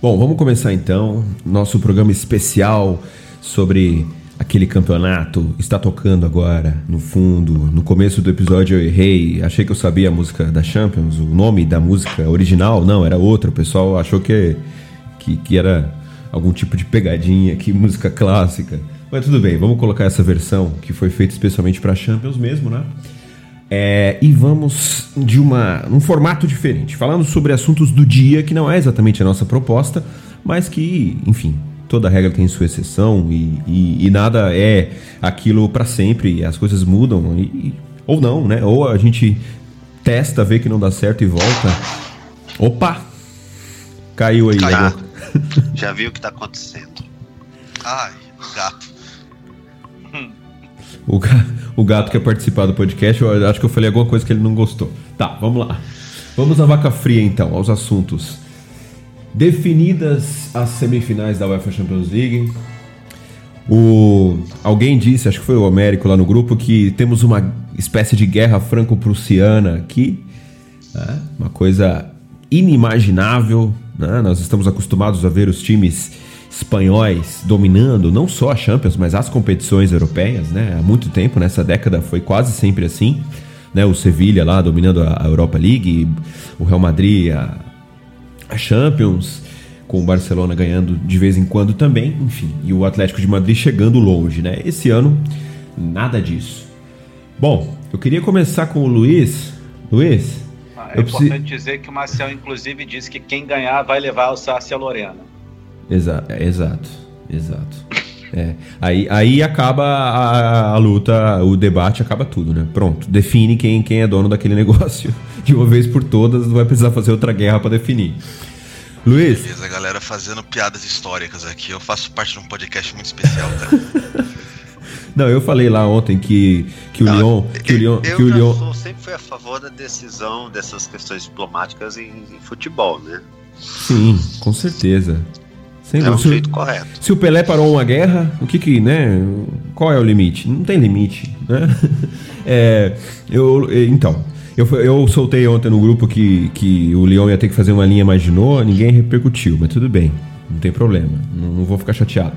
Bom, vamos começar então nosso programa especial sobre aquele campeonato. Está tocando agora no fundo. No começo do episódio eu errei, achei que eu sabia a música da Champions, o nome da música original, não, era outra. O pessoal achou que, que, que era algum tipo de pegadinha, que música clássica. Mas tudo bem, vamos colocar essa versão que foi feita especialmente para Champions mesmo, né? É, e vamos de uma um formato diferente, falando sobre assuntos do dia que não é exatamente a nossa proposta, mas que, enfim, toda regra tem sua exceção e, e, e nada é aquilo para sempre. As coisas mudam e, ou não, né? Ou a gente testa, vê que não dá certo e volta. Opa! Caiu aí. Caiu. Já viu o que tá acontecendo? Ai, gato. O, ga o gato quer participar do podcast. Eu acho que eu falei alguma coisa que ele não gostou. Tá, vamos lá. Vamos à vaca fria então, aos assuntos. Definidas as semifinais da UEFA Champions League, o alguém disse, acho que foi o Américo lá no grupo, que temos uma espécie de guerra franco-prussiana aqui, né? uma coisa inimaginável. Né? Nós estamos acostumados a ver os times espanhóis dominando não só a Champions, mas as competições europeias, né? Há muito tempo, nessa década foi quase sempre assim, né? O Sevilha lá dominando a Europa League, o Real Madrid a, a Champions, com o Barcelona ganhando de vez em quando também, enfim, e o Atlético de Madrid chegando longe, né? Esse ano nada disso. Bom, eu queria começar com o Luiz. Luiz, ah, é importante preciso... dizer que o Marcel, inclusive, disse que quem ganhar vai levar o Sácia Lorena. Exa é, exato, exato. É. Aí, aí acaba a, a, luta, o debate acaba tudo, né? Pronto, define quem, quem é dono daquele negócio. De uma vez por todas, não vai precisar fazer outra guerra para definir. Luiz. Beleza, galera, fazendo piadas históricas aqui. Eu faço parte de um podcast muito especial, cara. não, eu falei lá ontem que, que o Leon. Que o Leon, eu que o Leon... Sou, sempre fui a favor da decisão dessas questões diplomáticas em, em futebol, né? Sim, com certeza. Sem é o jeito correto. Se o Pelé parou uma guerra, o que que, né? Qual é o limite? Não tem limite, né? é, eu, então, eu, eu soltei ontem no grupo que, que o Leão ia ter que fazer uma linha noa, ninguém repercutiu, mas tudo bem, não tem problema, não, não vou ficar chateado.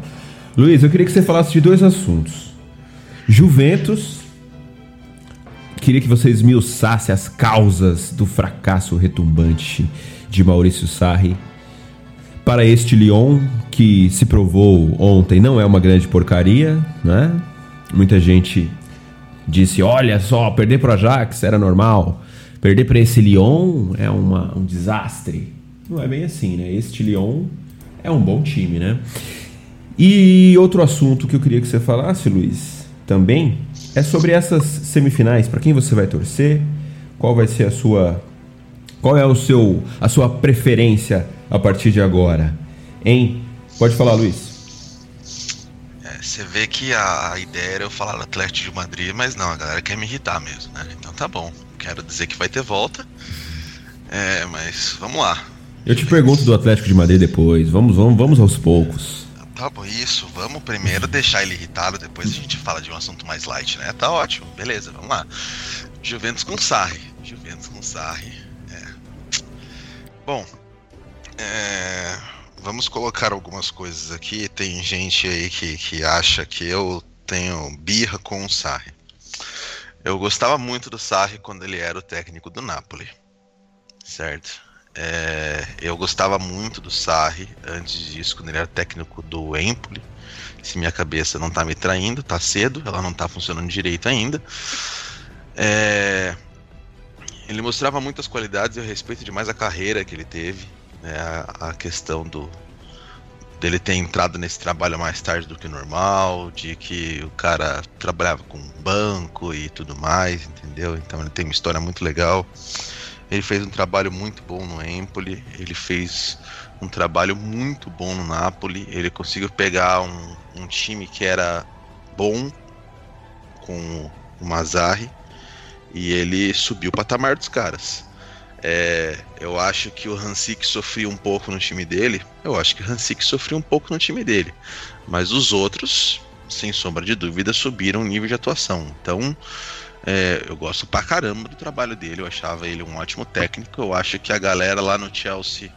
Luiz, eu queria que você falasse de dois assuntos. Juventus, queria que você esmiuçasse as causas do fracasso retumbante de Maurício Sarri para este Lyon, que se provou ontem não é uma grande porcaria, né? Muita gente disse: olha só, perder para o Ajax era normal, perder para esse Lyon é uma, um desastre. Não é bem assim, né? Este Lyon é um bom time, né? E outro assunto que eu queria que você falasse, Luiz, também é sobre essas semifinais. Para quem você vai torcer? Qual vai ser a sua qual é o seu a sua preferência a partir de agora? Hein? Pode falar, Luiz. É, você vê que a, a, ideia era eu falar do Atlético de Madrid, mas não, a galera quer me irritar mesmo, né? Então tá bom. Quero dizer que vai ter volta. É, mas vamos lá. Eu te pergunto do Atlético de Madrid depois. Vamos, vamos, vamos aos poucos. Tá bom, isso. Vamos primeiro deixar ele irritado, depois a gente fala de um assunto mais light, né? Tá ótimo, beleza, vamos lá. Juventus com Sarri. Juventus com Sarri. É. Bom, é, vamos colocar algumas coisas aqui. Tem gente aí que, que acha que eu tenho birra com o Sarri. Eu gostava muito do Sarri quando ele era o técnico do Napoli, certo? É, eu gostava muito do Sarri antes disso, quando ele era técnico do Empoli. Se minha cabeça não tá me traindo, tá cedo, ela não tá funcionando direito ainda. É, ele mostrava muitas qualidades e eu respeito demais a carreira que ele teve né, a, a questão do dele ter entrado nesse trabalho mais tarde do que normal, de que o cara trabalhava com banco e tudo mais, entendeu? Então ele tem uma história muito legal. Ele fez um trabalho muito bom no Empoli, ele fez um trabalho muito bom no Napoli, ele conseguiu pegar um, um time que era bom com o Mazzarri e ele subiu o patamar dos caras. É, eu acho que o Hansik sofreu um pouco no time dele. Eu acho que o Hansik sofreu um pouco no time dele. Mas os outros, sem sombra de dúvida, subiram o nível de atuação. Então, é, eu gosto pra caramba do trabalho dele. Eu achava ele um ótimo técnico. Eu acho que a galera lá no Chelsea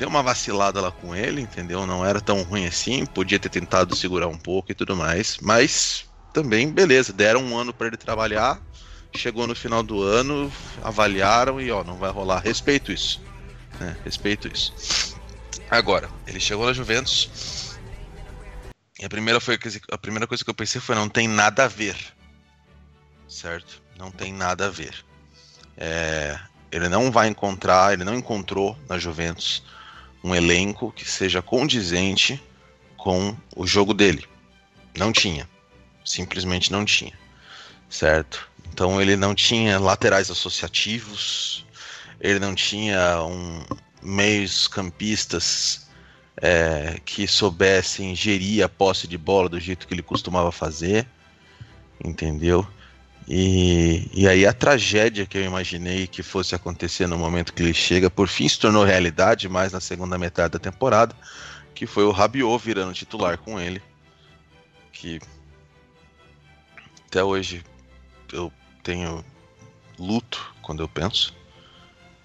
deu uma vacilada lá com ele, entendeu? Não era tão ruim assim, podia ter tentado segurar um pouco e tudo mais, mas também beleza, deram um ano para ele trabalhar, chegou no final do ano, avaliaram e ó, não vai rolar. Respeito isso, né? Respeito isso. Agora, ele chegou na Juventus e a primeira, foi, a primeira coisa que eu pensei foi: não tem nada a ver. Certo? Não tem nada a ver. É, ele não vai encontrar, ele não encontrou na Juventus um elenco que seja condizente com o jogo dele. Não tinha. Simplesmente não tinha. Certo? Então ele não tinha laterais associativos, ele não tinha um meios campistas é, que soubessem gerir a posse de bola do jeito que ele costumava fazer, entendeu? E, e aí a tragédia que eu imaginei que fosse acontecer no momento que ele chega, por fim se tornou realidade, mais na segunda metade da temporada, que foi o Rabiot virando titular com ele, que até hoje eu tenho luto quando eu penso,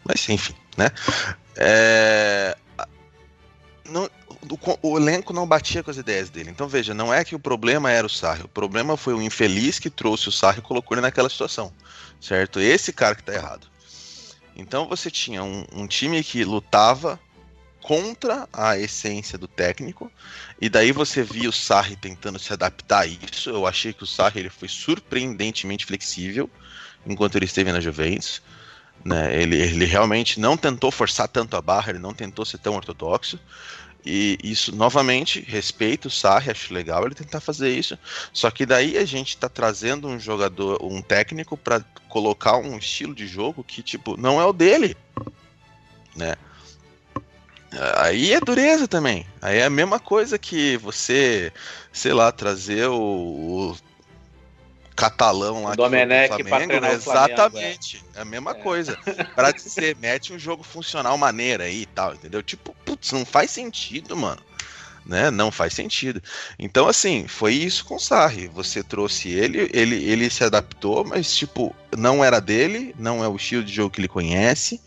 mas enfim, né? É, não, o, o, elenco não batia com as ideias dele. Então veja, não é que o problema era o Sarri, o problema foi o infeliz que trouxe o Sarri e colocou ele naquela situação, certo? Esse cara que tá errado. Então você tinha um, um time que lutava contra a essência do técnico, e daí você via o Sarri tentando se adaptar a isso. Eu achei que o Sarri ele foi surpreendentemente flexível enquanto ele esteve na Juventus. Né? Ele, ele realmente não tentou forçar tanto a barra, ele não tentou ser tão ortodoxo. E isso, novamente, respeito o Sarri, acho legal ele tentar fazer isso. Só que daí a gente está trazendo um jogador, um técnico, para colocar um estilo de jogo que, tipo, não é o dele. Né? Aí é dureza também. Aí é a mesma coisa que você, sei lá, trazer o, o catalão lá o Domenech para treinar Exatamente. é. a mesma é. coisa. Para dizer, mete um jogo funcional maneiro aí e tal, entendeu? Tipo, putz, não faz sentido, mano. Né? Não faz sentido. Então, assim, foi isso com o Sarri. Você trouxe ele, ele, ele se adaptou, mas, tipo, não era dele, não é o estilo de jogo que ele conhece,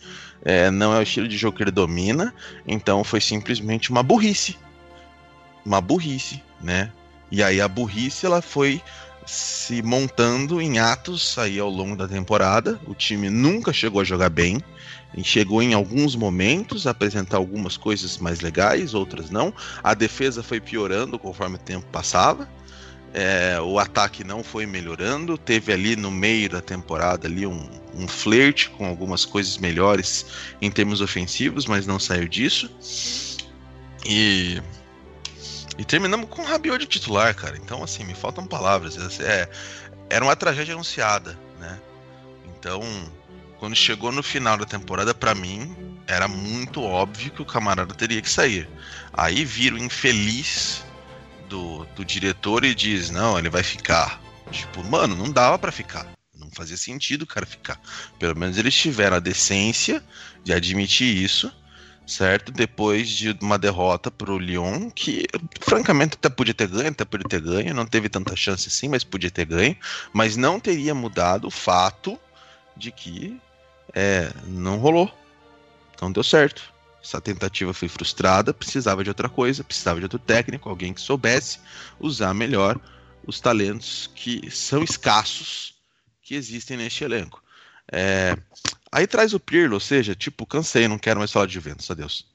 é, não é o estilo de jogo que ele domina. Então, foi simplesmente uma burrice. Uma burrice, né? E aí a burrice, ela foi se montando em atos aí ao longo da temporada. O time nunca chegou a jogar bem. Chegou em alguns momentos a apresentar algumas coisas mais legais, outras não. A defesa foi piorando conforme o tempo passava. É, o ataque não foi melhorando. Teve ali no meio da temporada ali um, um flerte com algumas coisas melhores em termos ofensivos, mas não saiu disso. E e terminamos com o Rabiot de titular, cara. Então, assim, me faltam palavras. É, era uma tragédia anunciada, né? Então, quando chegou no final da temporada, para mim, era muito óbvio que o camarada teria que sair. Aí vira o infeliz do, do diretor e diz: não, ele vai ficar. Tipo, mano, não dava para ficar. Não fazia sentido o cara ficar. Pelo menos eles tiveram a decência de admitir isso certo? Depois de uma derrota para o Lyon, que francamente até podia ter ganho, até podia ter ganho, não teve tanta chance assim, mas podia ter ganho, mas não teria mudado o fato de que é, não rolou, não deu certo. Essa tentativa foi frustrada, precisava de outra coisa, precisava de outro técnico, alguém que soubesse usar melhor os talentos que são escassos que existem neste elenco. É, Aí traz o Pirlo, ou seja, tipo, cansei, não quero mais falar de Juventus, adeus.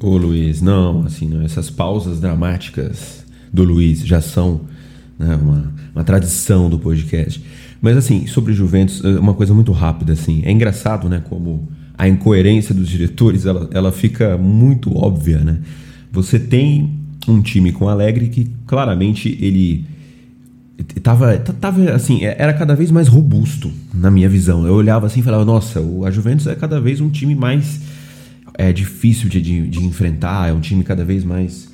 Ô Luiz, não, assim, essas pausas dramáticas do Luiz já são né, uma, uma tradição do podcast. Mas assim, sobre Juventus, é uma coisa muito rápida, assim, é engraçado, né, como a incoerência dos diretores, ela, ela fica muito óbvia, né? Você tem um time com Alegre que claramente ele tava, tava assim, é, era cada vez mais robusto na minha visão. Eu olhava assim e falava, nossa, a Juventus é cada vez um time mais é, difícil de, de, de enfrentar, é um time cada vez mais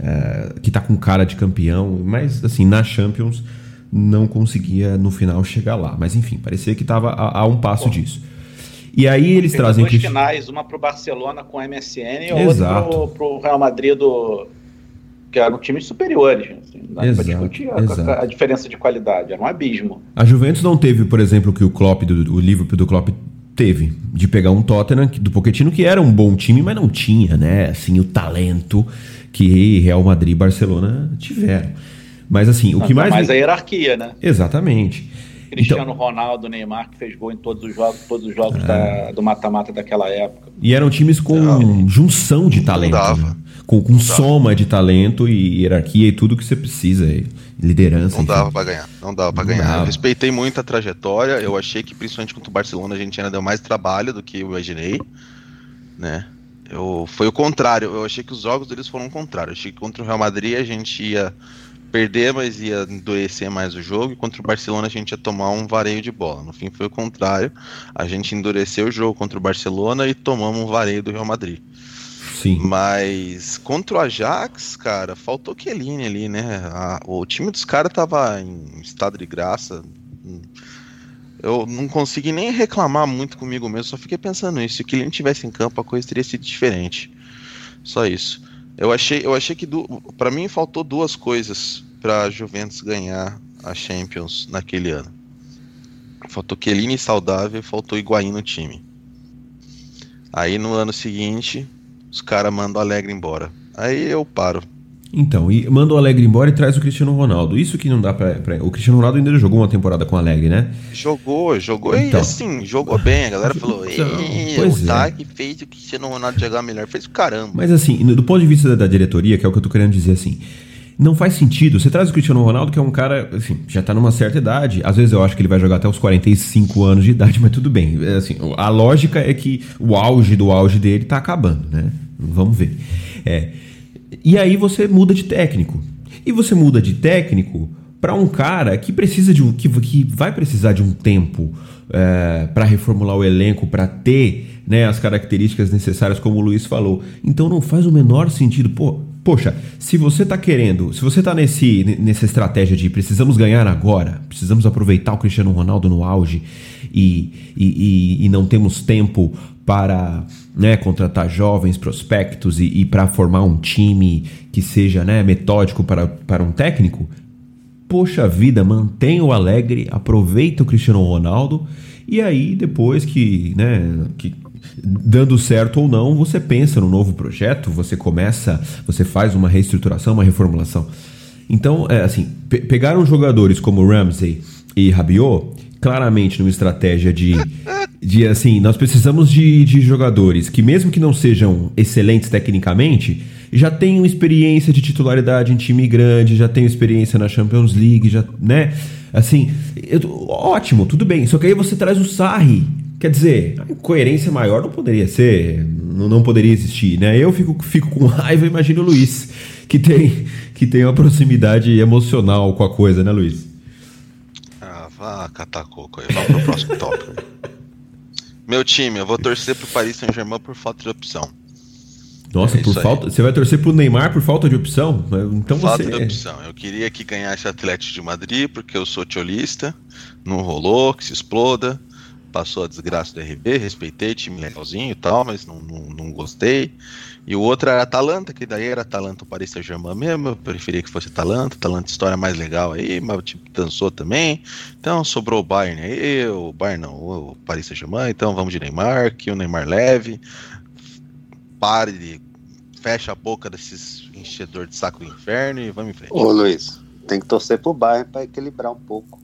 é, que tá com cara de campeão, mas assim, na Champions não conseguia no final chegar lá. Mas enfim, parecia que tava a, a um passo Pô. disso. E aí eles trazem duas finais, uma pro Barcelona com o MSN e outra pro, pro Real Madrid do que eram times superiores. Assim, não dá discutir a, a, diferença de qualidade, era um abismo. A Juventus não teve, por exemplo, que o Klopp, do, o Liverpool do Klopp teve de pegar um Tottenham do Pochettino que era um bom time, mas não tinha, né, assim, o talento que Real Madrid e Barcelona tiveram. Mas assim, o que mais mais a hierarquia, né? Exatamente. Cristiano então... Ronaldo, Neymar, que fez gol em todos os jogos, todos os jogos é. da, do mata-mata daquela época. E eram times com não, junção de talento. Né? Com, com soma de talento e hierarquia e tudo que você precisa. Liderança. Não enfim. dava para ganhar. Não dava para ganhar. Dava. Eu respeitei muito a trajetória. Eu achei que, principalmente contra o Barcelona, a gente ainda deu mais trabalho do que eu imaginei. Né? Eu, foi o contrário. Eu achei que os jogos deles foram o contrário. Eu achei que contra o Real Madrid a gente ia perder, mas ia endurecer mais o jogo. E contra o Barcelona a gente ia tomar um vareio de bola. No fim foi o contrário. A gente endureceu o jogo contra o Barcelona e tomamos um vareio do Real Madrid. Sim. Mas contra o Ajax, cara, faltou Kelly ali, né? A, o time dos caras tava em estado de graça. Eu não consegui nem reclamar muito comigo mesmo, só fiquei pensando nisso. Se o Kylian tivesse em campo, a coisa teria sido diferente. Só isso. Eu achei, eu achei que para mim faltou duas coisas para Juventus ganhar a Champions naquele ano. Faltou Chiellini saudável faltou Higuaín no time. Aí no ano seguinte, os caras mandam o Alegre embora. Aí eu paro. Então, e manda o Alegre embora e traz o Cristiano Ronaldo. Isso que não dá pra, pra, O Cristiano Ronaldo ainda jogou uma temporada com o Alegre, né? Jogou, jogou então. e assim, jogou bem. A galera falou: então, o Tag é. fez o Cristiano Ronaldo jogar melhor. Fez o caramba. Mas assim, do ponto de vista da diretoria, que é o que eu tô querendo dizer assim. Não faz sentido. Você traz o Cristiano Ronaldo, que é um cara, assim, já tá numa certa idade. Às vezes eu acho que ele vai jogar até os 45 anos de idade, mas tudo bem. É, assim, a lógica é que o auge do auge dele tá acabando, né? Vamos ver. É. E aí você muda de técnico. E você muda de técnico para um cara que precisa de um que, que vai precisar de um tempo é, para reformular o elenco, para ter né, as características necessárias, como o Luiz falou. Então não faz o menor sentido. Pô, poxa, se você está querendo, se você está nesse, nessa estratégia de precisamos ganhar agora, precisamos aproveitar o Cristiano Ronaldo no auge e, e, e, e não temos tempo para né, contratar jovens prospectos e, e para formar um time que seja né, metódico para, para um técnico, poxa vida, mantenha o alegre, aproveita o Cristiano Ronaldo e aí depois que, né, que dando certo ou não, você pensa no novo projeto, você começa, você faz uma reestruturação, uma reformulação. Então, é assim, pe pegaram jogadores como Ramsey e Rabiot, claramente numa estratégia de de assim, nós precisamos de, de jogadores que, mesmo que não sejam excelentes tecnicamente, já tenham experiência de titularidade em time grande, já tenham experiência na Champions League, já, né? Assim, eu, ótimo, tudo bem. Só que aí você traz o Sarri. Quer dizer, a incoerência maior não poderia ser, não, não poderia existir, né? Eu fico, fico com raiva, imagino o Luiz, que tem, que tem uma proximidade emocional com a coisa, né, Luiz? Ah, vá catar coco aí. Vamos pro próximo tópico. Meu time, eu vou torcer pro Paris Saint-Germain por falta de opção. Nossa, é por falta. Aí. Você vai torcer pro Neymar por falta de opção? Então falta você... de opção. Eu queria que ganhasse Atlético de Madrid, porque eu sou tiolista. Não rolou, que se exploda. Passou a desgraça do RB, respeitei, time legalzinho e tal, mas não, não, não gostei. E o outro era Atalanta, que daí era Atalanta o Paris Saint-Germain mesmo. Eu preferia que fosse Atalanta. Atalanta, história mais legal aí, mas o time dançou também. Então sobrou o Bayern aí, o Bayern não, o Paris Saint-Germain. Então vamos de Neymar, que o Neymar leve. Pare de. Fecha a boca desses enchedor de saco do inferno e vamos em frente. Ô Luiz, tem que torcer pro Bayern para equilibrar um pouco.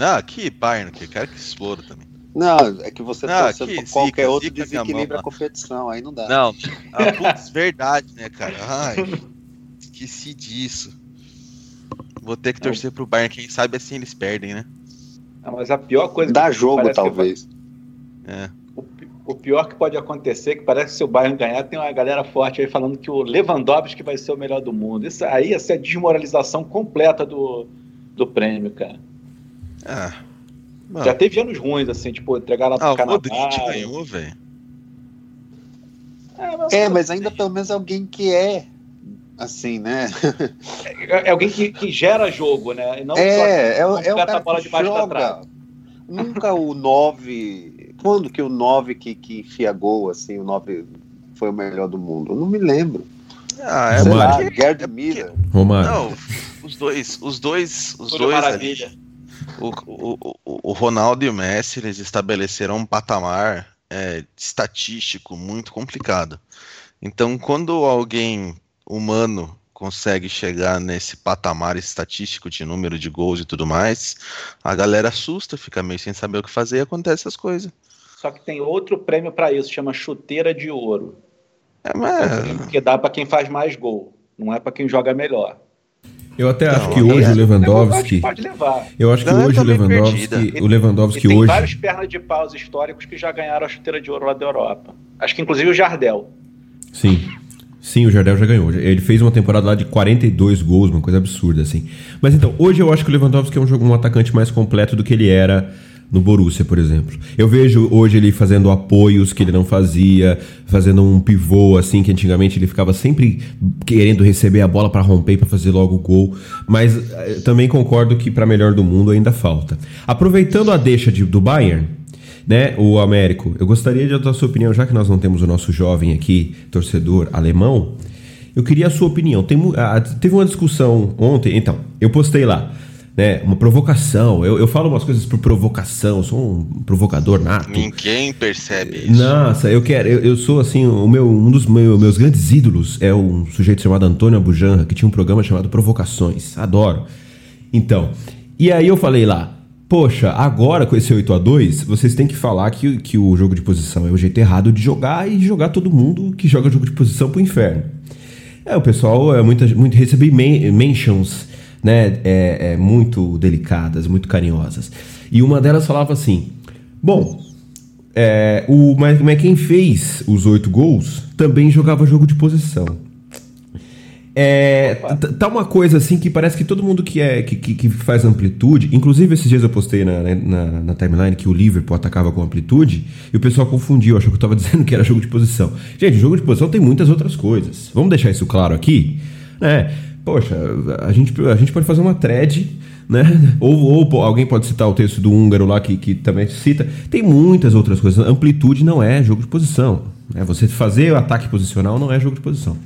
Ah, que Bayern, que quero que exploda também. Não, é que você tá torcendo por qualquer zica, outro zica desequilibra a competição, aí não dá. Não, ah, putz, verdade, né, cara? Ai, esqueci disso. Vou ter que torcer pro Bayern, quem sabe assim eles perdem, né? Não, mas a pior coisa Dá jogo, talvez. É. O, o, pior que pode acontecer é que parece que se o Bayern ganhar, tem uma galera forte aí falando que o Lewandowski vai ser o melhor do mundo. Isso aí essa é a desmoralização completa do, do prêmio, cara. Ah, Mano. Já teve anos ruins, assim, tipo, entregar lá pro ah, Canadá. O Modric ganhou, velho. É, mas, é, mas ainda pelo menos alguém que é assim, né? É, é alguém que, que, gera jogo, né? E não é, só é, é o cara a bola debaixo joga. da trave. Nunca o 9. Quando que o 9 que, que enfia gol, assim, o 9 foi o melhor do mundo? Eu não me lembro. Ah, é Romário. Gerd Miller. Romário. Não, os dois, os dois, os Tudo dois. Maravilha. Ali, O, o, o, Ronaldo e o Messi eles estabeleceram um patamar é, estatístico muito complicado. Então, quando alguém humano consegue chegar nesse patamar estatístico de número de gols e tudo mais, a galera assusta, fica meio sem saber o que fazer e acontece essas coisas. Só que tem outro prêmio para isso, chama chuteira de ouro. É, mas... Que dá para quem faz mais gol, não é para quem joga melhor. Eu até acho não, que hoje é, o Lewandowski. Pode levar. Eu acho que não, hoje o Lewandowski. O Lewandowski tem hoje. Tem vários pernas de paus históricos que já ganharam a chuteira de ouro lá da Europa. Acho que inclusive o Jardel. Sim. Sim, o Jardel já ganhou. Ele fez uma temporada lá de 42 gols, uma coisa absurda, assim. Mas então, hoje eu acho que o Lewandowski é um, jogo, um atacante mais completo do que ele era no Borussia, por exemplo. Eu vejo hoje ele fazendo apoios que ele não fazia, fazendo um pivô assim que antigamente ele ficava sempre querendo receber a bola para romper para fazer logo o gol, mas eh, também concordo que para melhor do mundo ainda falta. Aproveitando a deixa de, do Bayern, né, o Américo, eu gostaria de dar a sua opinião, já que nós não temos o nosso jovem aqui, torcedor alemão, eu queria a sua opinião. Tem, a, teve uma discussão ontem, então, eu postei lá né, uma provocação. Eu, eu falo umas coisas por provocação, sou um provocador nato. Ninguém percebe isso. Nossa, eu quero, eu, eu sou assim, o meu, um dos meus, meus grandes ídolos é um sujeito chamado Antônio Abujanra, que tinha um programa chamado Provocações. Adoro. Então, e aí eu falei lá, poxa, agora com esse 8 a 2 vocês têm que falar que, que o jogo de posição é o jeito errado de jogar e jogar todo mundo que joga jogo de posição pro inferno. É, o pessoal é muito, muito recebi mentions né, é, é, muito delicadas, muito carinhosas. E uma delas falava assim: Bom, é, o, quem fez os oito gols também jogava jogo de posição. É, tá uma coisa assim que parece que todo mundo que, é, que, que, faz amplitude, inclusive esses dias eu postei na, na, na, timeline que o Liverpool atacava com amplitude e o pessoal confundiu, achou que eu tava dizendo que era jogo de posição. Gente, jogo de posição tem muitas outras coisas. Vamos deixar isso claro aqui? Né? Poxa, a gente, a gente pode fazer uma thread, né? Ou, ou alguém pode citar o texto do húngaro lá que, que também cita. Tem muitas outras coisas. Amplitude não é jogo de posição. Né? Você fazer o ataque posicional não é jogo de posição.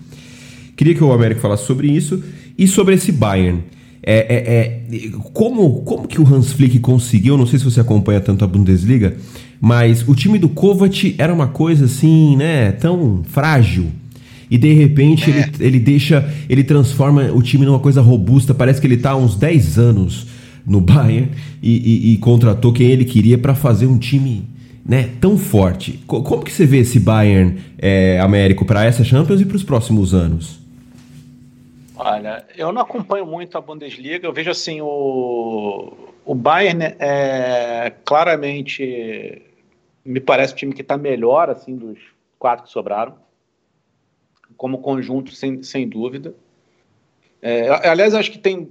Queria que o Américo falasse sobre isso e sobre esse Bayern. É, é, é, como, como que o Hans Flick conseguiu, não sei se você acompanha tanto a Bundesliga, mas o time do Kovac era uma coisa assim, né, tão frágil, e de repente é. ele, ele deixa, ele transforma o time numa coisa robusta. Parece que ele está há uns 10 anos no Bayern e, e, e contratou quem ele queria para fazer um time né, tão forte. Como que você vê esse Bayern é, Américo para essa Champions e para os próximos anos? Olha, eu não acompanho muito a Bundesliga. Eu vejo assim o, o Bayern é claramente me parece o time que está melhor assim dos quatro que sobraram como conjunto, sem, sem dúvida. É, aliás, acho que tem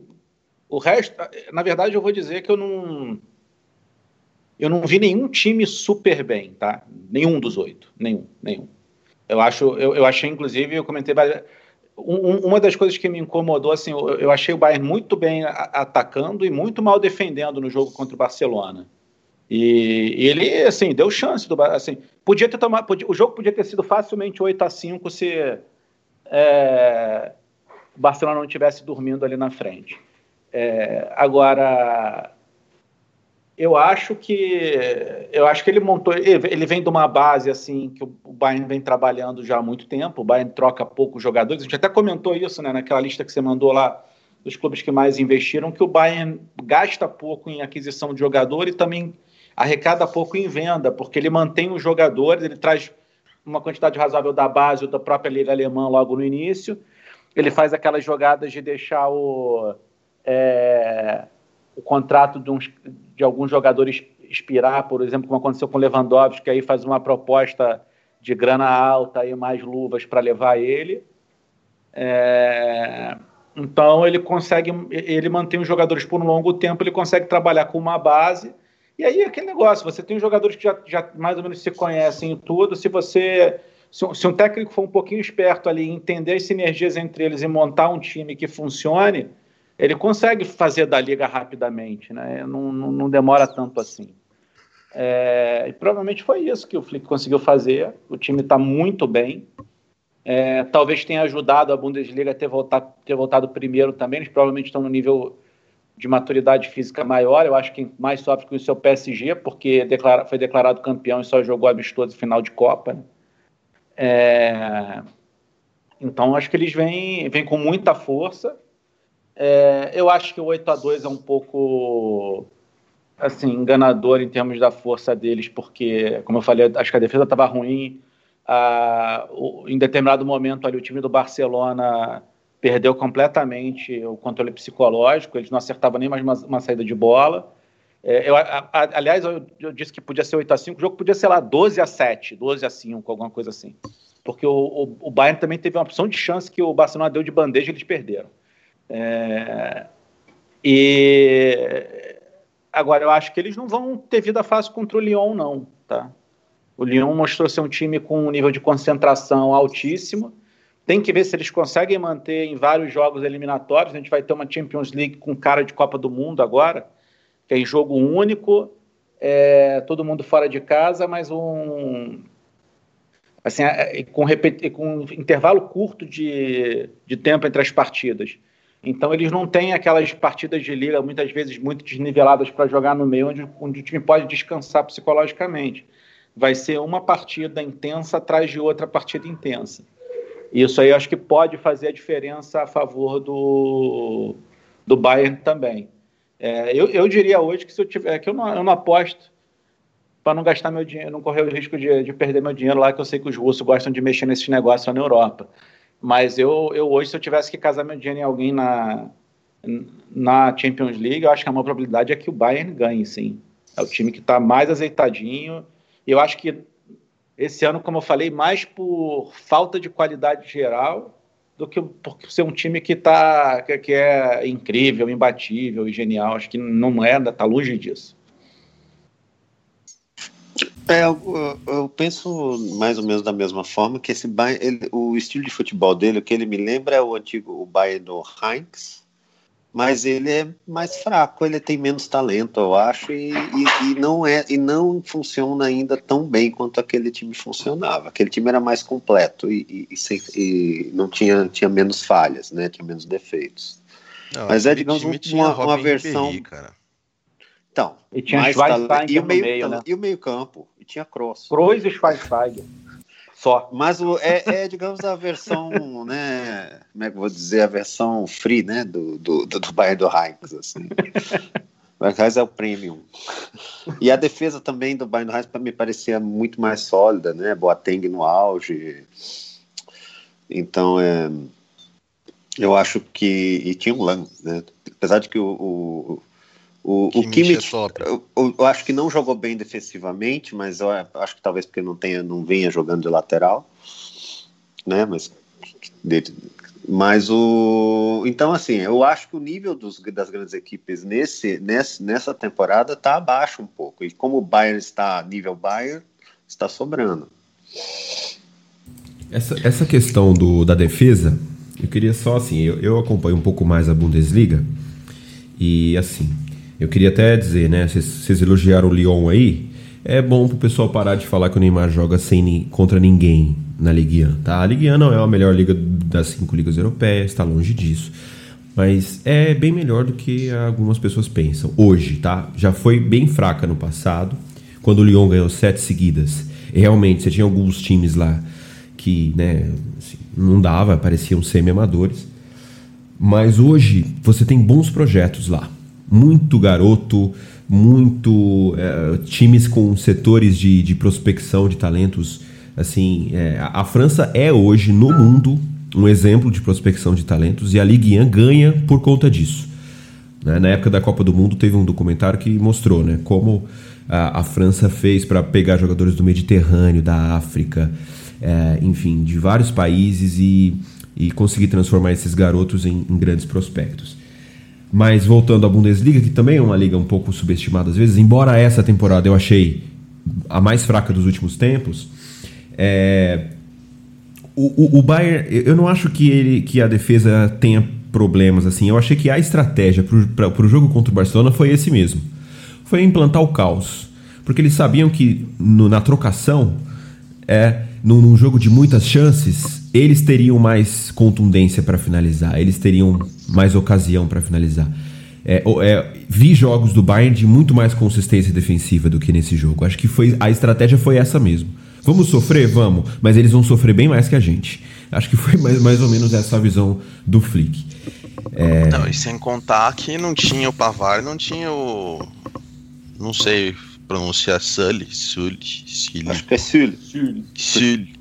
o resto. Na verdade, eu vou dizer que eu não. Eu não vi nenhum time super bem, tá? Nenhum dos oito. Nenhum, nenhum. Eu acho, eu, eu achei, inclusive, eu comentei um, uma das coisas que me incomodou, assim, eu, eu achei o Bayern muito bem atacando e muito mal defendendo no jogo contra o Barcelona. E, e ele, assim, deu chance do assim, podia ter tomado, podia, o jogo podia ter sido facilmente 8 a 5 se é, o Barcelona não estivesse dormindo ali na frente. É, agora, eu acho que eu acho que ele montou, ele vem de uma base assim que o Bayern vem trabalhando já há muito tempo. O Bayern troca poucos jogadores. A gente até comentou isso, né, naquela lista que você mandou lá dos clubes que mais investiram, que o Bayern gasta pouco em aquisição de jogador e também arrecada pouco em venda, porque ele mantém os jogadores, ele traz uma quantidade razoável da base ou da própria liga alemã logo no início. Ele faz aquelas jogadas de deixar o, é, o contrato de, uns, de alguns jogadores expirar, por exemplo, como aconteceu com o Lewandowski, que aí faz uma proposta de grana alta e mais luvas para levar ele. É, então ele consegue, ele mantém os jogadores por um longo tempo, ele consegue trabalhar com uma base e aí aquele negócio, você tem jogadores que já, já mais ou menos se conhecem e tudo, se você. Se, se um técnico for um pouquinho esperto ali, entender as sinergias entre eles e montar um time que funcione, ele consegue fazer da liga rapidamente, né? Não, não, não demora tanto assim. É, e provavelmente foi isso que o Flick conseguiu fazer. O time está muito bem. É, talvez tenha ajudado a Bundesliga a ter voltado, ter voltado primeiro também. Eles provavelmente estão no nível de maturidade física maior. Eu acho que mais sofre com isso é o PSG, porque declara, foi declarado campeão e só jogou amistoso final de Copa. Né? É, então, acho que eles vêm, vêm com muita força. É, eu acho que o 8 a 2 é um pouco assim enganador em termos da força deles, porque, como eu falei, acho que a defesa estava ruim. Ah, em determinado momento ali o time do Barcelona perdeu completamente o controle psicológico, eles não acertavam nem mais uma, uma saída de bola. É, eu, a, a, aliás, eu, eu, disse que podia ser 8 a 5 o jogo podia ser lá 12 a 7 12 a 5 alguma coisa assim. Porque o, o, o Bayern também teve uma opção de chance que o Barcelona deu de bandeja e eles perderam. É, e agora eu acho que eles não vão ter vida fácil contra o Lyon, não. Tá? O Lyon mostrou ser um time com um nível de concentração altíssimo. Tem que ver se eles conseguem manter em vários jogos eliminatórios. A gente vai ter uma Champions League com cara de Copa do Mundo agora, que é em jogo único, é, todo mundo fora de casa, mas um assim, é, com, com intervalo curto de, de tempo entre as partidas. Então eles não têm aquelas partidas de liga muitas vezes muito desniveladas para jogar no meio, onde, onde o time pode descansar psicologicamente. Vai ser uma partida intensa atrás de outra partida intensa. Isso aí eu acho que pode fazer a diferença a favor do, do Bayern também. É, eu, eu diria hoje que se eu tiver, que eu não, eu não aposto para não gastar meu dinheiro, não correr o risco de, de perder meu dinheiro lá, que eu sei que os russos gostam de mexer nesses negócios lá na Europa. Mas eu, eu hoje, se eu tivesse que casar meu dinheiro em alguém na, na Champions League, eu acho que a maior probabilidade é que o Bayern ganhe, sim. É o time que está mais azeitadinho. Eu acho que esse ano, como eu falei, mais por falta de qualidade geral do que por ser um time que, tá, que, é incrível, imbatível e genial. Acho que não é, está longe disso. É, eu, eu, penso mais ou menos da mesma forma que esse Bayern, ele, o estilo de futebol dele, o que ele me lembra é o antigo o Bayern do Heinz, mas ele é mais fraco, ele tem menos talento, eu acho, e, e, e, não é e não funciona ainda tão bem quanto aquele time funcionava. Aquele time era mais completo e, e sem, não tinha, tinha menos falhas, né? Tinha menos defeitos. Não, mas é digamos uma, uma versão. Ribéry, então, e tinha mais talento, e o meio, meio né? e o meio campo e tinha Cross. Kroos e Schweinsteiger. Só. Mas o, é, é, digamos, a versão, né? Como é que eu vou dizer? A versão free, né? Do, do, do, do Bayern do Heinz, assim. Heinz é o premium. E a defesa também do Bayern Heinz me parecia muito mais sólida, né? Boateng no auge. Então, é, eu acho que. E tinha um Lang, né? Apesar de que o o, o Kimmich, é eu, eu, acho que não jogou bem defensivamente, mas eu acho que talvez porque não tenha, não venha jogando de lateral, né? Mas, mas o, então assim, eu acho que o nível dos, das grandes equipes nesse, nesse, nessa temporada está abaixo um pouco. E como o Bayern está nível Bayern, está sobrando. Essa, essa questão do, da defesa, eu queria só assim, eu, eu acompanho um pouco mais a Bundesliga e assim, eu queria até dizer, né? Vocês elogiaram o Lyon aí. É bom pro pessoal parar de falar que o Neymar joga sem, contra ninguém na Ligue 1, tá? A Ligue 1 não é a melhor liga das cinco ligas europeias, está longe disso. Mas é bem melhor do que algumas pessoas pensam. Hoje, tá? Já foi bem fraca no passado, quando o Lyon ganhou sete seguidas. E realmente, você tinha alguns times lá que, né, assim, não dava, pareciam semi-amadores. Mas hoje você tem bons projetos lá muito garoto, muito é, times com setores de, de prospecção de talentos. Assim, é, a França é hoje no mundo um exemplo de prospecção de talentos e a Ligue 1 ganha por conta disso. Né? Na época da Copa do Mundo teve um documentário que mostrou né, como a, a França fez para pegar jogadores do Mediterrâneo, da África, é, enfim, de vários países e, e conseguir transformar esses garotos em, em grandes prospectos. Mas voltando à Bundesliga, que também é uma liga um pouco subestimada às vezes, embora essa temporada eu achei a mais fraca dos últimos tempos, é, o, o, o Bayern, eu não acho que, ele, que a defesa tenha problemas assim. Eu achei que a estratégia para o jogo contra o Barcelona foi esse mesmo. Foi implantar o caos. Porque eles sabiam que no, na trocação, é, num, num jogo de muitas chances, eles teriam mais contundência para finalizar, eles teriam mais ocasião para finalizar. é, é, vi jogos do Bayern de muito mais consistência defensiva do que nesse jogo. Acho que foi a estratégia foi essa mesmo. Vamos sofrer? Vamos, mas eles vão sofrer bem mais que a gente. Acho que foi mais, mais ou menos essa a visão do Flick. É... Não, e sem contar que não tinha o Pavar, não tinha o. Não sei pronunciar Sully. Sully. Sully. Acho que é Sully. Sully. Sully.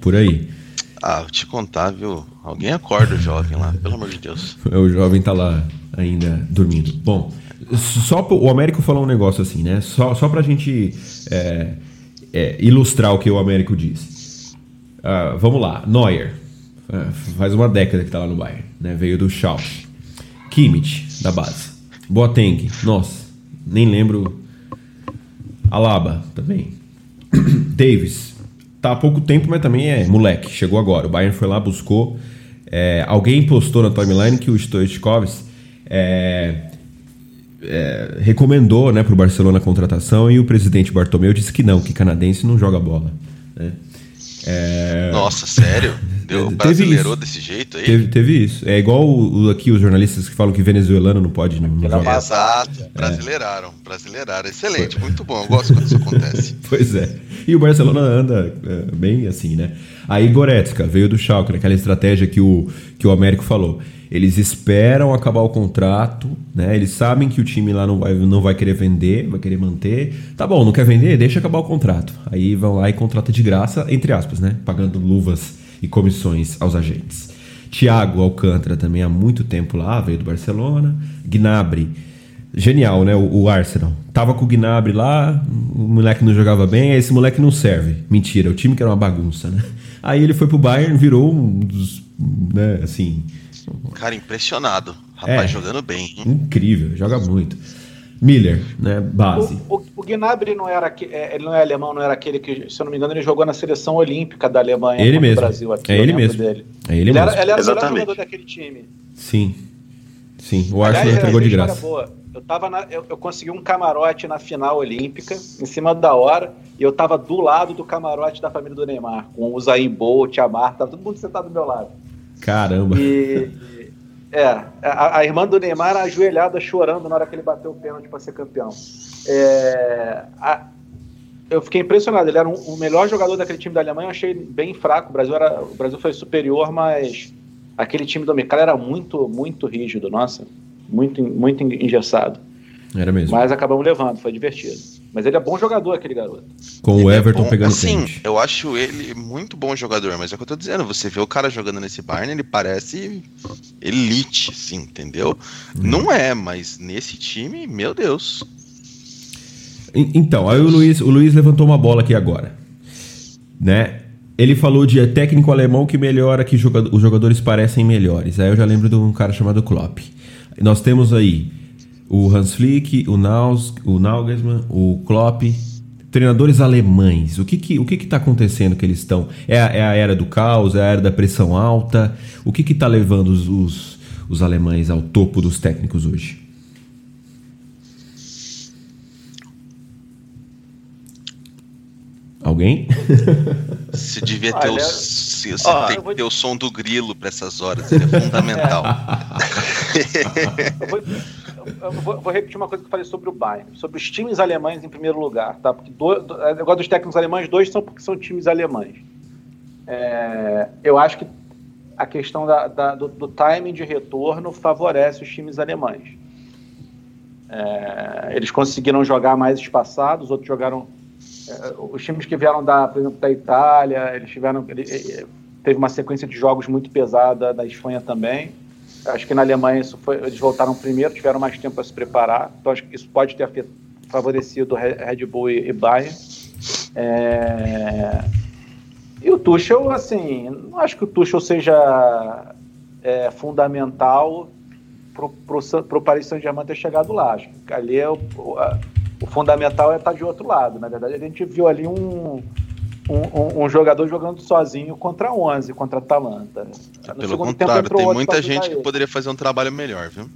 Por aí. Ah, vou te contar, viu? Alguém acorda o jovem lá, pelo amor de Deus. O jovem tá lá ainda dormindo. Bom, só o Américo falou um negócio assim, né? Só, só pra gente é, é, ilustrar o que o Américo diz. Uh, vamos lá, Neuer. Uh, faz uma década que tá lá no Bayern, né? Veio do Schalke. Kimmich, da base. Boateng, nossa, nem lembro. Alaba, também. Davis, tá há pouco tempo, mas também é moleque, chegou agora. O Bayern foi lá, buscou. É, alguém postou na timeline que o Stoichkovs é, é, recomendou né, para o Barcelona a contratação e o presidente Bartomeu disse que não, que canadense não joga bola. Né? É... Nossa, sério? Deu brasileirou desse jeito aí? Teve, teve, isso. É igual o, o, aqui os jornalistas que falam que venezuelano não pode não, não jogar. Exato, é. brasileiraram, brasileiraram. Excelente, muito bom. Eu gosto quando isso acontece. pois é. E o Barcelona anda é, bem assim, né? Aí Goretzka veio do Schalke, aquela estratégia que o, que o Américo falou. Eles esperam acabar o contrato, né? Eles sabem que o time lá não vai, não vai querer vender, vai querer manter. Tá bom, não quer vender? Deixa acabar o contrato. Aí vão lá e contrata de graça, entre aspas, né? Pagando luvas e comissões aos agentes. Thiago Alcântara também há muito tempo lá, veio do Barcelona. Gnabry, genial, né? O, o, Arsenal. Tava com o Gnabry lá, o moleque não jogava bem, esse moleque não serve. Mentira, o time que era uma bagunça, né? Aí ele foi pro Bayern, virou um dos, né, assim, Cara, impressionado. Rapaz, é, jogando bem. Hein? Incrível, joga muito. Miller, né, base. O, o, o Gnabry não era é, ele não é alemão, não era aquele que, se eu não me engano, ele jogou na seleção olímpica da Alemanha ele mesmo. Brasil aqui. É ele mesmo. Dele. É ele, ele mesmo. Era, ele era Exatamente. o melhor jogador daquele time. Sim. Sim, o Arsenal entregou de graça. Boa. Eu, tava na, eu, eu, consegui um camarote na final olímpica, em cima da hora, e eu tava do lado do camarote da família do Neymar, com o Zayn Bolt, a Marta, todo mundo sentado do meu lado. Caramba. E, é, a, a, irmã do Neymar ajoelhada chorando na hora que ele bateu o pênalti para ser campeão. É, a, eu fiquei impressionado. Ele era um, o melhor jogador daquele time da Alemanha. Eu achei bem fraco. O Brasil, era, o Brasil foi superior, mas aquele time do Mercado era muito, muito rígido. Nossa, muito, muito engessado. Era mesmo. Mas acabamos levando, foi divertido. Mas ele é bom jogador, aquele garoto. Com ele o é Everton é pegando Sim, pente. eu acho ele muito bom jogador, mas é o que eu tô dizendo. Você vê o cara jogando nesse Bayern, ele parece elite, sim, entendeu? Hum. Não é, mas nesse time, meu Deus. Então, aí o Luiz, o Luiz levantou uma bola aqui agora. Né? Ele falou de técnico alemão que melhora, que os jogadores parecem melhores. Aí eu já lembro de um cara chamado Klopp. Nós temos aí o Hans Flick, o, Naus, o Nagelsmann, o Klopp, treinadores alemães. O que que o que que está acontecendo que eles estão? É, a, é a era do caos, é a era da pressão alta. O que que está levando os, os, os alemães ao topo dos técnicos hoje? Alguém? Você devia ter, Olha, o, você ah, tem que ter o som do grilo para essas horas, ele é fundamental. eu vou, vou, vou, repetir uma coisa que eu falei sobre o Bayern, sobre os times alemães em primeiro lugar, tá? Porque do, do, eu gosto dos técnicos alemães, dois são porque são times alemães. É, eu acho que a questão da, da, do, do, timing de retorno favorece os times alemães. É, eles conseguiram jogar mais espaçados, outros jogaram. É, os times que vieram da, por exemplo, da Itália, eles tiveram. Ele, teve uma sequência de jogos muito pesada da Espanha também. Acho que na Alemanha isso foi, eles voltaram primeiro, tiveram mais tempo para se preparar. Então acho que isso pode ter favorecido Red Bull e, e Bayern. É... E o Tuchel, assim, não acho que o Tuchel seja é, fundamental para o Paris Saint-Germain ter chegado lá. Acho que ali é o, o, a, o fundamental é estar de outro lado. Na verdade, a gente viu ali um, um, um, jogador jogando sozinho contra 11, contra Atalanta. Ah, pelo contrário, tem muita gente que poderia fazer um trabalho melhor, viu?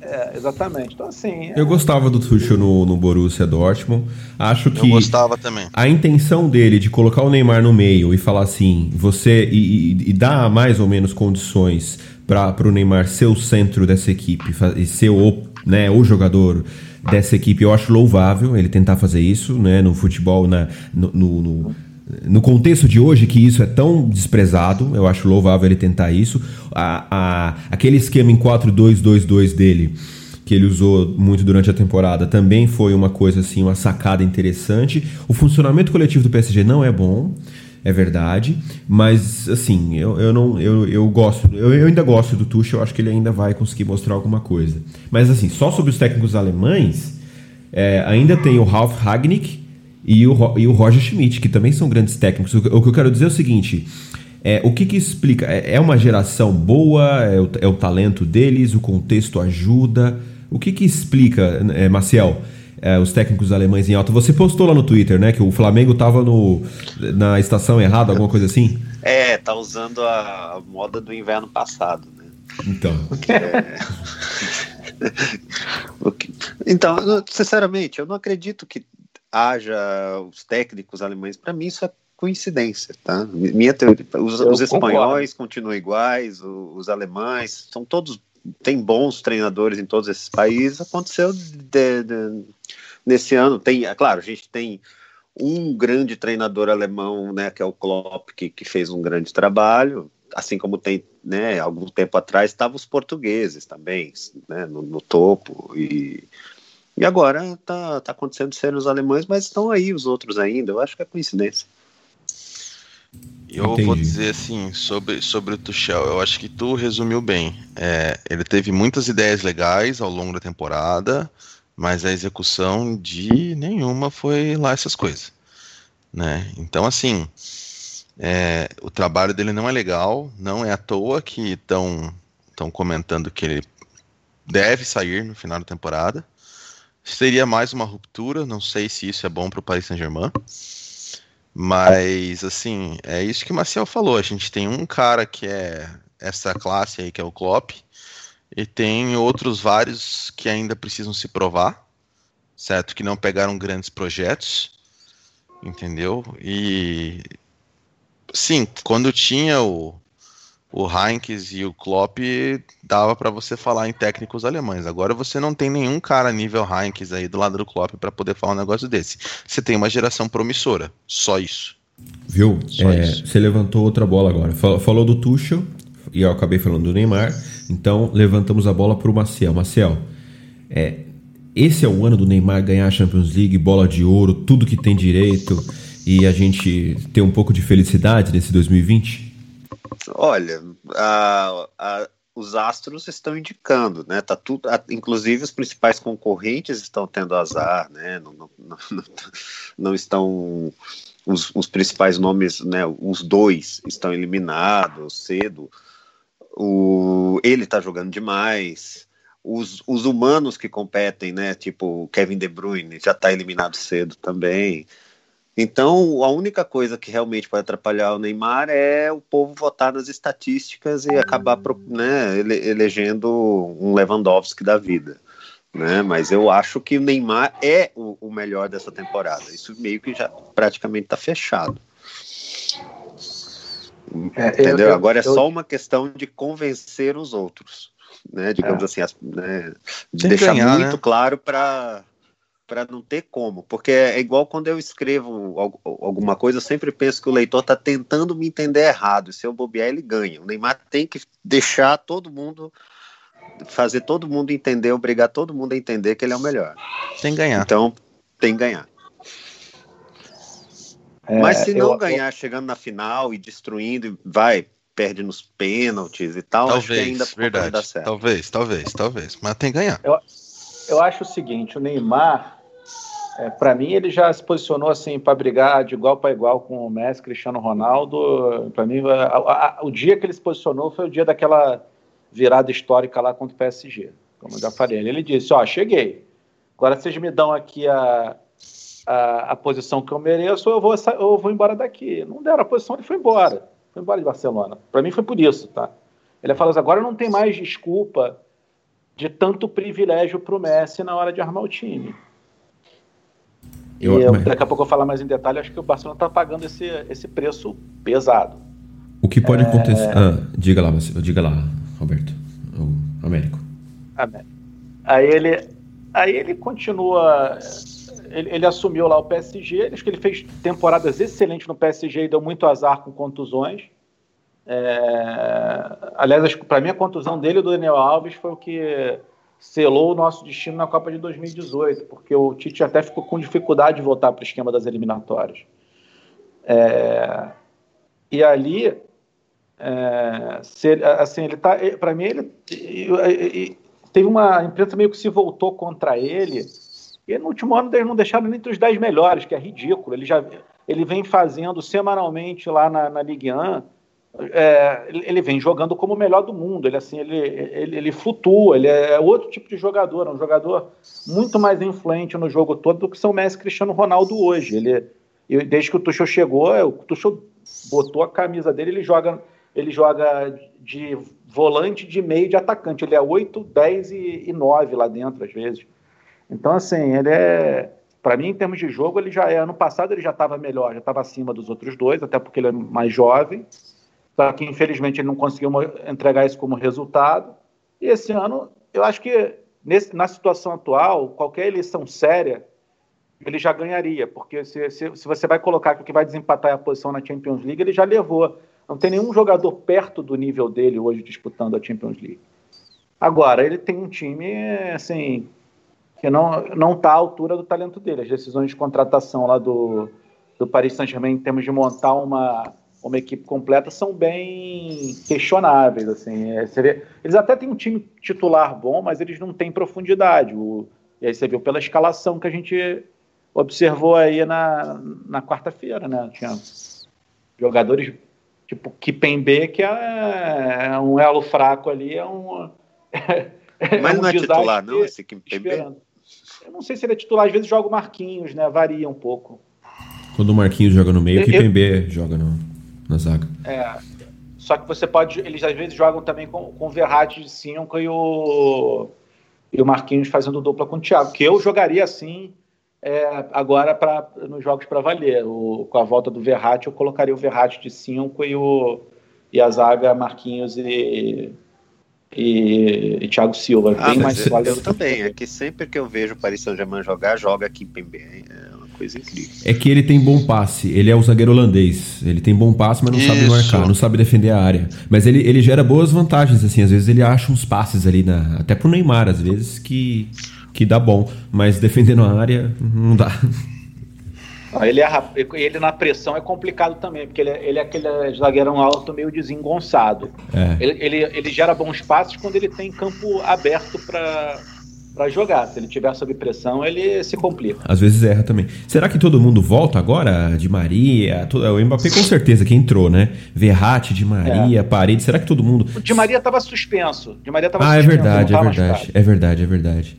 É, exatamente. Então, assim. Eu gostava do Tuchel no, no Borussia Dortmund. Acho que. Eu gostava também. A intenção dele de colocar o Neymar no meio e falar assim, você. e, e, e dar mais ou menos condições para o Neymar ser o centro dessa equipe e ser o né, o jogador dessa equipe. Eu acho louvável ele tentar fazer isso, né, no futebol, na, no, no, no, no contexto de hoje que isso é tão desprezado. Eu acho louvável ele tentar isso. A, a, aquele esquema em 4-2-2-2 dele que ele usou muito durante a temporada também foi uma coisa assim, uma sacada interessante. O funcionamento coletivo do PSG não é bom é verdade, mas assim, eu, eu não eu, eu gosto, eu, eu ainda gosto do Tuchel, eu acho que ele ainda vai conseguir mostrar alguma coisa. Mas assim, só sobre os técnicos alemães, é, ainda tem o Ralf Ragnick e o, e o Roger Schmidt, que também são grandes técnicos. O, o que eu quero dizer é o seguinte, é, o que, que explica? É, é uma geração boa? É o, é o talento deles? O contexto ajuda? O que, que explica, é, Maciel? é, os técnicos alemães em alta. Você postou lá no Twitter, né, que o Flamengo estava no, na estação errada, alguma coisa assim? É, tá usando a moda do inverno passado, né? Então. É... então, sinceramente, eu não acredito que haja os técnicos alemães. Para mim, isso é coincidência, tá? Minha teoria, os, os espanhóis continuam iguais, os, os, alemães são todos tem bons treinadores em todos esses países. Aconteceu de, de, nesse ano. Tem, é claro, a gente tem um grande treinador alemão, né, que é o Klopp, que, que fez um grande trabalho, assim como tem, né, algum tempo atrás estavam os portugueses também, né, no, no topo e e agora tá, tá acontecendo ser os alemães, mas estão aí os outros ainda. Eu acho que é coincidência. Eu Entendi. vou dizer assim sobre, sobre o Tuchel. Eu acho que tu resumiu bem. É, ele teve muitas ideias legais ao longo da temporada mas a execução de nenhuma foi lá essas coisas, né? Então assim, é, o trabalho dele não é legal, não é à toa que estão estão comentando que ele deve sair no final da temporada. Seria mais uma ruptura, não sei se isso é bom para o Paris Saint-Germain. Mas, assim, é isso que o Marcel falou. A gente tem um cara que é essa classe aí, que é o Klopp, e tem outros vários que ainda precisam se provar, certo? Que não pegaram grandes projetos, entendeu? E sim, quando tinha o, o Heinz e o Klopp, dava para você falar em técnicos alemães. Agora você não tem nenhum cara nível Heinz aí do lado do Klopp para poder falar um negócio desse. Você tem uma geração promissora, só isso. Viu? É, isso. Você levantou outra bola agora. Falou do Tuchel, e eu acabei falando do Neymar. Então levantamos a bola para o Maciel. Maciel, é, esse é o ano do Neymar ganhar a Champions League, bola de ouro, tudo que tem direito e a gente ter um pouco de felicidade nesse 2020? Olha, a, a, os astros estão indicando, né? Tá tudo, a, inclusive os principais concorrentes estão tendo azar, né? Não, não, não, não estão os, os, principais nomes, né? Os dois estão eliminados cedo o, ele tá jogando demais. Os, os humanos que competem, né? Tipo Kevin De Bruyne já tá eliminado cedo também. Então, a única coisa que realmente pode atrapalhar o Neymar é o povo votar nas estatísticas e acabar né, elegendo um Lewandowski da vida. Né? Mas eu acho que o Neymar é o, o melhor dessa temporada. Isso meio que já praticamente está fechado. É, Entendeu? Eu, Agora é eu, só uma questão de convencer os outros, né? Digamos é. assim, as, né? de deixar ganhar, muito né? claro para para não ter como, porque é igual quando eu escrevo alguma coisa, eu sempre penso que o leitor está tentando me entender errado. Se eu bobear, ele ganha. O Neymar tem que deixar todo mundo, fazer todo mundo entender, obrigar todo mundo a entender que ele é o melhor. Tem que ganhar. Então, tem que ganhar. É, Mas se não eu, ganhar eu... chegando na final e destruindo, vai, perde nos pênaltis e tal, talvez, acho que ainda verdade, dar certo. Talvez, talvez, talvez. Mas tem que ganhar. Eu, eu acho o seguinte, o Neymar, é, para mim, ele já se posicionou assim para brigar de igual para igual com o Messi, Cristiano Ronaldo. Para mim, a, a, o dia que ele se posicionou foi o dia daquela virada histórica lá contra o PSG. Como eu já falei, ele disse: Ó, cheguei. Agora vocês me dão aqui a, a, a, posição que eu mereço, eu vou, eu vou embora daqui. Não deram a posição, ele foi embora. Foi embora de Barcelona. Para mim foi por isso, tá? Ele falou assim, agora não tem mais desculpa de tanto privilégio para o Messi na hora de armar o time. Eu, e daqui a pouco eu vou falar mais em detalhe, acho que o Barcelona está pagando esse, esse preço pesado. O que pode é... acontecer... Ah, diga lá, diga lá, Roberto. O Américo. Américo. Aí ele, aí ele continua. Ele, ele, assumiu lá o PSG. Acho que ele fez temporadas excelentes no PSG e deu muito azar com contusões. É, aliás, para mim, a contusão dele e do Daniel Alves foi o que selou o nosso destino na Copa de 2018, porque o Tite até ficou com dificuldade de voltar para o esquema das eliminatórias. É, e ali, é, se, assim, ele tá, para mim, ele, teve uma imprensa meio que se voltou contra ele. E no último ano eles não deixaram nem entre os 10 melhores, que é ridículo. Ele já ele vem fazendo semanalmente lá na, na Ligue 1 é, ele vem jogando como o melhor do mundo. Ele assim, ele, ele, ele, flutua. Ele é outro tipo de jogador, é um jogador muito mais influente no jogo todo do que são Messi, Cristiano Ronaldo hoje. Ele, desde que o Tuchel chegou, o Tuchel botou a camisa dele, ele joga, ele joga de volante, de meio, de atacante. Ele é 8, 10 e, e 9 lá dentro às vezes. Então assim, ele é para mim, em termos de jogo, ele já é. Ano passado ele já estava melhor, já estava acima dos outros dois, até porque ele é mais jovem. Só que, infelizmente, ele não conseguiu entregar isso como resultado. E esse ano, eu acho que nesse, na situação atual, qualquer eleição séria, ele já ganharia, porque se, se, se você vai colocar que o que vai desempatar é a posição na Champions League, ele já levou. Não tem nenhum jogador perto do nível dele hoje disputando a Champions League. Agora, ele tem um time, assim, que não não está à altura do talento dele. As decisões de contratação lá do, do Paris Saint-Germain, em termos de montar uma uma equipe completa são bem questionáveis. Assim. É, vê, eles até têm um time titular bom, mas eles não têm profundidade. O, e aí você viu pela escalação que a gente observou aí na, na quarta-feira, né? Tinha jogadores tipo Kipembe, que é, é um elo fraco ali, é um. É, mas é um não é titular, não, esse Kipembe? Eu não sei se ele é titular, às vezes joga o Marquinhos, né? Varia um pouco. Quando o Marquinhos joga no meio, o Kipembe joga no na zaga. É. Só que você pode. Eles às vezes jogam também com, com o Verratti de 5 e o, e o Marquinhos fazendo dupla com o Thiago. Que eu jogaria assim é, agora pra, nos jogos para valer. O, com a volta do Verratti, eu colocaria o Verratti de 5 e, o, e a zaga Marquinhos e, e, e Thiago Silva. Ah, bem mais eu, eu também. É que sempre que eu vejo o Paris Saint-Germain jogar, joga aqui em Pembe. É coisa incrível. É que ele tem bom passe, ele é o zagueiro holandês. Ele tem bom passe, mas não Isso. sabe marcar, não sabe defender a área. Mas ele, ele gera boas vantagens, assim, às vezes ele acha uns passes ali, na, até pro Neymar, às vezes, que, que dá bom. Mas defendendo a área, não dá. Ele, é, ele na pressão é complicado também, porque ele, é, ele é aquele zagueirão alto meio desengonçado. É. Ele, ele, ele gera bons passes quando ele tem campo aberto para para jogar. Se ele tiver sob pressão, ele se complica. Às vezes erra também. Será que todo mundo volta agora? De Maria, todo, o Mbappé com certeza que entrou, né? Verratti, de Maria, é. Parede. Será que todo mundo? O de Maria estava suspenso. De Maria tava ah, é suspenso, é verdade, é verdade, é verdade, é verdade.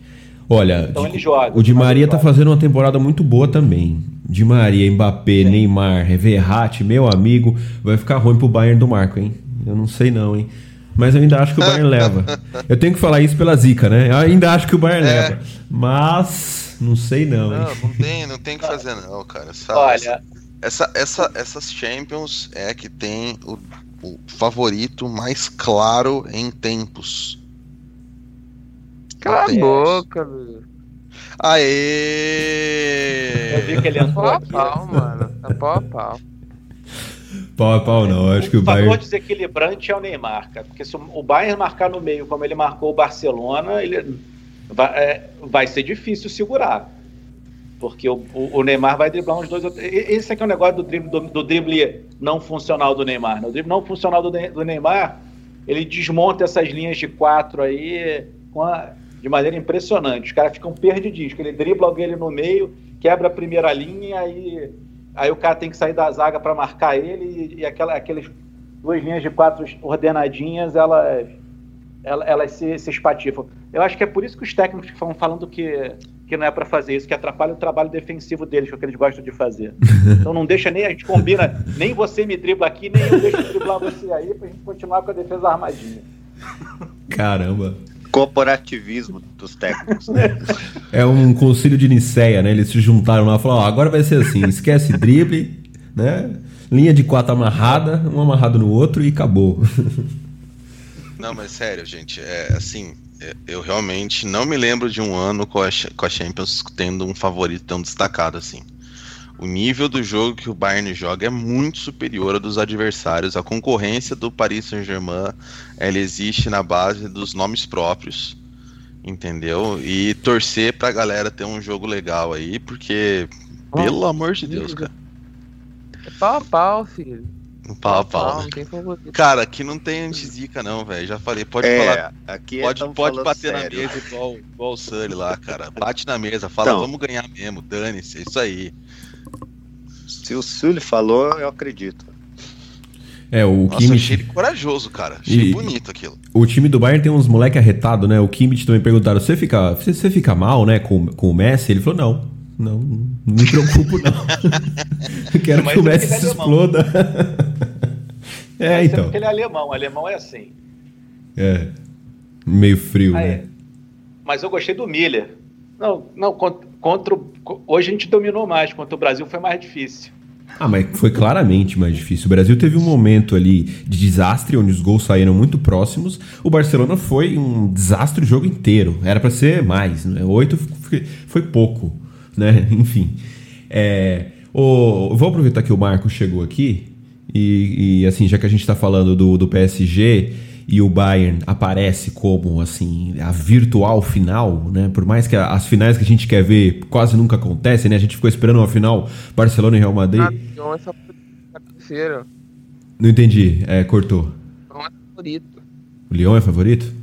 Olha, então de, ele joga, o Di Maria tá fazendo uma temporada muito boa também. Di Maria, Mbappé, Sim. Neymar, Verratti, meu amigo, vai ficar ruim pro Bayern do Marco, hein? Eu não sei não, hein? Mas eu ainda acho que o Bayern leva. Eu tenho que falar isso pela zica, né? Eu ainda acho que o Bayern é. leva. Mas não sei não. Não, não tem, não tem que fazer não, cara. Sabe? Olha, essa, essa, essas Champions é que tem o, o favorito mais claro em tempos. Cala a boca, meu. Aê! Eu vi que ele entrou aqui. Pau, mano. Tá pau a pau. Pau a pau não, acho que o, o Bayern... O fator desequilibrante é o Neymar, cara, porque se o Bayern marcar no meio como ele marcou o Barcelona, ele vai, é, vai ser difícil segurar. Porque o, o, Neymar vai driblar uns dois. Esse aqui é o negócio do drible, do, do drible não funcional do Neymar. Né? O drible não funcional do, do Neymar, ele desmonta essas linhas de quatro aí a, de maneira impressionante. Os caras ficam perdidinhos. Ele dribla alguém ali no meio, quebra a primeira linha e aí o cara tem que sair da zaga para marcar ele e, e aquela, aquelas duas linhas de quatro ordenadinhas, elas, elas, elas se, se espatifam. Eu acho que é por isso que os técnicos estão falando que, que não é para fazer isso, que atrapalha o trabalho defensivo deles, que é o que eles gostam de fazer. Então não deixa nem, a gente combina, nem você me dribla aqui, nem eu deixo driblar você aí, pra gente continuar com a defesa armadinha. Caramba corporativismo dos técnicos. Né? É um concílio de Niceia, né? Eles se juntaram lá e falaram: ó, agora vai ser assim, esquece drible, né? Linha de quatro amarrada, um amarrado no outro e acabou. Não, mas sério, gente, é assim, é, eu realmente não me lembro de um ano com a, Cha- com a Champions tendo um favorito tão destacado assim. O nível do jogo que o Bayern joga é muito superior ao dos adversários. A concorrência do Paris Saint-Germain, ela existe na base dos nomes próprios, entendeu? E torcer pra galera ter um jogo legal aí, porque pelo amor de Deus, cara, É pau a pau, filho. pau a pau, né? Cara, aqui não tem antizica não, velho. Já falei, pode É, falar aqui Pode, pode bater na sério. mesa igual, igual o Sully lá, cara. Bate na mesa, fala, Então. vamos ganhar mesmo, dane-se, é isso aí. Se o Sully falou, eu acredito. É, o Nossa, achei Kimmich, ele corajoso, cara. Achei E- bonito aquilo. o time do Bayern tem uns moleque arretado, né? O Kimmich também perguntaram, você fica, você, fica mal, né, com, com o Messi? Ele falou, não, não, não me preocupo não. Quero Mas que o Messi é se alemão. exploda. é, Mas então. Porque ele é alemão, alemão é assim. É, meio frio, Ah, né? é. Mas eu gostei do Miller. Não, não, contra, contra o- hoje a gente dominou mais, contra o Brasil foi mais difícil. Ah, mas foi claramente mais difícil. O Brasil teve um momento ali de desastre, onde os gols saíram muito próximos. O Barcelona foi um desastre o jogo inteiro. Era pra ser mais, né? Oito foi- pouco, né? Enfim. É, o- vou aproveitar que o Marco chegou aqui e, e, assim, já que a gente tá falando do, do PSG e o Bayern aparece como assim a virtual final, né? Por mais que a- as finais que a gente quer ver quase nunca acontecem, né? A gente ficou esperando uma final Barcelona e Real Madrid. Ah, Lyon é. Não entendi. É, cortou. Lyon é favorito. O Leão é favorito?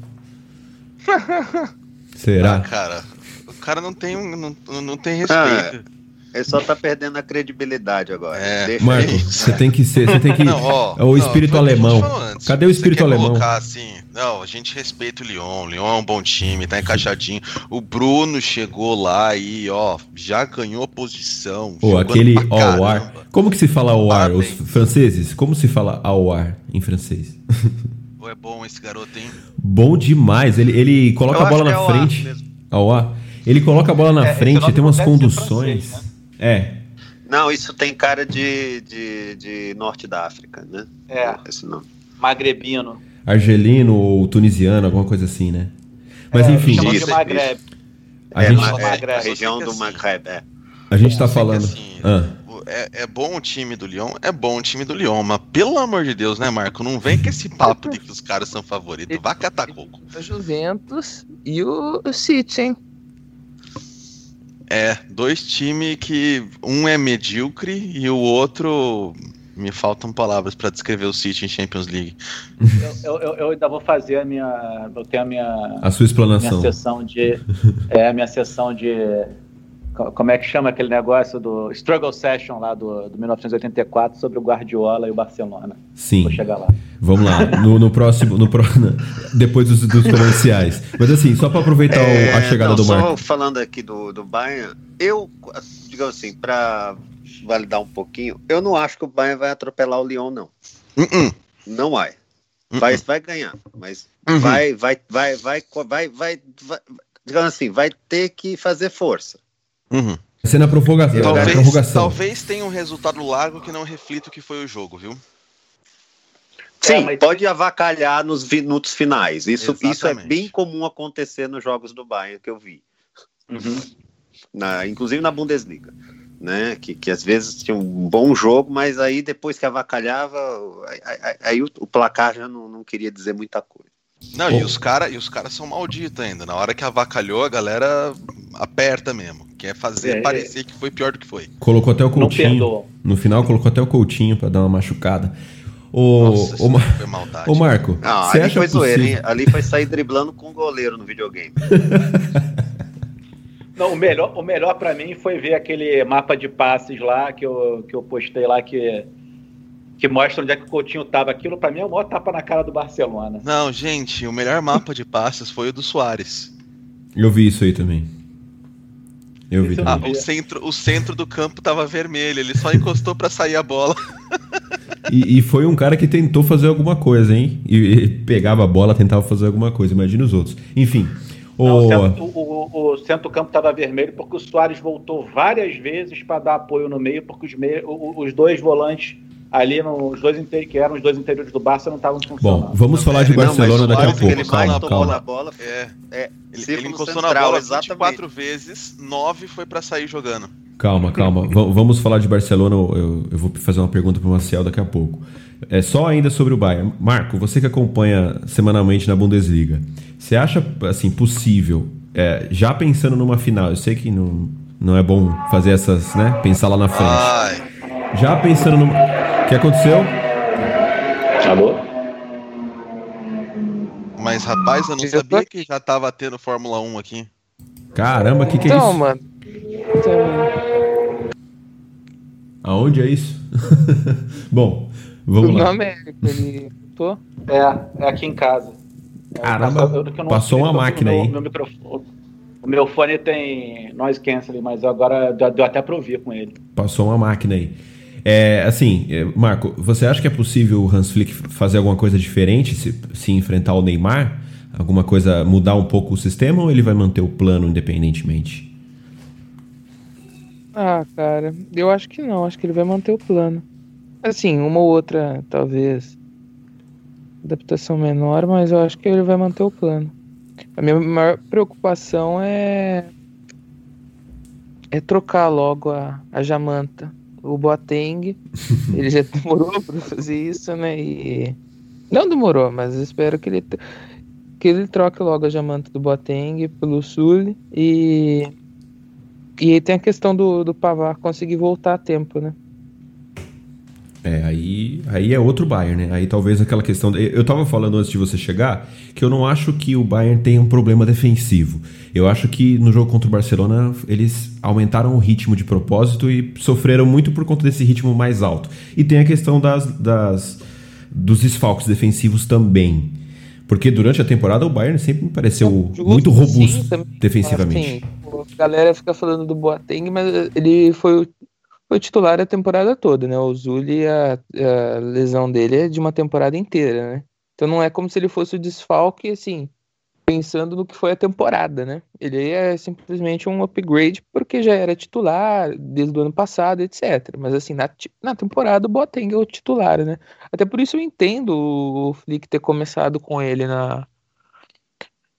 Ah, Será? cara, o cara não tem, não, não tem Ah, respeito. Ele só tá perdendo a credibilidade agora. É. Deixa Marco, você tem que ser, você tem que Não, ó, é o não, espírito alemão. Cadê o Você espírito quer alemão? colocar assim, não, a gente respeita o Lyon, o Lyon é um bom time, tá encaixadinho. O Bruno chegou lá e, ó, já ganhou posição. Pô, aquele ao ar. Como que se fala ao ar? Os franceses, como se fala ao ar em francês? Pô, é bom esse garoto, hein? Bom demais. Ele, ele coloca Eu a bola acho que na é frente. Ao ar. Ele coloca a bola na É, esse frente, tem umas ser conduções. É. Não, isso tem cara de, de, de norte da África, né? É. Esse nome. Magrebino. Argelino ou tunisiano, alguma coisa assim, né? Mas É, enfim, chamam Isso, de Maghreb. a é, gente, é, Maghreb. a região do que assim- Maghreb, é. a gente tá que, falando. assim, Ah. É, é bom o time do Lyon? É bom o time do Lyon, mas pelo amor de Deus, né, Marco? Não vem com esse papo de que os caras são favoritos. Vai catar coco. O Juventus e o o City, hein? É, dois times que um é medíocre e o outro. Me faltam palavras pra descrever o City em Champions League. Eu, eu- eu- ainda vou fazer a minha. Eu tenho a minha, A sua minha explanação. sessão de. É, a minha sessão de. Co- Como é que chama aquele negócio do Struggle Session lá do, do 1984 sobre o Guardiola e o Barcelona. Sim. Vou chegar lá. Vamos lá, no, no próximo, no, pró- depois dos, dos comerciais. Mas assim, só pra aproveitar o- a É, chegada não, do só Marco. falando aqui do, do Bayern, eu, digamos assim, para validar um pouquinho, eu não acho que o Bayern vai atropelar o Lyon, não. Uh-uh. Não vai. Uh-uh. Vai, vai ganhar, mas Uhum. vai, vai, vai, vai, vai, vai, vai, digamos assim, vai ter que fazer força. Uhum. Vai ser na prorrogação. na Talvez, prorrogação. talvez tenha um resultado largo que não reflita o que foi o jogo, viu? Sim, É, mas- pode avacalhar nos minutos finais. Isso, isso é bem comum acontecer nos jogos do Bayern que eu vi. Uhum. na- inclusive na Bundesliga, né? Que, que às vezes tinha um bom jogo, mas aí depois que avacalhava, aí, aí- aí o, o placar já não, não queria dizer muita coisa. Não, Bom. e os caras e os cara são malditos ainda. Na hora que avacalhou, a galera aperta mesmo. Quer fazer É, parecer que foi pior do que foi. Colocou até o Não Coutinho. No final, colocou até o Coutinho pra dar uma machucada. Ô, Nossa, Mar- foi maldade. ô Marco, Não, você ali acha foi zoeira, hein? possível... Ali foi sair driblando com o goleiro no videogame. Não, o melhor, o melhor para mim foi ver aquele mapa de passes lá que eu, que eu postei lá que, que mostra onde é que o Coutinho tava. Aquilo para mim é o maior tapa na cara do Barcelona. Não, gente, o melhor mapa de passes foi o do Soares. Eu vi isso aí também. Eu vi Esse também. Ah, o centro, o centro do campo tava vermelho, ele só encostou pra sair a bola. E, e foi um cara que tentou fazer alguma coisa, hein? E, e pegava a bola, tentava fazer alguma coisa. Imagina os outros. Enfim. Não, O... o, centro, o, o- o centro-campo estava vermelho porque o Soares voltou várias vezes para dar apoio no meio, porque os, meio, o- os dois volantes ali nos dois interiores, que eram os dois interiores do Barça, não estavam funcionando. Bom, vamos falar de Não, Barcelona o daqui a pouco. ele Calma, calma. a bola, É, é, ele, ele encostou na central, bola exatamente. 24 vezes, 9 foi pra sair jogando. Calma, calma. V- vamos falar de Barcelona. Eu, eu vou fazer uma pergunta para o Marcel daqui a pouco. É só ainda sobre o Bayern. Marco, você que acompanha semanalmente na Bundesliga, você acha assim possível, é, já pensando numa final? Eu sei que não, não é bom fazer essas, né? Pensar lá na frente. Ai, Já pensando no. O que aconteceu? Alô? mas rapaz, eu não sabia que já tava tendo Fórmula 1 aqui. Caramba, o que, que é Então, isso? mano. Então, Aonde é isso? Bom, vamos lá. América, ele tô. É, é aqui em casa. Caramba, Eu- eu- eu não passou uma máquina o meu, aí. Meu o meu fone tem noise canceling, mas agora já deu até pra ouvir com ele. Passou uma máquina aí. É, assim, é, Marco, você acha que é possível o Hans Flick fazer alguma coisa diferente se, se enfrentar o Neymar? Alguma coisa, mudar um pouco o sistema ou ele vai manter o plano independentemente? Ah, cara, eu acho que não, acho que ele vai manter o plano. Assim, uma ou outra, talvez, adaptação menor, mas eu acho que ele vai manter o plano. A minha maior preocupação é é trocar logo a, a Jamanta. O Boateng, ele já demorou pra fazer isso, né? E não demorou, mas espero que ele que ele troque logo a Jamanta do Boateng pelo Sul e e tem a questão do, do Pavar conseguir voltar a tempo, né? É, aí, aí é outro Bayern, né? Aí talvez aquela questão. Eu tava falando antes de você chegar que eu não acho que o Bayern tenha um problema defensivo. Eu acho que no jogo contra o Barcelona eles aumentaram o ritmo de propósito e sofreram muito por conta desse ritmo mais alto. E tem a questão das, das dos desfalques defensivos também. Porque durante a temporada o Bayern sempre me pareceu muito robusto sim, defensivamente. Assim, a galera fica falando do Boateng, mas ele foi o, foi titular a temporada toda, né? O Zuli, a, a lesão dele é de uma temporada inteira, né? Então não é como se ele fosse o desfalque, assim, pensando no que foi a temporada, né? Ele é simplesmente um upgrade porque já era titular desde o ano passado, etc. Mas assim, na, na temporada o Boateng é o titular, né? Até por isso eu entendo o Flick ter começado com ele na,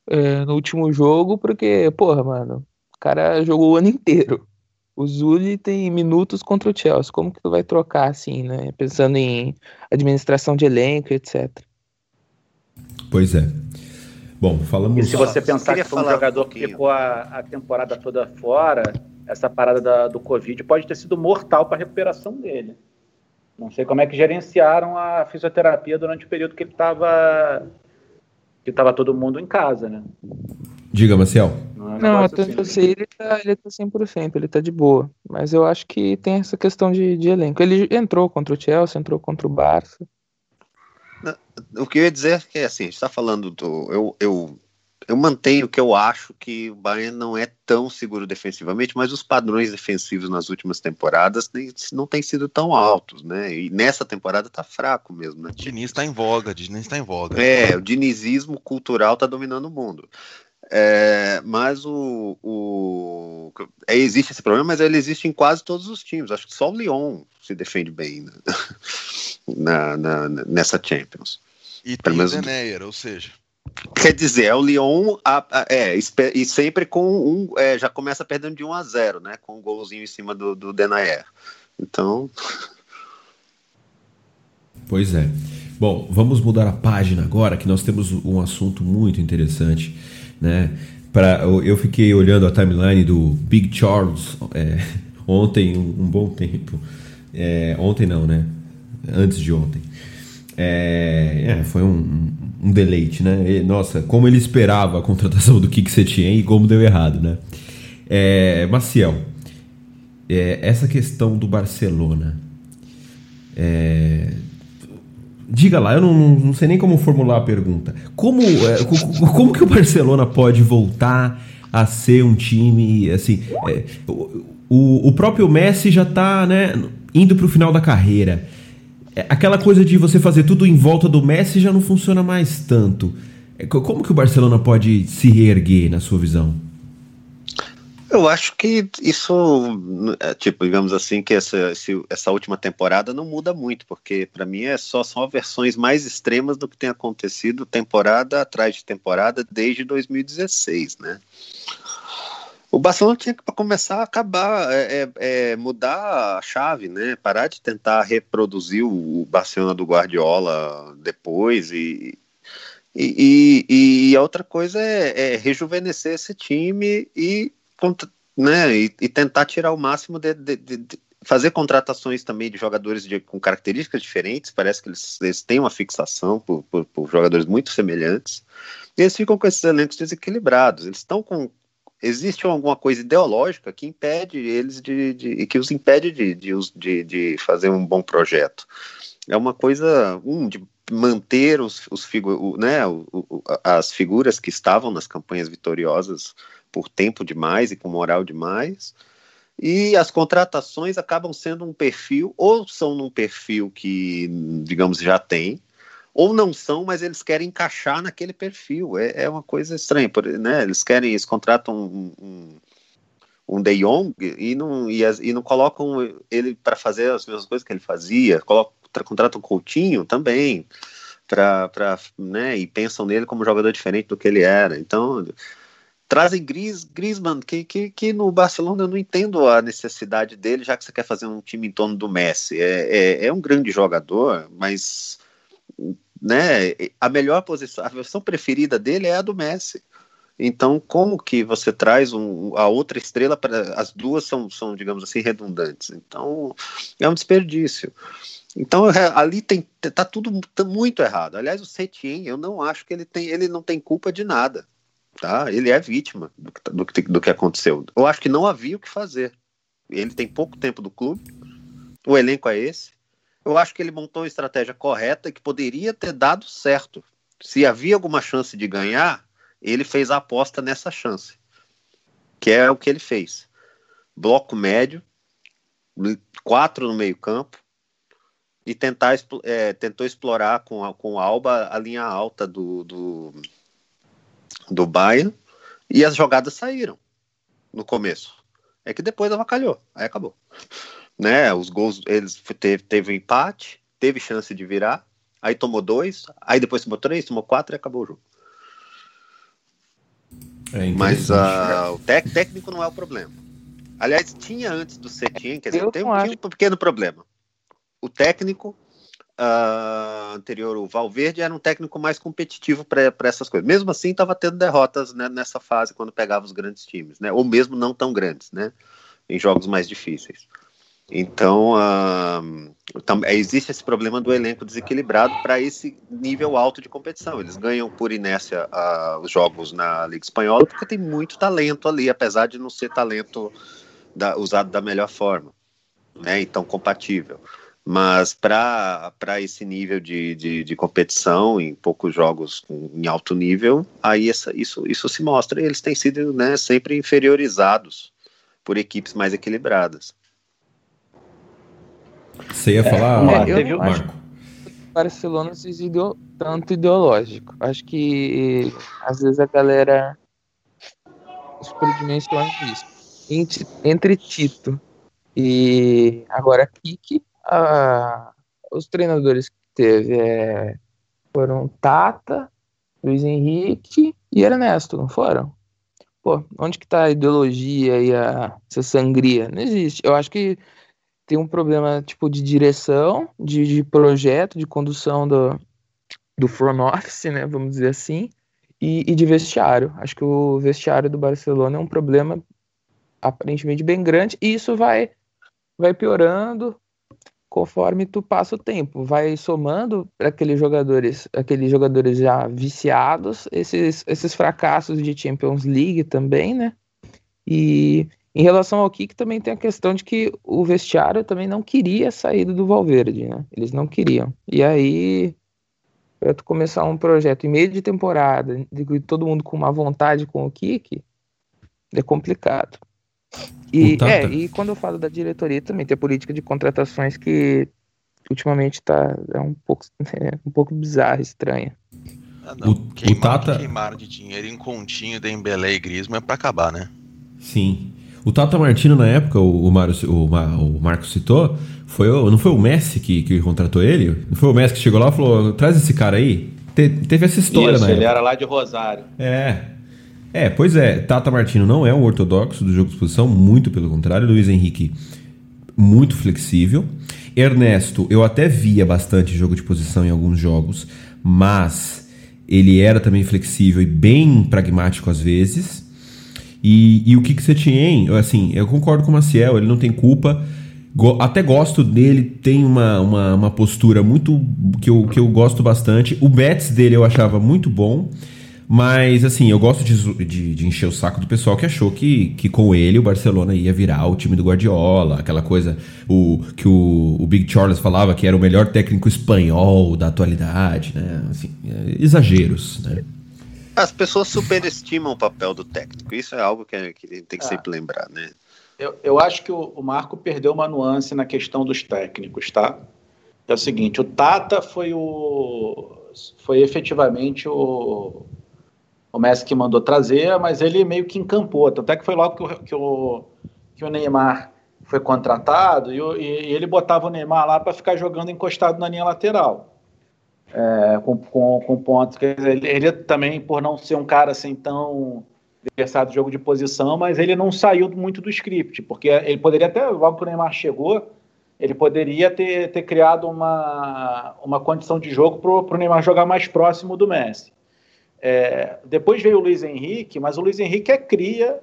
é, no último jogo, porque, porra, mano, o cara jogou o ano inteiro. O Zuli tem minutos contra o Chelsea. Como que tu vai trocar assim, né? Pensando em administração de elenco, etc. Pois é. Bom, E falamos. se você pensar que foi um falar um jogador que ficou a, a temporada toda fora, essa parada da- do Covid pode ter sido mortal para a recuperação dele. Não sei como é que gerenciaram a fisioterapia durante o período que ele estava que estava todo mundo em casa, né? Diga, Marcel. Não, é um Não, até assim, sei, ele tá, ele tá 100%, ele tá de boa. Mas eu acho que tem essa questão de, de elenco. Ele entrou contra o Chelsea, entrou contra o Barça. O que eu ia dizer é que, assim, a gente está falando do. Eu, eu, eu mantenho que eu acho que o Bayern não é tão seguro defensivamente, mas os padrões defensivos nas últimas temporadas não têm sido tão altos, né? E nessa temporada tá fraco mesmo, né? Diniz tá em voga, Diniz tá em voga. É, o dinizismo cultural tá dominando o mundo. É, mas o, o é, existe esse problema, mas ele existe em quase todos os times. Acho que só o Lyon se defende bem né? na, na- nessa Champions. E Pelo tem o menos- ou seja, Quer dizer, é o Lyon a- a- é, e sempre com um. é, já começa perdendo de 1 a 0 né? Com um golzinho em cima do, do Denayer. Então, Pois é. Bom, vamos mudar a página agora, que nós temos um assunto muito interessante, né? Pra, eu- fiquei olhando a timeline do Big Charles é, ontem, um, um bom tempo. É, ontem não, né? Antes de ontem. É, é, foi um, um deleite, né? E, nossa, como ele esperava a contratação do Kik Setien e como deu errado, né? É, Maciel, é, essa questão do Barcelona. Diga lá, eu não, não- sei nem como formular a pergunta. Como, é, co- co- como que o Barcelona pode voltar a ser um time assim? é, o, o- próprio Messi já tá né, indo para o final da carreira. É, aquela coisa de você fazer tudo em volta do Messi já não funciona mais tanto. É, co- como que o Barcelona pode se reerguer na sua visão? Eu acho que isso, é, tipo, digamos assim, que essa, essa última temporada não muda muito, porque para mim é só são versões mais extremas do que tem acontecido temporada atrás de temporada desde 2016, né? O Barcelona tinha que começar a acabar, é, é, é, mudar a chave, né? Parar de tentar reproduzir o Barcelona do Guardiola depois e, e, e, e a outra coisa é, é rejuvenescer esse time e né, e, e, tentar tirar o máximo de, de, de, de, fazer contratações também de jogadores com características diferentes. Parece que eles, eles têm uma fixação por, por, por, jogadores muito semelhantes. E eles ficam com esses elencos desequilibrados. Eles estão com. Existe alguma coisa ideológica que impede eles de. que os impede de, de, de, de fazer um bom projeto. É uma coisa. Um, de manter os, os figu né, o, o, as figuras que estavam nas campanhas vitoriosas por tempo demais e com moral demais. E as contratações acabam sendo um perfil, ou são num perfil que, digamos, já tem, ou não são, mas eles querem encaixar naquele perfil. É, é uma coisa estranha, né? Eles querem, eles contratam um, um, um De Jong e não, e, as, e não colocam ele para fazer as mesmas coisas que ele fazia, colocam, contratam Coutinho também, para, né? E pensam nele como jogador diferente do que ele era. Então trazem Gris, Griezmann, que, que, que no Barcelona eu não entendo a necessidade dele, já que você quer fazer um time em torno do Messi. É, é, é um grande jogador, mas né, a melhor posição, a versão preferida dele é a do Messi. Então, como que você traz um, a outra estrela para. As duas são, são, digamos assim, redundantes. Então, é um desperdício. Então, ali tem, tá tudo tá muito errado. Aliás, o Setien, eu não acho que ele tem, ele não tem culpa de nada tá? Ele é vítima do, do, do que aconteceu. Eu acho que não havia o que fazer. Ele tem pouco tempo do clube, o elenco é esse. Eu acho que ele montou uma estratégia correta que poderia ter dado certo. Se havia alguma chance de ganhar, ele fez a aposta nessa chance, que é o que ele fez. Bloco médio, quatro no meio campo, e tentar, é, tentou explorar com, a, com o Alba a linha alta do, do, do Bayern e as jogadas saíram no começo. É que depois avacalhou, aí acabou. Né, os gols, eles teve, teve um empate, teve chance de virar, aí tomou dois, aí depois tomou três, tomou quatro e acabou o jogo. É Mas uh, o técnico não é o problema. Aliás, tinha antes do Cetim, quer dizer, tem, tinha um pequeno problema. O técnico uh, anterior, o Valverde, era um técnico mais competitivo para essas coisas. Mesmo assim, estava tendo derrotas né, nessa fase quando pegava os grandes times, né? Ou mesmo não tão grandes, né? Em jogos mais difíceis. Então, uh, existe esse problema do elenco desequilibrado para esse nível alto de competição. Eles ganham por inércia uh, os jogos na Liga Espanhola porque tem muito talento ali, apesar de não ser talento da, usado da melhor forma, né? Então, compatível. Mas para esse nível de, de, de, competição, em poucos jogos em alto nível, aí essa, isso, isso se mostra. Eles têm sido né, sempre inferiorizados por equipes mais equilibradas. Você ia falar, é, é, eu Marco? o Barcelona se exiliou tanto ideológico. Acho que às vezes a galera superdimensiona isso. Entre, entre Tito e agora Kiki, a, os treinadores que teve é, foram Tata, Luiz Henrique e Ernesto, não foram? Pô, onde que tá a ideologia e a, essa sangria? Não existe. Eu acho que tem um problema tipo de direção, de, de projeto, de condução do, do front office, né, vamos dizer assim, e, e, de vestiário. Acho que o vestiário do Barcelona é um problema aparentemente bem grande e isso vai vai piorando conforme tu passa o tempo, vai somando aqueles jogadores, aqueles jogadores já viciados, esses, esses fracassos de Champions League também, né? E em relação ao Kik também tem a questão de que o vestiário também não queria a saída do Valverde, né? Eles não queriam. E aí para tu começar um projeto em meio de temporada, de todo mundo com uma vontade com o Kik, é complicado. E, é, e quando eu falo da diretoria também, tem a política de contratações que ultimamente tá é um pouco, é um pouco bizarra, estranha. Ah, não. O, o Tata... queimaram de dinheiro em continho, Dembélé e Griezmann é pra acabar, né? Sim. O Tata Martino, na época, o, o, Mário, o, o Marcos citou, foi o, não foi o Messi que, que contratou ele? Não foi o Messi que chegou lá e falou: traz esse cara aí? Te, teve essa história, né? ele era lá de Rosário. É. É, pois é, Tata Martino não é um ortodoxo do jogo de posição, muito pelo contrário. Luiz Henrique, muito flexível. Ernesto, eu até via bastante jogo de posição em alguns jogos, mas ele era também flexível e bem pragmático às vezes. E, e o que você tinha, assim, eu concordo com o Maciel, ele não tem culpa. Go até gosto dele, tem uma, uma, uma, postura muito que eu, que eu gosto bastante. O Betis dele eu achava muito bom. Mas, assim, eu gosto de, de, de, encher o saco do pessoal que achou que, que com ele o Barcelona ia virar o time do Guardiola, aquela coisa o, que o, o Big Charles falava que era o melhor técnico espanhol da atualidade, né? Assim, é, exageros, né? As pessoas superestimam o papel do técnico, isso é algo que, que tem que ah. sempre lembrar, né? Eu, eu acho que o, o Marco perdeu uma nuance na questão dos técnicos, tá? É o seguinte, o Tata foi o foi efetivamente o o Messi que mandou trazer, mas ele meio que encampou. Até que foi logo que o, que o, que o Neymar foi contratado e, e, ele botava o Neymar lá para ficar jogando encostado na linha lateral. É, com, com, com pontos. Ele, ele, também, por não ser um cara assim tão versado de jogo de posição, mas ele não saiu muito do script, porque ele poderia até, logo que o Neymar chegou, ele poderia ter, ter criado uma, uma condição de jogo para o Neymar jogar mais próximo do Messi. É, depois veio o Luiz Henrique, mas o Luiz Henrique é cria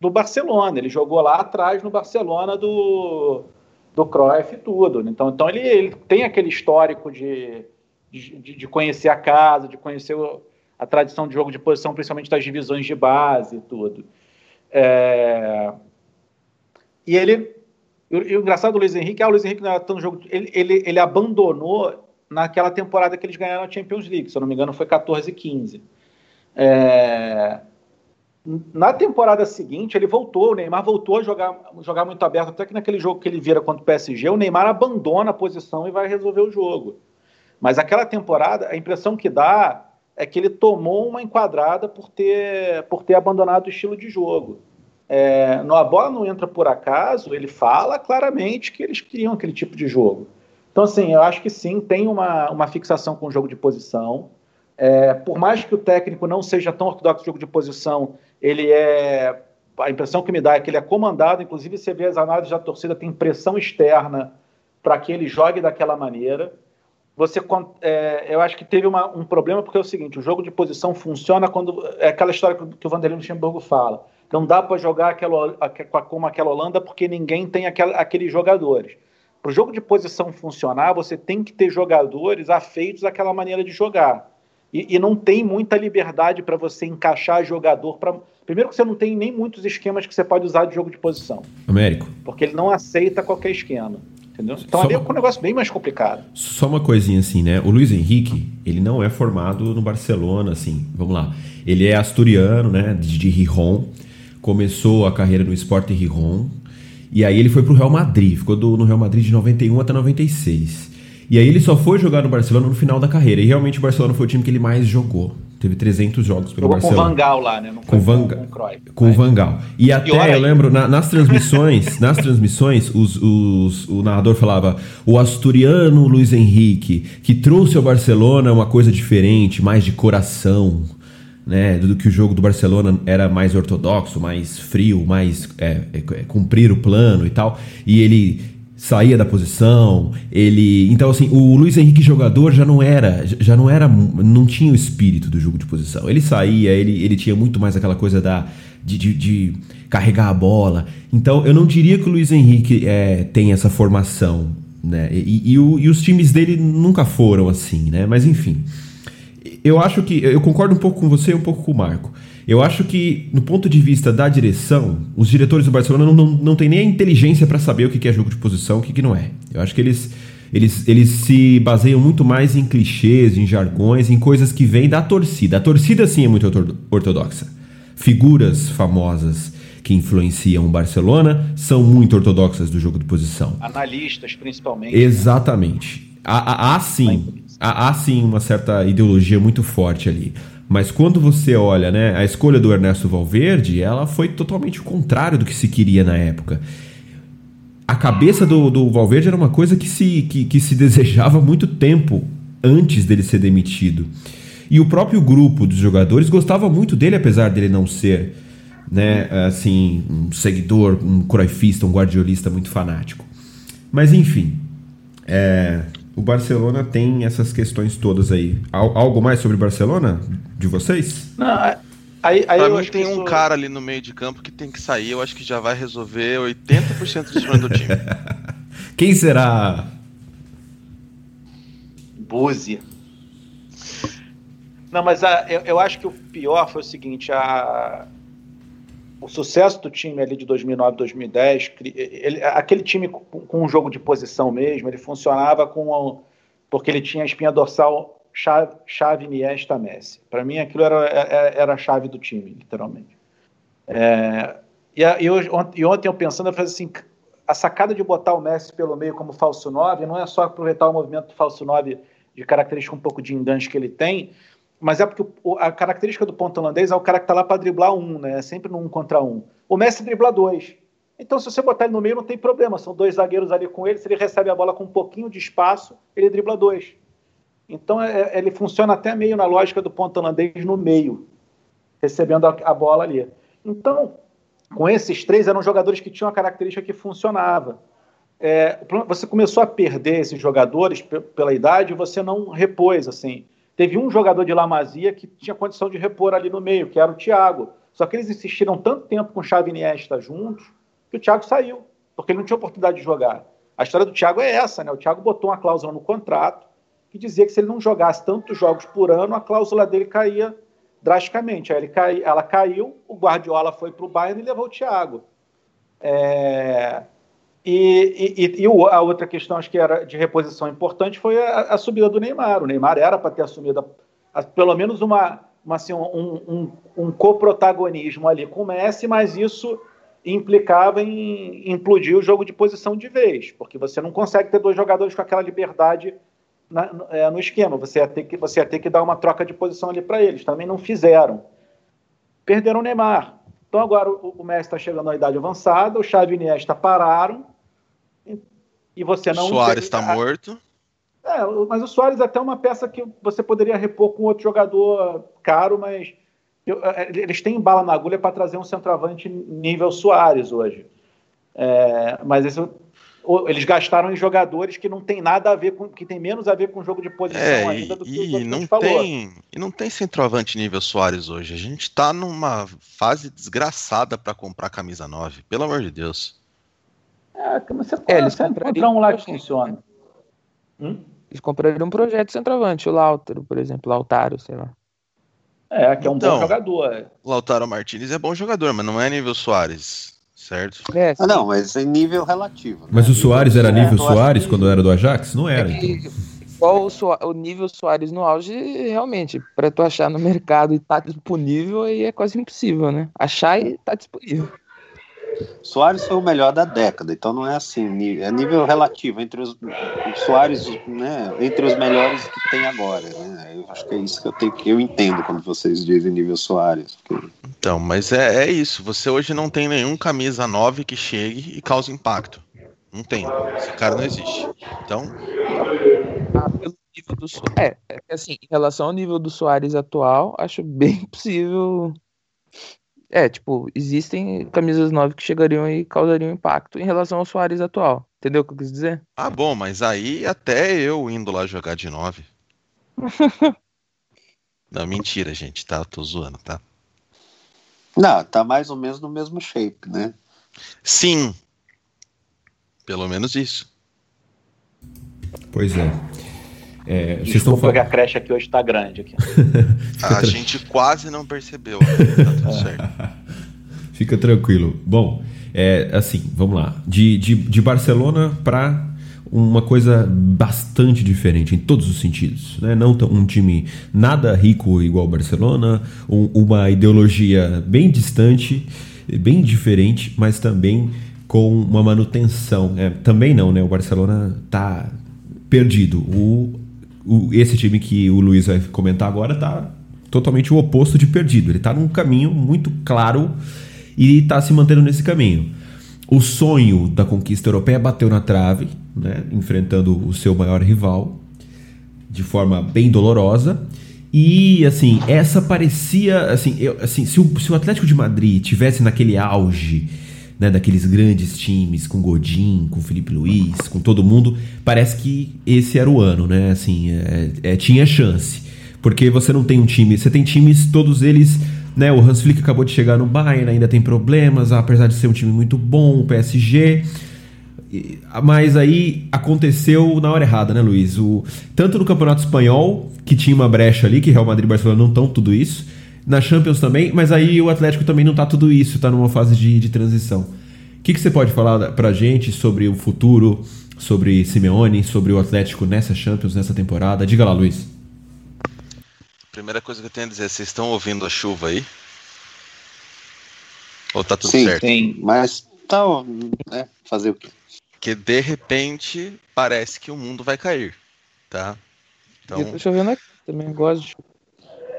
do Barcelona. Ele jogou lá atrás no Barcelona do, do Cruyff e tudo. Então, então ele, ele tem aquele histórico de, de, de, conhecer a casa, de conhecer a tradição de jogo de posição, principalmente das divisões de base e tudo. É, e ele. E o engraçado do Luiz Henrique é o Luiz Henrique não era tão jogo. Ele, ele, ele abandonou naquela temporada que eles ganharam a Champions League, se eu não me engano foi 14 e 15. É... Na temporada seguinte, ele voltou, o Neymar voltou a jogar, jogar muito aberto, até que naquele jogo que ele vira contra o PSG, o Neymar abandona a posição e vai resolver o jogo. Mas aquela temporada, a impressão que dá é que ele tomou uma enquadrada por ter, por ter abandonado o estilo de jogo. É, no, a bola não entra por acaso, ele fala claramente que eles queriam aquele tipo de jogo. Então, assim, eu acho que sim, tem uma, uma fixação com o jogo de posição. É, por mais que o técnico não seja tão ortodoxo no jogo de posição, ele é. A impressão que me dá é que ele é comandado, inclusive você vê as análises da torcida, tem pressão externa para que ele jogue daquela maneira. Você, é, eu acho que teve uma, um problema porque é o seguinte: o jogo de posição funciona quando. É aquela história que o Vanderlei Luxemburgo fala. Não dá para jogar aquela, como aquela Holanda porque ninguém tem aqueles jogadores. Para o jogo de posição funcionar, você tem que ter jogadores afeitos àquela maneira de jogar. E, e não tem muita liberdade para você encaixar jogador. Pra... Primeiro, que você não tem nem muitos esquemas que você pode usar de jogo de posição. Américo. Porque ele não aceita qualquer esquema. Entendeu? Então Só ali é um negócio bem mais complicado. Só uma coisinha assim, né? O Luiz Henrique, ele não é formado no Barcelona, assim. Vamos lá. Ele é asturiano, né? De, de Rijon. Começou a carreira no Sport Rijon e aí ele foi pro Real Madrid, ficou do, no Real Madrid de 91 até 96. E aí ele só foi jogar no Barcelona no final da carreira. E realmente o Barcelona foi o time que ele mais jogou. Teve 300 jogos pelo jogou Barcelona. com o Vangal lá, né? Não com, Van... com, com, com o Vangal. E até, eu lembro, na, nas transmissões, nas transmissões, os, os, o narrador falava o asturiano Luiz Henrique, que trouxe ao Barcelona uma coisa diferente, mais de coração né, do que o jogo do Barcelona era mais ortodoxo, mais frio, mais é, é, é, cumprir o plano e tal, e ele saía da posição, ele, então assim, o Luiz Henrique jogador já não era, já não era, não tinha o espírito do jogo de posição. Ele saía, ele, ele tinha muito mais aquela coisa da de, de, de carregar a bola. Então eu não diria que o Luiz Henrique é, tem essa formação, né? E, e, o, e os times dele nunca foram assim, né? Mas enfim eu acho que. Eu concordo um pouco com você e um pouco com o Marco. Eu acho que, no ponto de vista da direção, os diretores do Barcelona não, não, não têm nem a inteligência para saber o que é jogo de posição e o que não é. Eu acho que eles, eles, eles se baseiam muito mais em clichês, em jargões, em coisas que vêm da torcida. A torcida, sim, é muito ortodoxa. Figuras famosas que influenciam o Barcelona são muito ortodoxas do jogo de posição. Analistas, principalmente. Exatamente. Há, há, há sim, há, há sim uma certa ideologia muito forte ali. Mas quando você olha, né, a escolha do Ernesto Valverde, ela foi totalmente o contrário do que se queria na época. A cabeça do, do Valverde era uma coisa que se, que, que se desejava muito tempo antes dele ser demitido. E o próprio grupo dos jogadores gostava muito dele, apesar dele não ser, né, assim, um seguidor, um croifista, um guardiolista muito fanático. Mas enfim, é, o Barcelona tem essas questões todas aí. Algo mais sobre Barcelona de vocês? Não, aí, aí pra mim tem um cara ali no meio de campo que tem que sair. Eu acho que já vai resolver 80% dos problemas do time. Quem será? Buzi. Não, mas a, eu, eu, acho que o pior foi o seguinte: a, o sucesso do time ali de 2009, 2010, ele, aquele time com, com um jogo de posição mesmo, ele funcionava com porque ele tinha a espinha dorsal chave, chave Iniesta Messi. Para mim aquilo era, era, era, a chave do time, literalmente. É, e, e, hoje, e, ontem eu pensando, eu falei assim, a sacada de botar o Messi pelo meio como falso 9 não é só aproveitar o movimento do falso 9 de característica um pouco de enganche que ele tem, mas é porque a característica do ponto holandês é o cara que está lá para driblar um, né? É sempre no um contra um. O Messi dribla dois. Então, se você botar ele no meio, não tem problema. São dois zagueiros ali com ele. Se ele recebe a bola com um pouquinho de espaço, ele dribla dois. Então, é, é ele funciona até meio na lógica do ponto holandês no meio, recebendo a, a bola ali. Então, com esses três, eram jogadores que tinham a característica que funcionava. É, você começou a perder esses jogadores pela idade você não repôs, assim. Teve um jogador de Lamazia que tinha condição de repor ali no meio, que era o Thiago. Só que eles insistiram tanto tempo com Xavi e Iniesta juntos que o Thiago saiu, porque ele não tinha oportunidade de jogar. A história do Thiago é essa, né? O Thiago botou uma cláusula no contrato que dizia que se ele não jogasse tantos jogos por ano, a cláusula dele caía drasticamente. Aí cai, ela caiu, o Guardiola foi para o Bayern e levou o Thiago. É... E, e, e, a outra questão, acho que era de reposição importante, foi a, a subida do Neymar. O Neymar era para ter assumido a, a, pelo menos uma, uma assim, um, um, um coprotagonismo ali com o Messi, mas isso implicava em implodir o jogo de posição de vez, porque você não consegue ter dois jogadores com aquela liberdade na, é, no esquema. Você ia, ter que, você ia ter que dar uma troca de posição ali para eles. Também não fizeram. Perderam o Neymar. Então agora o, o Messi está chegando à idade avançada, o Xavi e Iniesta pararam e você não. Soares está morto. É, mas o Soares é até uma peça que você poderia repor com outro jogador caro, mas eu, é, eles têm bala na agulha para trazer um centroavante nível Soares hoje. É, mas esse, eles gastaram em jogadores que não tem nada a ver com, que tem menos a ver com o jogo de posição é, ainda do que e os não tem E não tem centroavante nível Soares hoje. A gente está numa fase desgraçada para comprar camisa 9, pelo amor de Deus. É, você pode é, encontrar um lá que funciona. Hum? Eles comprariam um projeto de centroavante, o Lautaro, por exemplo, Lautaro, sei lá. É, que é um então, bom jogador. É. Lautaro Martinez é bom jogador, mas não é nível Soares, certo? É, ah, não, mas é nível relativo. Mas né? o Soares era nível Soares quando era do Ajax? Não era, é então. Igual o, o, nível Soares no auge, realmente, para tu achar no mercado e tá disponível, aí é quase impossível, né? Achar e tá disponível. Soares foi o melhor da década, então não é assim, é nível relativo entre os, os Soares, né, entre os melhores que tem agora, né? Eu acho que é isso que eu tenho que eu entendo quando vocês dizem nível Soares. Porque... Então, mas é, é isso. Você hoje não tem nenhum camisa 9 que chegue e cause impacto. Não tem. Esse cara não existe. Então. Pelo nível do é, é assim, em relação ao nível do Soares atual, acho bem possível é, tipo, existem camisas 9 que chegariam e causariam impacto em relação ao Soares atual. Entendeu o que eu quis dizer? Ah, bom, mas aí até eu indo lá jogar de 9. Não, mentira, gente, tá? Tô zoando, tá? Não, tá mais ou menos no mesmo shape, né? Sim. Pelo menos isso. Pois é. É, vocês estão falando... a creche aqui hoje está grande. Aqui. a gente quase não percebeu. Tá tudo certo. Fica tranquilo. Bom, é, assim, vamos lá. De, de, de Barcelona para uma coisa bastante diferente em todos os sentidos. Né? Não um time nada rico igual o Barcelona, um, uma ideologia bem distante, bem diferente, mas também com uma manutenção. É, também não, né? O Barcelona tá perdido. O, o, esse time que o Luiz vai comentar agora tá totalmente o oposto de perdido. Ele tá num caminho muito claro e tá se mantendo nesse caminho. O sonho da conquista europeia bateu na trave, né, enfrentando o seu maior rival de forma bem dolorosa. E assim, essa parecia assim, eu, assim se, o, se o Atlético de Madrid tivesse naquele auge né, daqueles grandes times com Godin, com Felipe Luiz, com todo mundo, parece que esse era o ano, né? Assim, é, é, tinha chance. Porque você não tem um time, você tem times, todos eles, né? O Hans Flick acabou de chegar no Bayern, ainda tem problemas, apesar de ser um time muito bom, o PSG. Mas aí aconteceu na hora errada, né, Luiz? O, tanto no Campeonato Espanhol, que tinha uma brecha ali, que Real Madrid e Barcelona não estão tudo isso na Champions também, mas aí o Atlético também não tá tudo isso, tá numa fase de, de transição. O que, que você pode falar pra gente sobre o futuro, sobre Simeone, sobre o Atlético nessa Champions, nessa temporada? Diga lá, Luiz. Primeira coisa que eu tenho a dizer, vocês estão ouvindo a chuva aí? Ou tá tudo sim, certo? Sim, mas tá, né, fazer o quê? Que de repente parece que o mundo vai cair, tá? Então... Eu tô chovendo aqui também, gosto de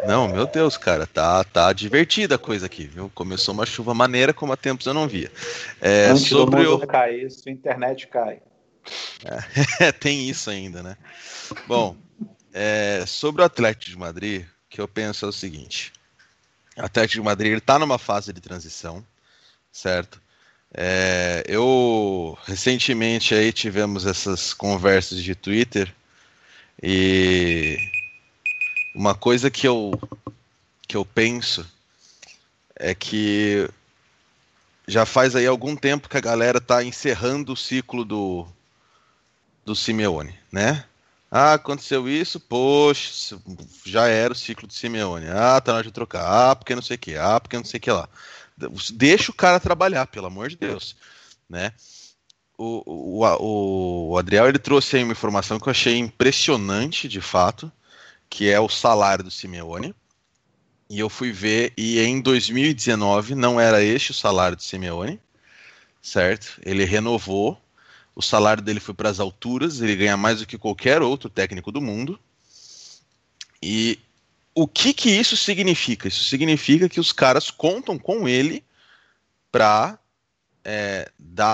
não, meu Deus, cara, tá, tá divertida a coisa aqui, viu? Começou uma chuva maneira como há tempos eu não via. É, Antes sobre do mundo o... cair, sua internet cai. É, tem isso ainda, né? Bom, é, sobre o Atlético de Madrid, o que eu penso é o seguinte: o Atlético de Madrid ele tá numa fase de transição, certo? É, eu recentemente aí tivemos essas conversas de Twitter e uma coisa que eu, que eu penso é que já faz aí algum tempo que a galera tá encerrando o ciclo do, do Simeone, né? Ah, aconteceu isso, poxa, já era o ciclo do Simeone. Ah, tá na hora de trocar. Ah, porque não sei o que. Ah, porque não sei o que lá. Deixa o cara trabalhar, pelo amor de Deus, né? O, o, o, Adriel ele trouxe aí uma informação que eu achei impressionante, de fato, que é o salário do Simeone. E eu fui ver, e em 2019 não era este o salário do Simeone, certo? Ele renovou, o salário dele foi para as alturas, ele ganha mais do que qualquer outro técnico do mundo. E o que que isso significa? Isso significa que os caras contam com ele para é,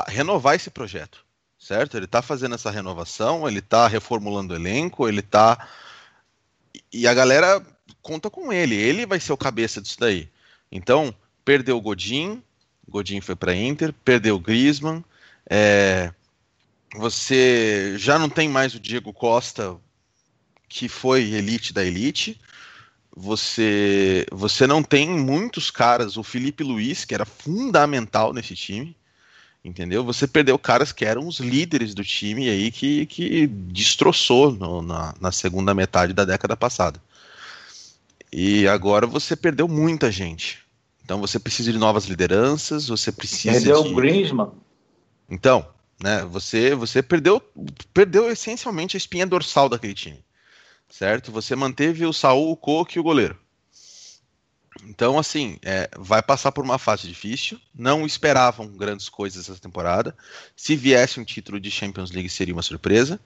renovar esse projeto, certo? Ele está fazendo essa renovação, ele está reformulando o elenco, ele está e a galera conta com ele. Ele vai ser o cabeça disso daí. Então, perdeu o Godin, Godin foi para Inter, perdeu o Griezmann, é, você já não tem mais o Diego Costa, que foi elite da elite. Você, você não tem muitos caras, o Felipe Luiz, que era fundamental nesse time, entendeu? Você perdeu caras que eram os líderes do time aí que, que destroçou no, na, na segunda metade da década passada. E agora você perdeu muita gente. Então você precisa de novas lideranças, você precisa perdeu de... o Griezmann. Então, né, você você perdeu perdeu essencialmente a espinha dorsal daquele time. Certo? Você manteve o Saul, o Coque e o goleiro. Então, assim, é, vai passar por uma fase difícil. Não esperavam grandes coisas essa temporada. Se viesse um título de Champions League, seria uma surpresa.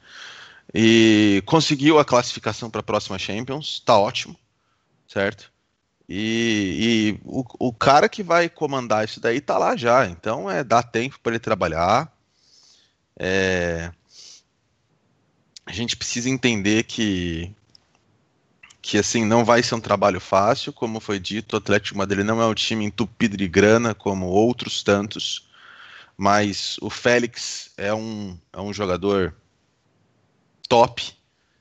E conseguiu a classificação para a próxima Champions, tá ótimo, certo? E, e o, o, cara que vai comandar isso daí tá lá já. Então, é dá tempo para ele trabalhar. É, a gente precisa entender que que assim não vai ser um trabalho fácil, como foi dito, o Atlético Madrid não é um time entupido de grana como outros tantos, mas o Félix é um, é um jogador top,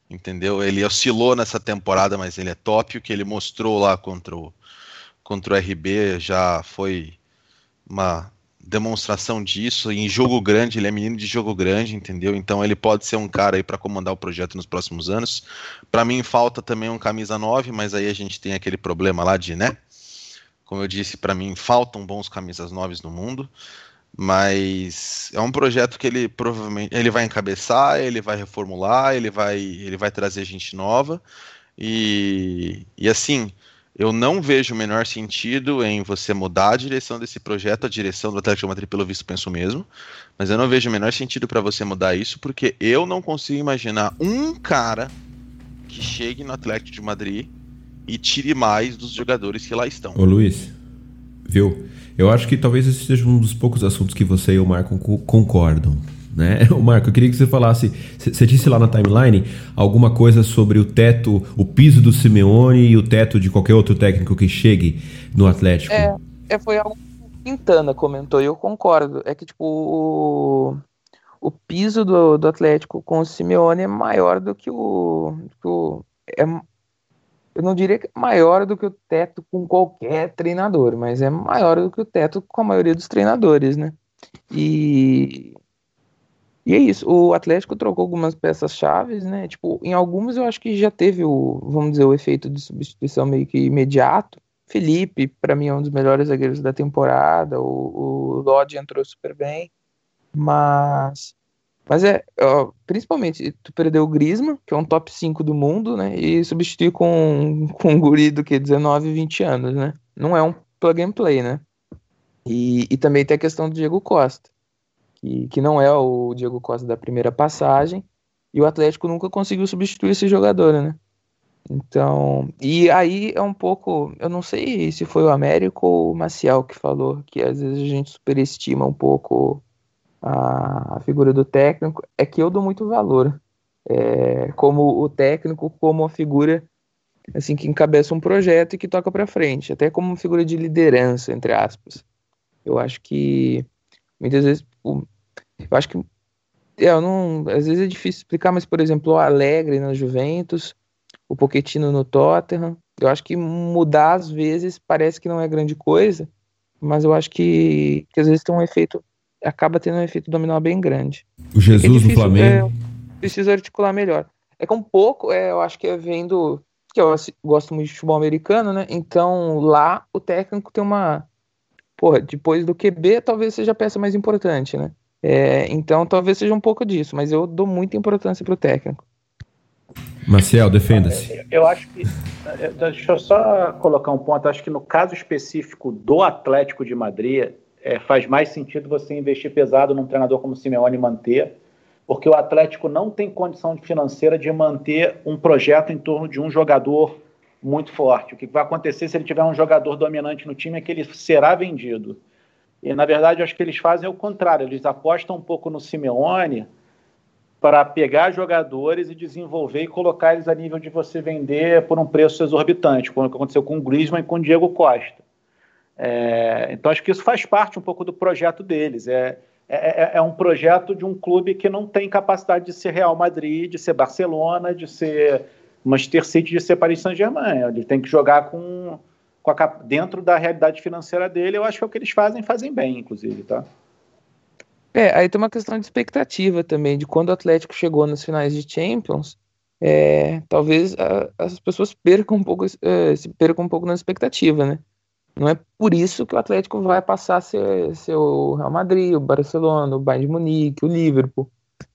entendeu? Ele oscilou nessa temporada, mas ele é top. O que ele mostrou lá contra o, contra o RB já foi uma demonstração disso. Em jogo grande, ele é menino de jogo grande, entendeu? Então ele pode ser um cara aí para comandar o projeto nos próximos anos. Para mim falta também um camisa 9, mas aí a gente tem aquele problema lá de, né? Como eu disse, para mim faltam bons camisas 9 no mundo. Mas é um projeto que ele provavelmente ele vai encabeçar, ele vai reformular, ele vai ele vai trazer gente nova. E, e assim, Eu não vejo o menor sentido em você mudar a direção desse projeto, a direção do Atlético de Madrid, pelo visto, penso mesmo. Mas eu não vejo o menor sentido para você mudar isso, porque eu não consigo imaginar um cara que chegue no Atlético de Madrid e tire mais dos jogadores que lá estão. Ô Luiz, viu? Eu acho que talvez esse seja um dos poucos assuntos que você e o Marco concordam. Né? O Marco, eu queria que você falasse. Você disse lá na timeline alguma coisa sobre o teto, o piso do Simeone e o teto de qualquer outro técnico que chegue no Atlético. É, é foi algo que Quintana comentou e eu concordo. É que, tipo, o, o piso do, do Atlético com o Simeone é maior do que o. Que o é, eu não diria que é maior do que o teto com qualquer treinador, mas é maior do que o teto com a maioria dos treinadores, né? E e é isso, o Atlético trocou algumas peças chaves, né? Tipo, em algumas eu acho que já teve o, vamos dizer, o efeito de substituição meio que imediato. Felipe, para mim, é um dos melhores zagueiros da temporada. O, o Lodge entrou super bem. Mas mas é, ó, principalmente, tu perdeu o Grisma, que é um top 5 do mundo, né? E substituir com, com um guri do que 19, 20 anos, né? Não é um plug and play, né? E, e também tem a questão do Diego Costa que, que não é o Diego Costa da primeira passagem, e o Atlético nunca conseguiu substituir esse jogador, né? Então, e aí é um pouco, eu não sei se foi o Américo ou o Maciel que falou que às vezes a gente superestima um pouco a, a figura do técnico, é que eu dou muito valor é, como o técnico, como a figura assim que encabeça um projeto e que toca para frente, até como figura de liderança, entre aspas. Eu acho que muitas vezes Tipo, eu acho que é, eu não, às vezes é difícil explicar, mas por exemplo, o Alegre na Juventus, o Pochettino no Tottenham, eu acho que mudar às vezes parece que não é grande coisa, mas eu acho que, que às vezes tem um efeito, acaba tendo um efeito dominó bem grande. O Jesus é difícil, no Flamengo. É, precisa articular melhor. É que um pouco, é, eu acho que é vendo que eu gosto muito de futebol americano, né? Então lá o técnico tem uma porra, depois do QB talvez seja a peça mais importante, né? É, então talvez seja um pouco disso, mas eu dou muita importância pro técnico. Marcial, defenda-se. Eu acho que. Deixa eu só colocar um ponto. Acho que no caso específico do Atlético de Madrid, é, faz mais sentido você investir pesado num treinador como o Simeone manter, porque o Atlético não tem condição financeira de manter um projeto em torno de um jogador muito forte. O que vai acontecer se ele tiver um jogador dominante no time é que ele será vendido. E, na verdade, eu acho que eles fazem o contrário. Eles apostam um pouco no Simeone para pegar jogadores e desenvolver e colocar eles a nível de você vender por um preço exorbitante, como aconteceu com o Griezmann e com o Diego Costa. É, então, acho que isso faz parte um pouco do projeto deles. É, é, é, é um projeto de um clube que não tem capacidade de ser Real Madrid, de ser Barcelona, de ser Manchester City de ser Paris Saint-Germain. Ele tem que jogar com, com a, dentro da realidade financeira dele. Eu acho que é o que eles fazem, fazem bem, inclusive, tá? É, aí tem uma questão de expectativa também, de quando o Atlético chegou nas finais de Champions, é, talvez a, as pessoas percam um pouco, é, se percam um pouco na expectativa, né? Não é por isso que o Atlético vai passar a ser, ser o Real Madrid, o Barcelona, o Bayern de Munique, o Liverpool.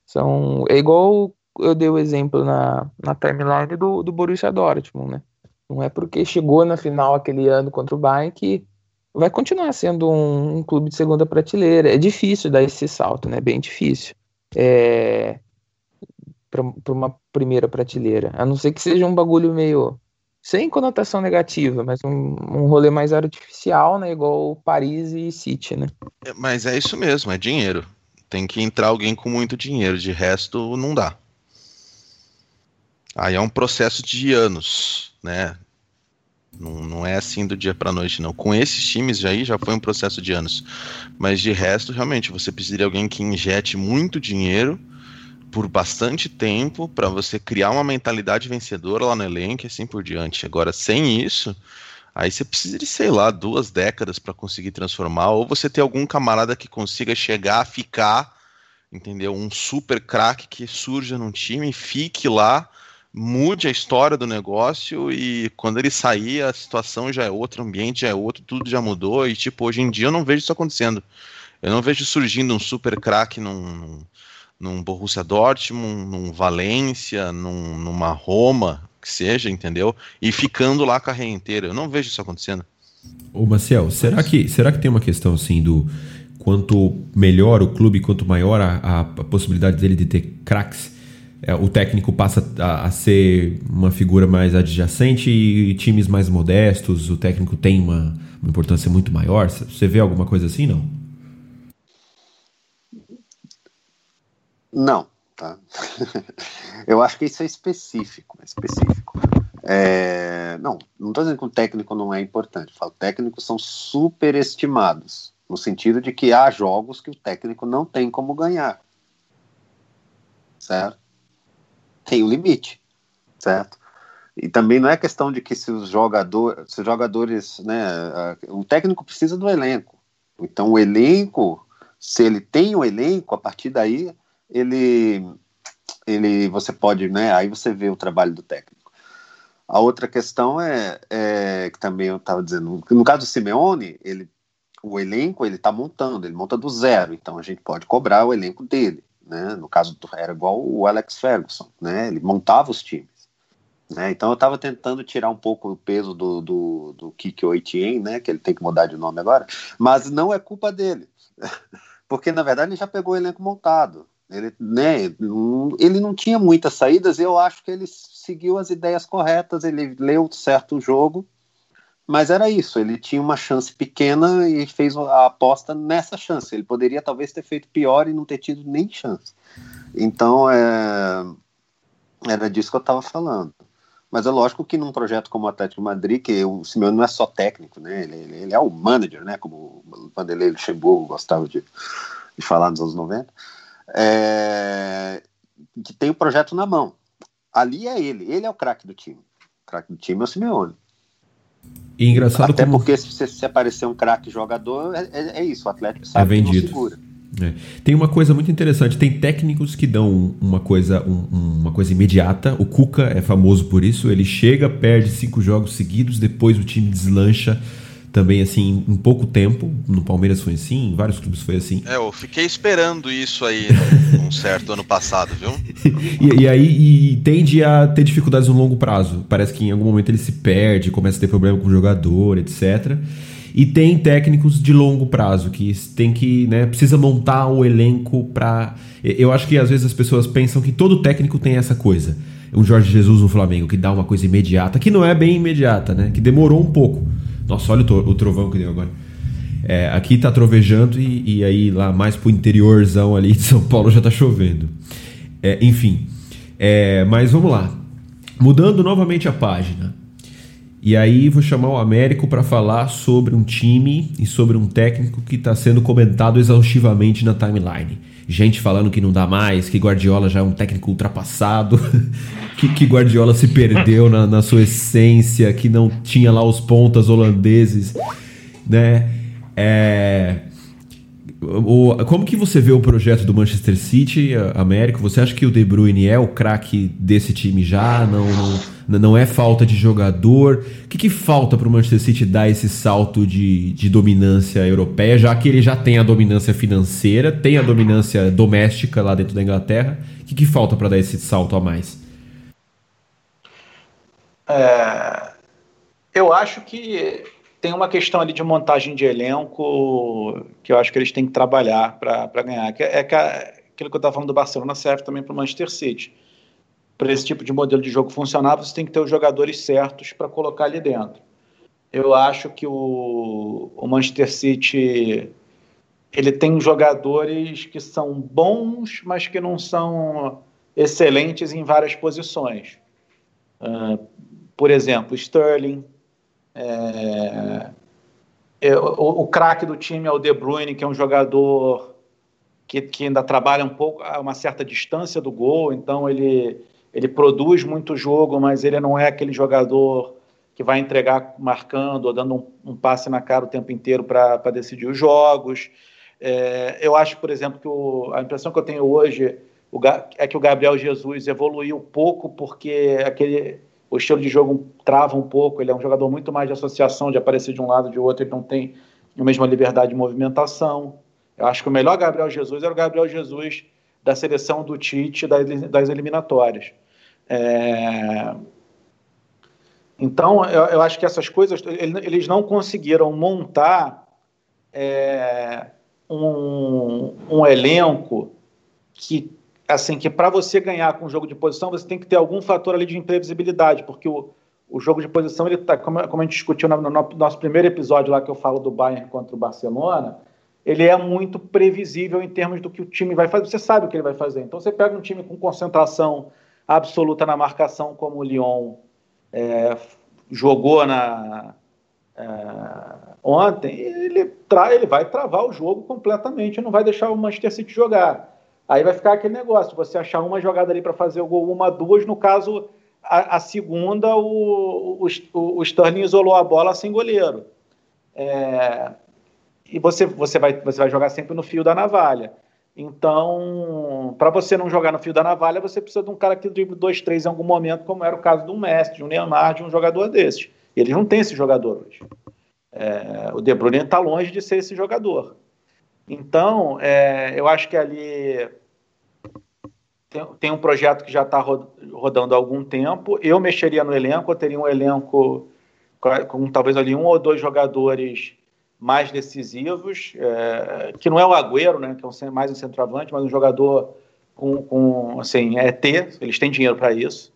São, é igual eu dei o exemplo na, na timeline do, do Borussia Dortmund, né? Não é porque chegou na final aquele ano contra o Bayern que vai continuar sendo um, um clube de segunda prateleira. É difícil dar esse salto, né? Bem difícil. É, para uma primeira prateleira. A não ser que seja um bagulho meio sem conotação negativa, mas um, um rolê mais artificial, né? Igual Paris e City, né? É, mas é isso mesmo, é dinheiro. Tem que entrar alguém com muito dinheiro, de resto não dá. Aí é um processo de anos, né? Não, não é assim do dia para noite, não. Com esses times aí já foi um processo de anos. Mas de resto, realmente, você precisa de alguém que injete muito dinheiro por bastante tempo para você criar uma mentalidade vencedora lá no elenco e assim por diante. Agora, sem isso, aí você precisa de, sei lá, duas décadas para conseguir transformar, ou você ter algum camarada que consiga chegar a ficar, entendeu? Um super craque que surja num time, fique lá mude a história do negócio e quando ele sair a situação já é outra, o ambiente já é outro, tudo já mudou e tipo, hoje em dia eu não vejo isso acontecendo. Eu não vejo surgindo um super craque num, num Borussia Dortmund, num Valência, num, numa Roma. que seja, entendeu? E ficando lá a carreira inteira. Eu não vejo isso acontecendo. Ô, Marcel, será que, será que tem uma questão assim do quanto melhor o clube, quanto maior a, a, possibilidade dele de ter craques, o técnico passa a, a, ser uma figura mais adjacente e times mais modestos, o técnico tem uma, uma importância muito maior? Você vê alguma coisa assim, não? Não, tá? Eu acho que isso é específico, é específico. É, não, não estou dizendo que o técnico não é importante. Eu falo, técnicos são superestimados, no sentido de que há jogos que o técnico não tem como ganhar. Certo? Tem um limite, certo? E também não é questão de que se os jogadores, se os jogadores, né, o técnico precisa do elenco. Então o elenco, se ele tem o elenco, a partir daí ele, ele, você pode, né, aí você vê o trabalho do técnico. A outra questão é, é que também eu estava dizendo, no caso do Simeone, ele, o elenco ele está montando, ele monta do zero, então a gente pode cobrar o elenco dele, né? No caso do, era igual o Alex Ferguson, né? Ele montava os times. Né? Então eu estava tentando tirar um pouco o peso do, do, do Kiki Oitien, né? que ele tem que mudar de nome agora, mas não é culpa dele, porque na verdade ele já pegou o elenco montado. Ele, né, ele não tinha muitas saídas, eu acho que ele seguiu as ideias corretas, ele leu certo jogo, mas era isso, ele tinha uma chance pequena e fez a aposta nessa chance. Ele poderia talvez ter feito pior e não ter tido nem chance. Então, é, era disso que eu estava falando. Mas é lógico que num projeto como o Atlético Madrid, que o Simeone não é só técnico, né? Ele, ele, ele é o manager, né? Como o Vanderlei Luxemburgo gostava de, de falar nos anos 90. É, que tem o projeto na mão. Ali é ele, ele é o craque do time. O craque do time é o Simeone. E engraçado Até como... porque se, se aparecer um craque jogador, é, é, é, isso, o Atlético sabe é vendido. segura. É. Tem uma coisa muito interessante. Tem técnicos que dão uma coisa, um, uma coisa imediata. O Cuca é famoso por isso. Ele chega, perde cinco jogos seguidos, depois o time deslancha também assim em pouco tempo. No Palmeiras foi assim, em vários clubes foi assim. É, eu fiquei esperando isso aí um certo ano passado, viu? e, e, aí e tende a ter dificuldades no longo prazo. Parece que em algum momento ele se perde, começa a ter problema com o jogador, etc. E tem técnicos de longo prazo que tem que, né, precisa montar o elenco para. Eu acho que às vezes as pessoas pensam que todo técnico tem essa coisa. Um Jorge Jesus no Flamengo que dá uma coisa imediata, que não é bem imediata, né? Que demorou um pouco. Nossa, olha o, trovão que deu agora. É, aqui tá trovejando e, e, aí lá mais pro interiorzão ali de São Paulo já tá chovendo. É, enfim, é, mas vamos lá. Mudando novamente a página. E aí vou chamar o Américo para falar sobre um time e sobre um técnico que está sendo comentado exaustivamente na timeline. Gente falando que não dá mais, que Guardiola já é um técnico ultrapassado, que, que Guardiola se perdeu na, na sua essência, que não tinha lá os pontas holandeses, né? É... O, como que você vê o projeto do Manchester City, Américo? Você acha que o De Bruyne é o craque desse time já? Não, não não é falta de jogador. O que, que falta para o Manchester City dar esse salto de, de dominância europeia, já que ele já tem a dominância financeira, tem a dominância doméstica lá dentro da Inglaterra? O que, que falta para dar esse salto a mais? É, eu acho que tem uma questão ali de montagem de elenco que eu acho que eles têm que trabalhar para ganhar. É, é aquilo que eu estava falando do Barcelona serve também para o Manchester City para esse tipo de modelo de jogo funcionar, você tem que ter os jogadores certos para colocar ali dentro. Eu acho que o, o, Manchester City ele tem jogadores que são bons, mas que não são excelentes em várias posições. Uh, por exemplo, Sterling. É, é, o, o craque do time é o De Bruyne, que é um jogador que, que ainda trabalha um pouco a uma certa distância do gol, então ele ele produz muito jogo, mas ele não é aquele jogador que vai entregar marcando ou dando um, um passe na cara o tempo inteiro para decidir os jogos. É, eu acho, por exemplo, que o, a impressão que eu tenho hoje o, é que o Gabriel Jesus evoluiu pouco porque aquele, o estilo de jogo trava um pouco. Ele é um jogador muito mais de associação, de aparecer de um lado de outro, ele não tem a mesma liberdade de movimentação. Eu acho que o melhor Gabriel Jesus era o Gabriel Jesus da seleção do Tite das, das eliminatórias. É, Então, eu, eu acho que essas coisas, eles não conseguiram montar é, um, um elenco que, assim, que para você ganhar com o jogo de posição, você tem que ter algum fator ali de imprevisibilidade, porque o, o jogo de posição, ele tá, como, como a gente discutiu no, no, nosso primeiro episódio lá que eu falo do Bayern contra o Barcelona, ele é muito previsível em termos do que o time vai fazer. Você sabe o que ele vai fazer. Então você pega um time com concentração absoluta na marcação, como o Lyon é, jogou na, é, ontem, ele, tra ele vai travar o jogo completamente, não vai deixar o Manchester City jogar. Aí vai ficar aquele negócio, você achar uma jogada ali para fazer o gol, uma, duas, no caso, a, a segunda, o, o, o, Sterling isolou a bola sem goleiro. É, e você, você, vai, você vai jogar sempre no fio da navalha. Então, para você não jogar no fio da navalha, você precisa de um cara que drible 2, 3 em algum momento, como era o caso do Messi, de um Neymar, de um jogador desses. E eles não têm esse jogador hoje. É, o De Bruyne está longe de ser esse jogador. Então, é, eu acho que ali tem, tem um projeto que já está rodando há algum tempo. Eu mexeria no elenco, eu teria um elenco com, com talvez ali um ou dois jogadores mais decisivos, é, que não é o Agüero, né, que é mais um centroavante, mas um jogador com, com assim, é ter, eles têm dinheiro para isso,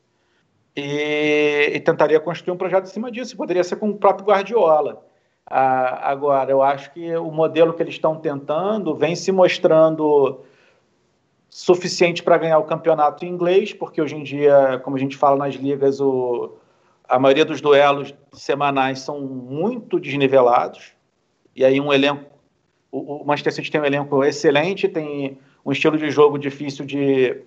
e, e, tentaria construir um projeto em cima disso, poderia ser com o próprio Guardiola. Ah, agora, eu acho que o modelo que eles estão tentando vem se mostrando suficiente para ganhar o campeonato inglês, porque hoje em dia, como a gente fala nas ligas, o, a maioria dos duelos semanais são muito desnivelados, e aí um elenco. O, o Manchester City tem um elenco excelente, tem um estilo de jogo difícil de.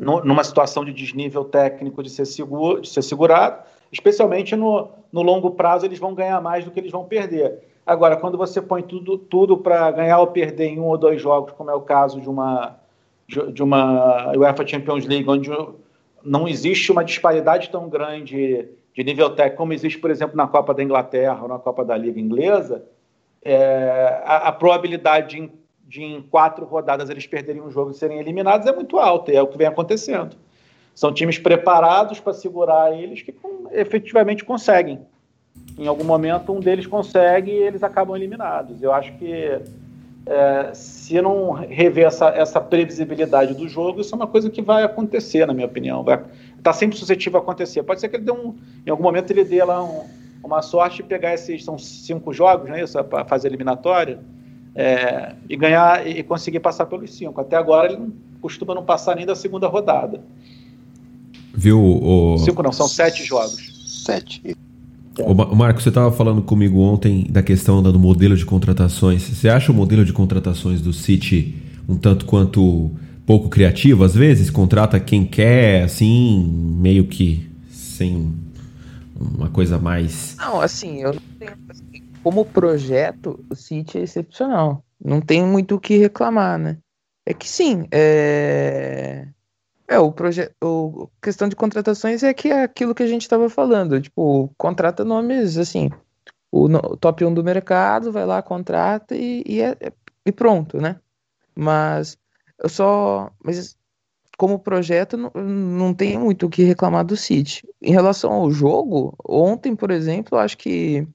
numa situação de desnível técnico de ser, seguro, de ser segurado, especialmente no, no longo prazo, eles vão ganhar mais do que eles vão perder. Agora, quando você põe tudo, tudo para ganhar ou perder em um ou dois jogos, como é o caso de uma, de uma UEFA Champions League, onde não existe uma disparidade tão grande de nível técnico como existe, por exemplo, na Copa da Inglaterra ou na Copa da Liga Inglesa, é, a, a, probabilidade de, de, em quatro rodadas eles perderem um jogo e serem eliminados é muito alta, e é o que vem acontecendo. São times preparados para segurar eles que com, efetivamente conseguem. Em algum momento, um deles consegue e eles acabam eliminados. Eu acho que é, se não rever essa, essa previsibilidade do jogo, isso é uma coisa que vai acontecer, na minha opinião. Está sempre suscetível a acontecer. Pode ser que ele dê um, em algum momento ele dê lá um, uma sorte pegar esses são cinco jogos, não é isso, para fazer eliminatória, é, e ganhar e conseguir passar pelos cinco. Até agora ele não, costuma não passar nem da segunda rodada. Viu? O... Cinco não, são sete jogos. Sete. O Marco, você estava falando comigo ontem da questão do modelo de contratações. Você acha o modelo de contratações do City um tanto quanto pouco criativo? Às vezes contrata quem quer, assim, meio que sem uma coisa mais. Não, assim, eu não tenho. Assim, como projeto, o City é excepcional. Não tem muito o que reclamar, né? É que sim, é. É, o projeto. questão de contratações é que é aquilo que a gente estava falando. Tipo, contrata nomes assim. O, no, top 1 do mercado, vai lá, contrata e, e, é, e pronto, né? Mas eu só. Mas como projeto, não, não tem muito o que reclamar do City. Em relação ao jogo, ontem, por exemplo, acho que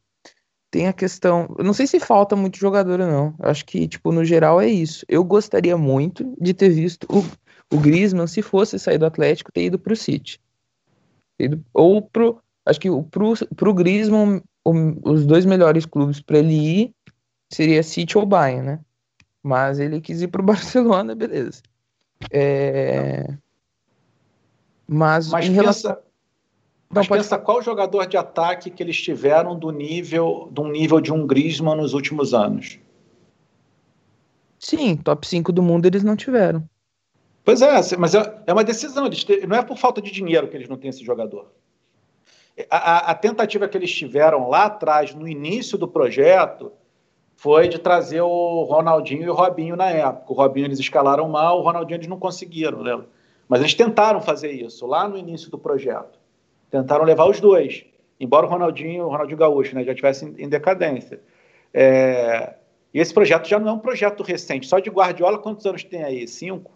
tem a questão. Não sei se falta muito jogador ou não. Acho que, tipo, no geral é isso. Eu gostaria muito de ter visto o, o Griezmann, se fosse sair do Atlético, ter ido pro City. Ou pro. Acho que pro, pro Griezmann, o, os dois melhores clubes para ele ir seria City ou Bayern, né? Mas ele quis ir pro Barcelona, beleza. É... Mas, Mas pensa, relação... Mas pensa qual jogador de ataque que eles tiveram do nível, de um nível de um Griezmann nos últimos anos. Sim, top 5 do mundo eles não tiveram. Pois é, mas é, é uma decisão. Eles não é por falta de dinheiro que eles não têm esse jogador. A, a, a, tentativa que eles tiveram lá atrás, no início do projeto, foi de trazer o Ronaldinho e o Robinho na época. O Robinho eles escalaram mal, o Ronaldinho eles não conseguiram, lembra? Mas eles tentaram fazer isso lá no início do projeto. Tentaram levar os dois, embora o Ronaldinho, o Ronaldinho Gaúcho, né, já estivesse em, decadência. É... E esse projeto já não é um projeto recente. Só de Guardiola, quantos anos tem aí? Cinco?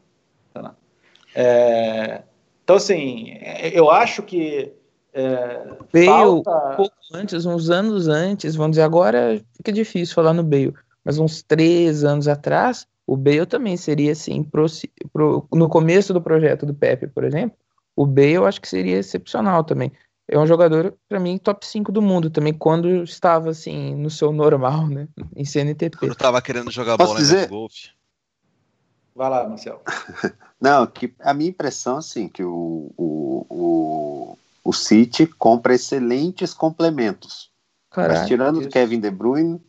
É... Então, assim, eu acho que É, Bale, falta... um pouco antes, uns anos antes, vamos dizer, agora fica difícil falar no Bale, mas uns três anos atrás, o Bale também seria assim, pro, pro, no começo do projeto do Pepe, por exemplo, o Bale eu acho que seria excepcional também. É um jogador, para mim, top 5 do mundo também, quando estava assim, no seu normal, né? Em CNTP. Quando estava querendo jogar Posso bola dizer? em golfe. Vai lá, Marcelo. Não, que a minha impressão, assim, que o, o, o, o City compra excelentes complementos. Caraca, Mas tirando o Kevin De Bruyne,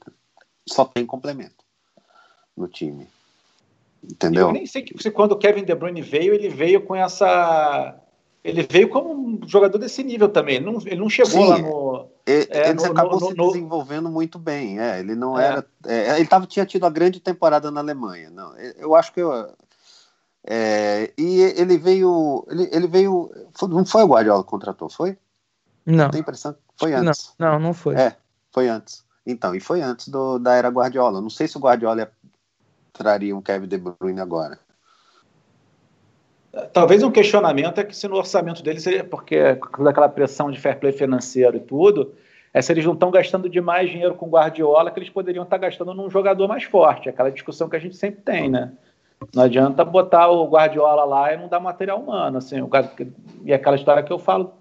só tem complemento no time. Entendeu? Eu nem sei que quando o Kevin De Bruyne veio, ele veio com essa. Ele veio como um jogador desse nível também. Ele não, ele não chegou Sim, lá no. Ele, é, ele no, acabou no, se no, desenvolvendo muito bem. É, ele não é. era. É, ele tava, tinha tido a grande temporada na Alemanha. Não, eu acho que. Eu, é, e ele veio. Ele, ele veio. Não foi o Guardiola que contratou, foi? Não. Tem impressão foi antes. Não, não, não foi. É, foi antes. Então, e foi antes do, da era Guardiola. Não sei se o Guardiola traria um Kevin De Bruyne agora. Talvez um questionamento é que se no orçamento deles, porque daquela pressão de fair play financeiro e tudo, é se eles não estão gastando demais dinheiro com Guardiola que eles poderiam estar gastando num jogador mais forte. Aquela discussão que a gente sempre tem, né? Não adianta botar o Guardiola lá e não dar material humano, assim. O, e aquela história que eu falo,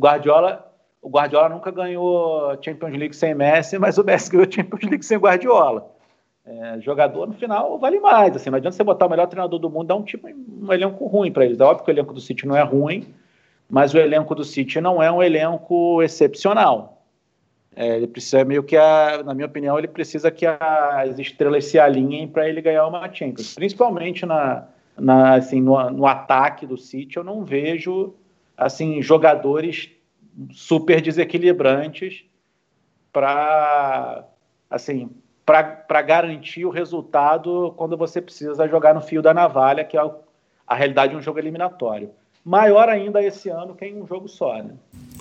Guardiola, o Guardiola nunca ganhou Champions League sem Messi, mas o Messi ganhou Champions League sem Guardiola. É, jogador no final vale mais. Assim, não adianta você botar o melhor treinador do mundo, dar um tipo um elenco ruim para eles. É óbvio que o elenco do City não é ruim, mas o elenco do City não é um elenco excepcional. É, ele precisa meio que, a, na minha opinião, ele precisa que a, as estrelas se alinhem para ele ganhar uma Champions. Principalmente na, na assim, no, no, ataque do City, eu não vejo assim jogadores super desequilibrantes para assim para garantir o resultado quando você precisa jogar no fio da navalha, que é a realidade de um jogo eliminatório. Maior ainda esse ano que em um jogo só, né?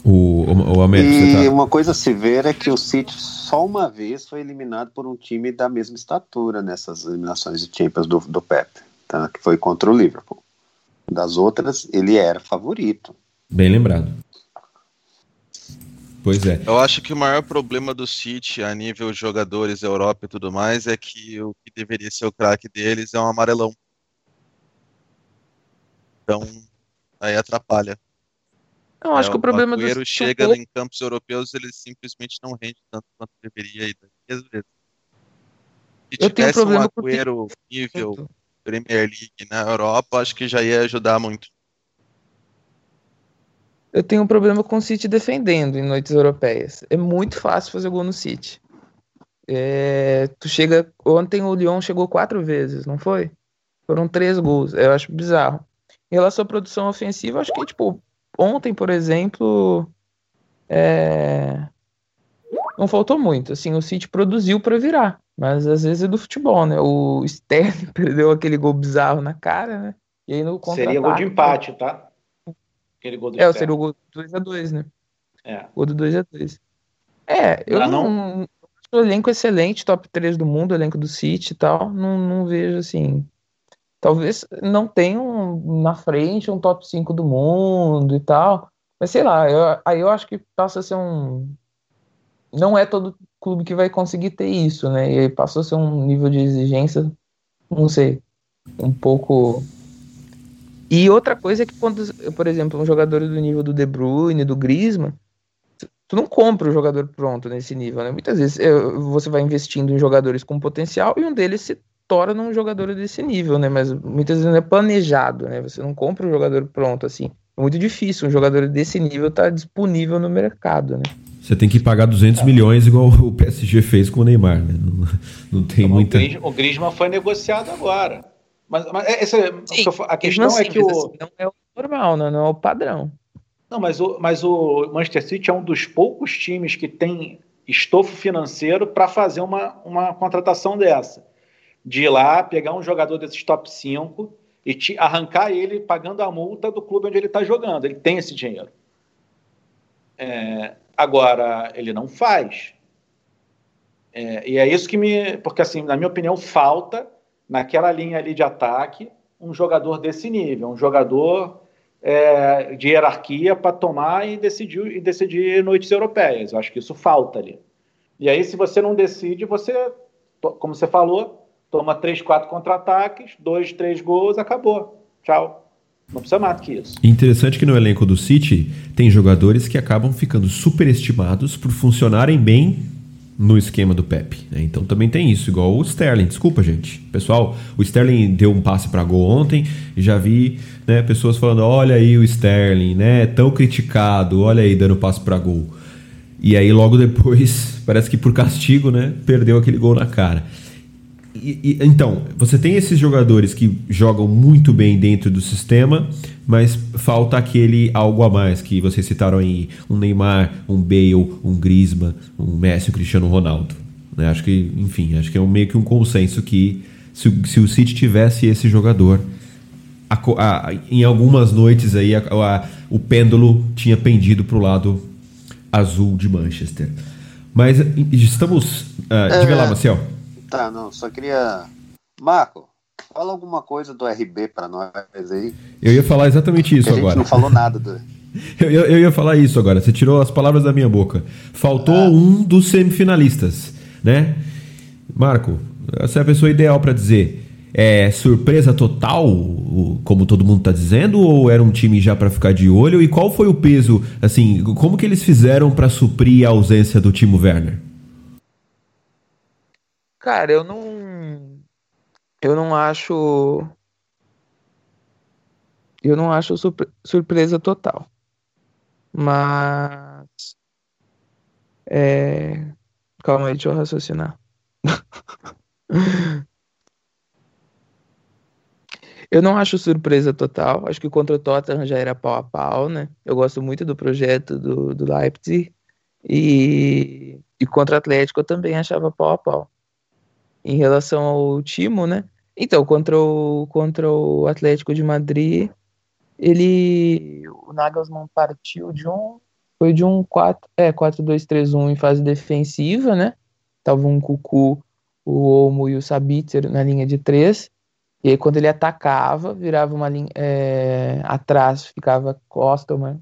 O, o, o Américo, e tá... uma coisa a se ver é que o City só uma vez foi eliminado por um time da mesma estatura nessas eliminações de Champions do, do Pep, tá? que foi contra o Liverpool. Das outras, ele era favorito. Bem lembrado. Pois é. Eu acho que o maior problema do City a nível jogadores, Europa e tudo mais é que o que deveria ser o craque deles é um amarelão. Então, aí atrapalha. Eu acho é, que o problema do City chega em campos europeus, ele simplesmente não rende tanto quanto deveria ir. Se eu tenho um problema um Agüero nível Premier League na Europa, acho que já ia ajudar muito eu tenho um problema com o City defendendo em noites europeias. É muito fácil fazer gol no City. É, tu chega. Ontem o Lyon chegou quatro vezes, não foi? Foram três gols. Eu acho bizarro. Em relação à produção ofensiva, acho que, tipo, ontem, por exemplo. É, não faltou muito. Assim, o City produziu para virar. Mas às vezes é do futebol, né? O Sterling perdeu aquele gol bizarro na cara, né? E aí no Seria gol de empate, tá? Aquele gol do É, seria o gol do 2x2, né? É. Gol do 2x2. É, eu não, não... O elenco excelente, top 3 do mundo, elenco do City e tal. Não, não vejo assim. Talvez não tenham na frente um top 5 do mundo e tal. Mas sei lá, eu, aí eu acho que passa a ser um. Não é todo clube que vai conseguir ter isso, né? E aí passa a ser um nível de exigência, não sei, um pouco e outra coisa é que quando, por exemplo, um jogador do nível do De Bruyne, do Griezmann, tu não compra o jogador pronto nesse nível, né? Muitas vezes você vai investindo em jogadores com potencial e um deles se torna um jogador desse nível, né? Mas muitas vezes não é planejado, né? Você não compra um jogador pronto assim. É muito difícil um jogador desse nível estar tá disponível no mercado, né? Você tem que pagar 200 é. milhões igual o PSG fez com o Neymar, né? Não, não tem então, muita... O Griezmann foi negociado agora. Mas, mas é, essa, Sim, a questão é que o. Assim, não é o normal, não, não é o padrão. Não, mas o, mas o Manchester City é um dos poucos times que tem estofo financeiro para fazer uma, uma contratação dessa. De ir lá, pegar um jogador desses top 5 e te, arrancar ele pagando a multa do clube onde ele está jogando. Ele tem esse dinheiro. É, agora, ele não faz. É, e é isso que me. Porque, assim, na minha opinião, falta naquela linha ali de ataque, um jogador desse nível, um jogador é, de hierarquia para tomar e decidir, e decidir noites europeias. Eu acho que isso falta ali. E aí, se você não decide, você, como você falou, toma três, quatro contra-ataques, dois, três gols, acabou. Tchau. Não precisa mais do que isso. Interessante que no elenco do City tem jogadores que acabam ficando superestimados por funcionarem bem no esquema do Pep. Né? Então também tem isso, igual o Sterling. Desculpa, gente. Pessoal, o Sterling deu um passe para gol ontem e já vi né, pessoas falando: olha aí o Sterling, né? Tão criticado, olha aí dando passe para gol. E aí logo depois, parece que por castigo, né? Perdeu aquele gol na cara. E, e, então, você tem esses jogadores que jogam muito bem dentro do sistema, mas falta aquele algo a mais que vocês citaram aí, um Neymar, um Bale, um Griezmann, um Messi, um Cristiano Ronaldo. Né? Acho que, enfim, acho que é um, meio que um consenso que se, se o City tivesse esse jogador, a, a, em algumas noites aí a, o pêndulo tinha pendido para o lado azul de Manchester. Mas estamos. Uh, diga lá, é. Marcel. Tá, não, só queria. Marco, fala alguma coisa do RB para nós aí. Eu ia falar exatamente isso agora. A gente não falou nada do. eu, eu, eu, ia falar isso agora, você tirou as palavras da minha boca. Faltou ah. um dos semifinalistas, né? Marco, essa é a pessoa ideal para dizer. É surpresa total, como todo mundo tá dizendo, ou era um time já para ficar de olho? E qual foi o peso, assim, como que eles fizeram para suprir a ausência do Timo Werner? Cara, eu não. Eu não acho. Eu não acho surpre surpresa total. Mas. É... Calma aí, deixa eu raciocinar. eu não acho surpresa total. Acho que contra o Tottenham já era pau a pau, né? Eu gosto muito do projeto do, do Leipzig. E, e contra o Atlético eu também achava pau a pau em relação ao Timo, né? Então, contra o, contra o Atlético de Madrid, ele. O Nagelsmann partiu de um. Foi de um 4, é, 4-2-3-1 em fase defensiva, né? Tava um Cucu, o Olmo e o Sabitzer na linha de três. E aí, quando ele atacava, virava uma linha. É, atrás ficava Kostelman,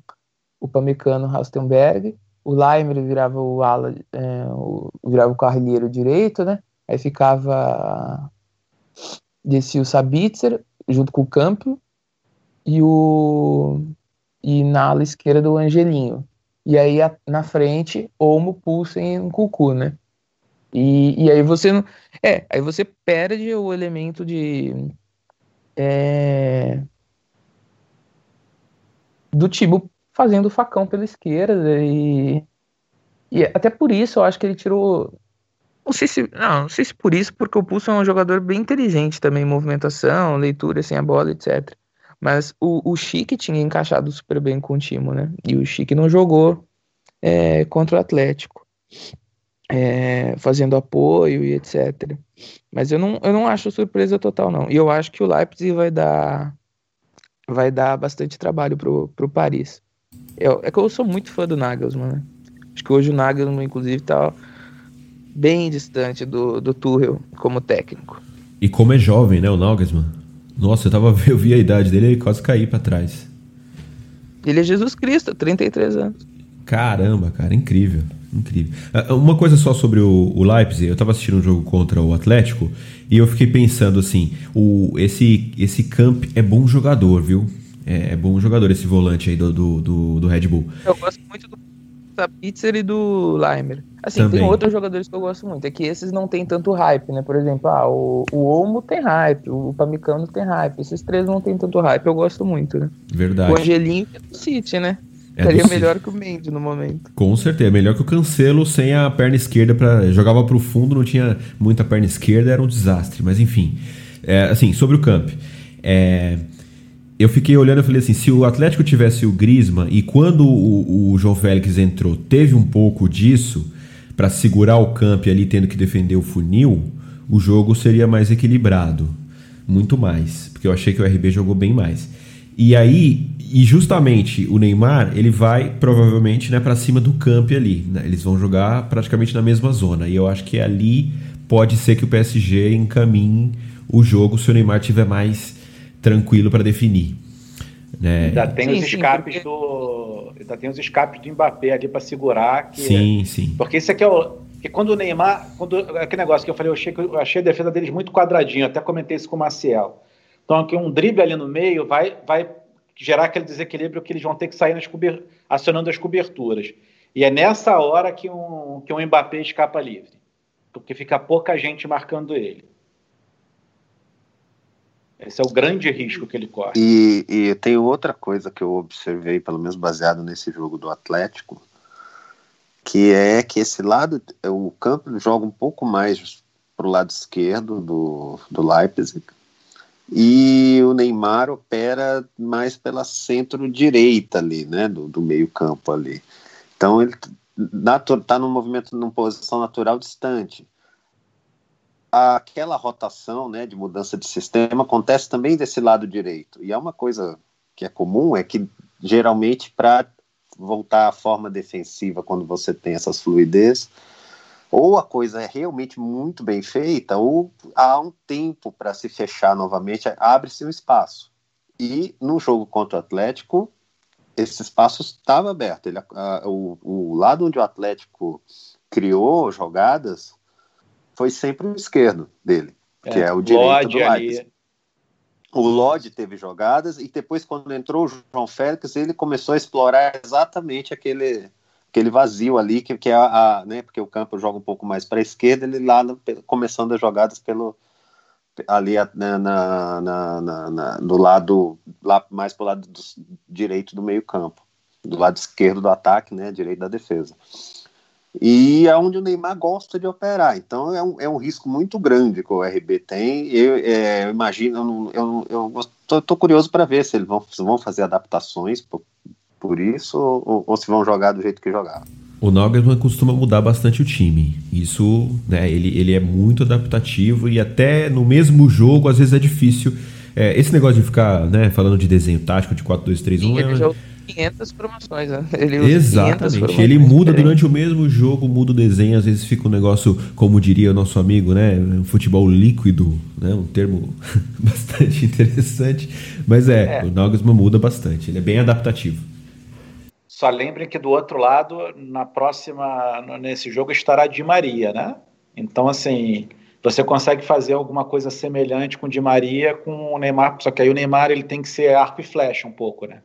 o Pamecano, Rastenberg. O Leimer virava o ala, é, o, virava o carrilheiro direito, né? Aí ficava. Descia o Sabitzer junto com o Campo e o. E na ala esquerda o Angelinho. E aí a, na frente, Olmo, Pulsen e um Cucu, né? E, e aí você não. É, aí você perde o elemento de. É, do Tibo fazendo facão pela esquerda e, e até por isso eu acho que ele tirou não sei se. Não, não sei se por isso, porque o Pulso é um jogador bem inteligente também, movimentação, leitura sem a bola, etc. Mas o, o Chique tinha encaixado super bem com o Timo, né? E o Chique não jogou é, contra o Atlético. É, fazendo apoio e etc. Mas eu não, eu não acho surpresa total, não. E eu acho que o Leipzig vai dar vai dar bastante trabalho pro, pro Paris. Eu, é que eu sou muito fã do Nagelsmann, né? Acho que hoje o Nagelsmann, inclusive, tá bem distante do, do Tuchel como técnico. E como é jovem, né, o Nagelsmann? Nossa, eu, tava, eu vi a idade dele e quase caí para trás. Ele é Jesus Cristo, 33 anos. Campa, cara, incrível. Incrível. Ah, uma coisa só sobre o, o Leipzig, eu estava assistindo um jogo contra o Atlético e eu fiquei pensando assim, o, esse, esse Camp é bom jogador, viu? É, é bom jogador esse volante aí do, do, do, do Red Bull. Eu gosto muito do Pitzer e do Leimer. Assim, Também. tem outros jogadores que eu gosto muito. É que esses não tem tanto hype, né? Por exemplo, ah, o, o Olmo tem hype, o Pamicano tem hype. Esses três não tem tanto hype, eu gosto muito, né? Verdade. O Angelinho é do City, né? É Estaria melhor City. que o Mendy no momento. Com certeza, melhor que o Cancelo sem a perna esquerda para jogava para o fundo, não tinha muita perna esquerda, era um desastre. Mas enfim, é, assim sobre o camp, é, eu fiquei olhando e falei assim, se o Atlético tivesse o Grisma e quando o, o João Félix entrou teve um pouco disso para segurar o camp ali tendo que defender o funil, o jogo seria mais equilibrado, muito mais, porque eu achei que o RB jogou bem mais. E aí, e justamente o Neymar, ele vai provavelmente né, para cima do camp ali, né? eles vão jogar praticamente na mesma zona, e eu acho que ali pode ser que o PSG encaminhe o jogo se o Neymar tiver mais tranquilo para definir. Né? Ainda tem sim, os escapes sim, porque... do. Ainda tem os escapes do Mbappé ali para segurar. Que... Sim, sim. Porque isso aqui é o. Porque quando o Neymar. Quando, aquele negócio que eu falei, eu achei, eu achei a defesa deles muito quadradinho, até comentei isso com o Maciel. Então, aqui um drible ali no meio vai, vai gerar aquele desequilíbrio que eles vão ter que sair nas cober... acionando as coberturas. E é nessa hora que um, que um Mbappé escapa livre. Porque fica pouca gente marcando ele. Esse é o grande risco que ele corre. E, e tem outra coisa que eu observei, pelo menos baseado nesse jogo do Atlético, que é que esse lado, o campo joga um pouco mais para o lado esquerdo do, do Leipzig, e o Neymar opera mais pela centro-direita ali, né, do, do meio-campo ali. Então ele está num movimento, numa posição natural distante. Aquela rotação, né, de mudança de sistema acontece também desse lado direito. E é uma coisa que é comum, é que geralmente para voltar à forma defensiva quando você tem essas fluidez, ou a coisa é realmente muito bem feita, ou há um tempo para se fechar novamente, abre-se um espaço. E no jogo contra o Atlético, esse espaço estava aberto. Ele, a, o, o, lado onde o Atlético criou jogadas foi sempre o esquerdo dele, é, que é o direito Lodge do Leipzig. O Lodge teve jogadas e depois quando entrou o João Félix, ele começou a explorar exatamente aquele aquele vazio ali, que, que é a, a, né, porque o campo joga um pouco mais para a esquerda, ele lá no, começando as jogadas pelo ali né, na, na, na, na, do lado lá mais para o lado do, direito do meio campo, do lado esquerdo do ataque, né, direito da defesa. E é onde o Neymar gosta de operar. Então é um, é um risco muito grande que o RB tem. Eu, é, eu imagino, eu, eu, eu tô, curioso para ver se eles vão, se vão fazer adaptações por isso ou, ou se vão jogar do jeito que jogaram. O Nagelsmann costuma mudar bastante o time. Isso, né, ele, ele é muito adaptativo e até no mesmo jogo às vezes é difícil. É, esse negócio de ficar né, falando de desenho tático de 4, 2, 3, 1 ele é... já 500 promoções, né? Ele Exatamente. Ele muda durante o mesmo jogo, muda o desenho, às vezes fica um negócio, como diria o nosso amigo, né? Um futebol líquido, né? Um termo bastante interessante. Mas é, é. o Nagelsmann muda bastante, ele é bem adaptativo. Só lembrem que do outro lado, na próxima, nesse jogo estará Di Maria, né? Então, assim, você consegue fazer alguma coisa semelhante com Di Maria, com o Neymar, só que aí o Neymar ele tem que ser arco e flecha um pouco, né?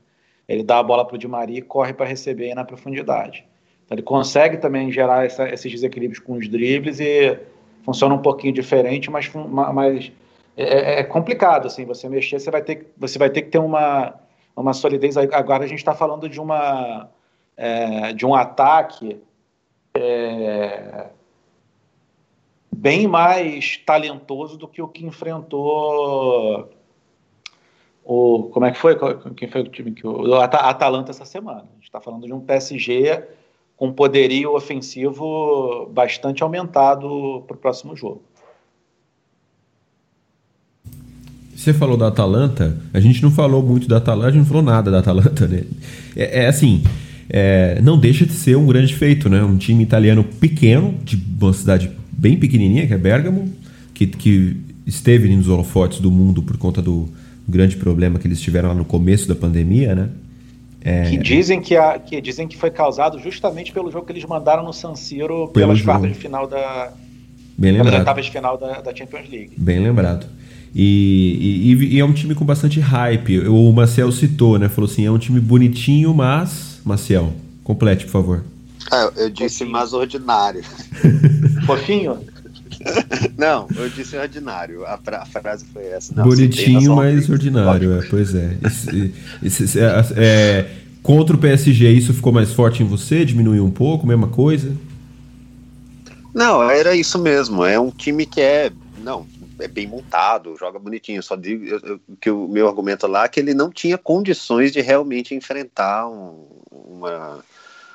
Ele dá a bola para o Di Maria e corre para receber na profundidade. Então, ele consegue também gerar essa, esses desequilíbrios com os dribles e funciona um pouquinho diferente, mas, mas é, é complicado, assim, você mexer, você vai ter, você vai ter que ter uma uma solidez. Agora a gente está falando de uma é, de um ataque é, bem mais talentoso do que o que enfrentou o como é que foi quem foi o time que o Atalanta essa semana. A gente está falando de um PSG com poderio ofensivo bastante aumentado para o próximo jogo. Você falou da Atalanta, a gente não falou muito da Atalanta, a gente não falou nada da Atalanta, né? É, é assim, é, não deixa de ser um grande feito, né? Um time italiano pequeno, de uma cidade bem pequenininha, que é Bergamo, que, que esteve nos holofotes do mundo por conta do grande problema que eles tiveram lá no começo da pandemia, né? É... Que, dizem que, a, que dizem que foi causado justamente pelo jogo que eles mandaram no San Siro pelas quartas de final da... Bem lembrado. oitavas de final da, da Champions League. Bem lembrado. E, e, e, é um time com bastante hype. O Maciel citou, né? Falou assim: é um time bonitinho, mas. Maciel, complete, por favor. Ah, eu disse Fofinho. mais ordinário. Fofinho? Não, eu disse ordinário. A, fra a frase foi essa. Não, Bonitinho, mas ordinário, é, pois é. Esse, esse, é, é, contra o PSG, isso ficou mais forte em você? Diminuiu um pouco, mesma coisa? Não, era isso mesmo. É um time que é. Não, é bem montado, joga bonitinho. Só digo eu, eu, que o meu argumento lá é que ele não tinha condições de realmente enfrentar um, uma,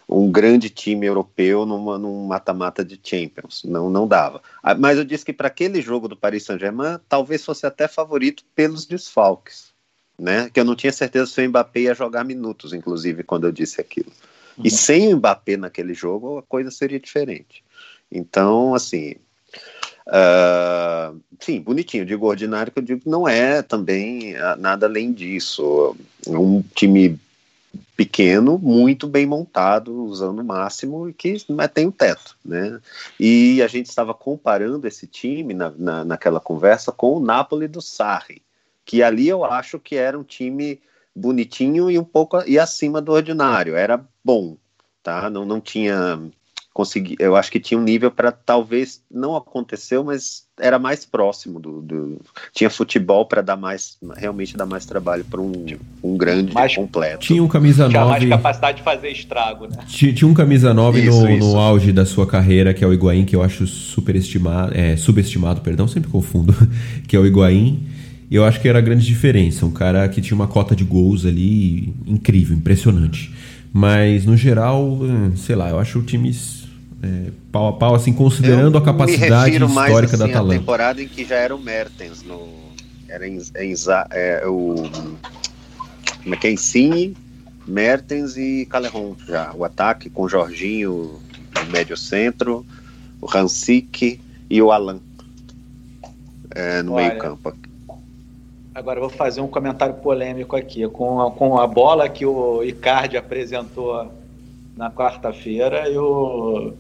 um grande time europeu numa, num mata-mata de Champions. Não, não dava. Ah, mas eu disse que para aquele jogo do Paris Saint-Germain, talvez fosse até favorito pelos desfalques. Né? Que eu não tinha certeza se o Mbappé ia jogar minutos, inclusive, quando eu disse aquilo. Uhum. E sem o Mbappé naquele jogo, a coisa seria diferente. Então, assim, Uh, sim, bonitinho. Digo ordinário, que eu digo não é também nada além disso. Um time pequeno, muito bem montado, usando o máximo e que tem o teto, né? E a gente estava comparando esse time na, na, naquela conversa com o Napoli do Sarri, que ali eu acho que era um time bonitinho e um pouco e acima do ordinário, era bom, tá? Não, não tinha consegui, eu acho que tinha um nível para talvez não aconteceu, mas era mais próximo do, do tinha futebol para dar mais realmente dar mais trabalho para um, um grande mais, completo. Tinha um camisa 9. Tinha mais capacidade de fazer estrago, né? Tinha, tinha um camisa 9 isso, no, isso. no auge da sua carreira, que é o Higuaín, que eu acho superestimado, é, subestimado, perdão, sempre confundo, que é o Higuaín. E eu acho que era a grande diferença, um cara que tinha uma cota de gols ali incrível, impressionante. Mas no geral, hum, sei lá, eu acho o time é, pau a pau, assim, considerando eu a capacidade histórica mais, assim, da Atalanta. A temporada em que já era o Mertens, no, era em, em é, o como é que é, Insigne, Mertens e Caleron já, o ataque com o Jorginho no médio centro, o Hansik e o Alan é, no meio campo. Agora eu vou fazer um comentário polêmico aqui. Com a, com a bola que o Icardi apresentou na quarta-feira, eu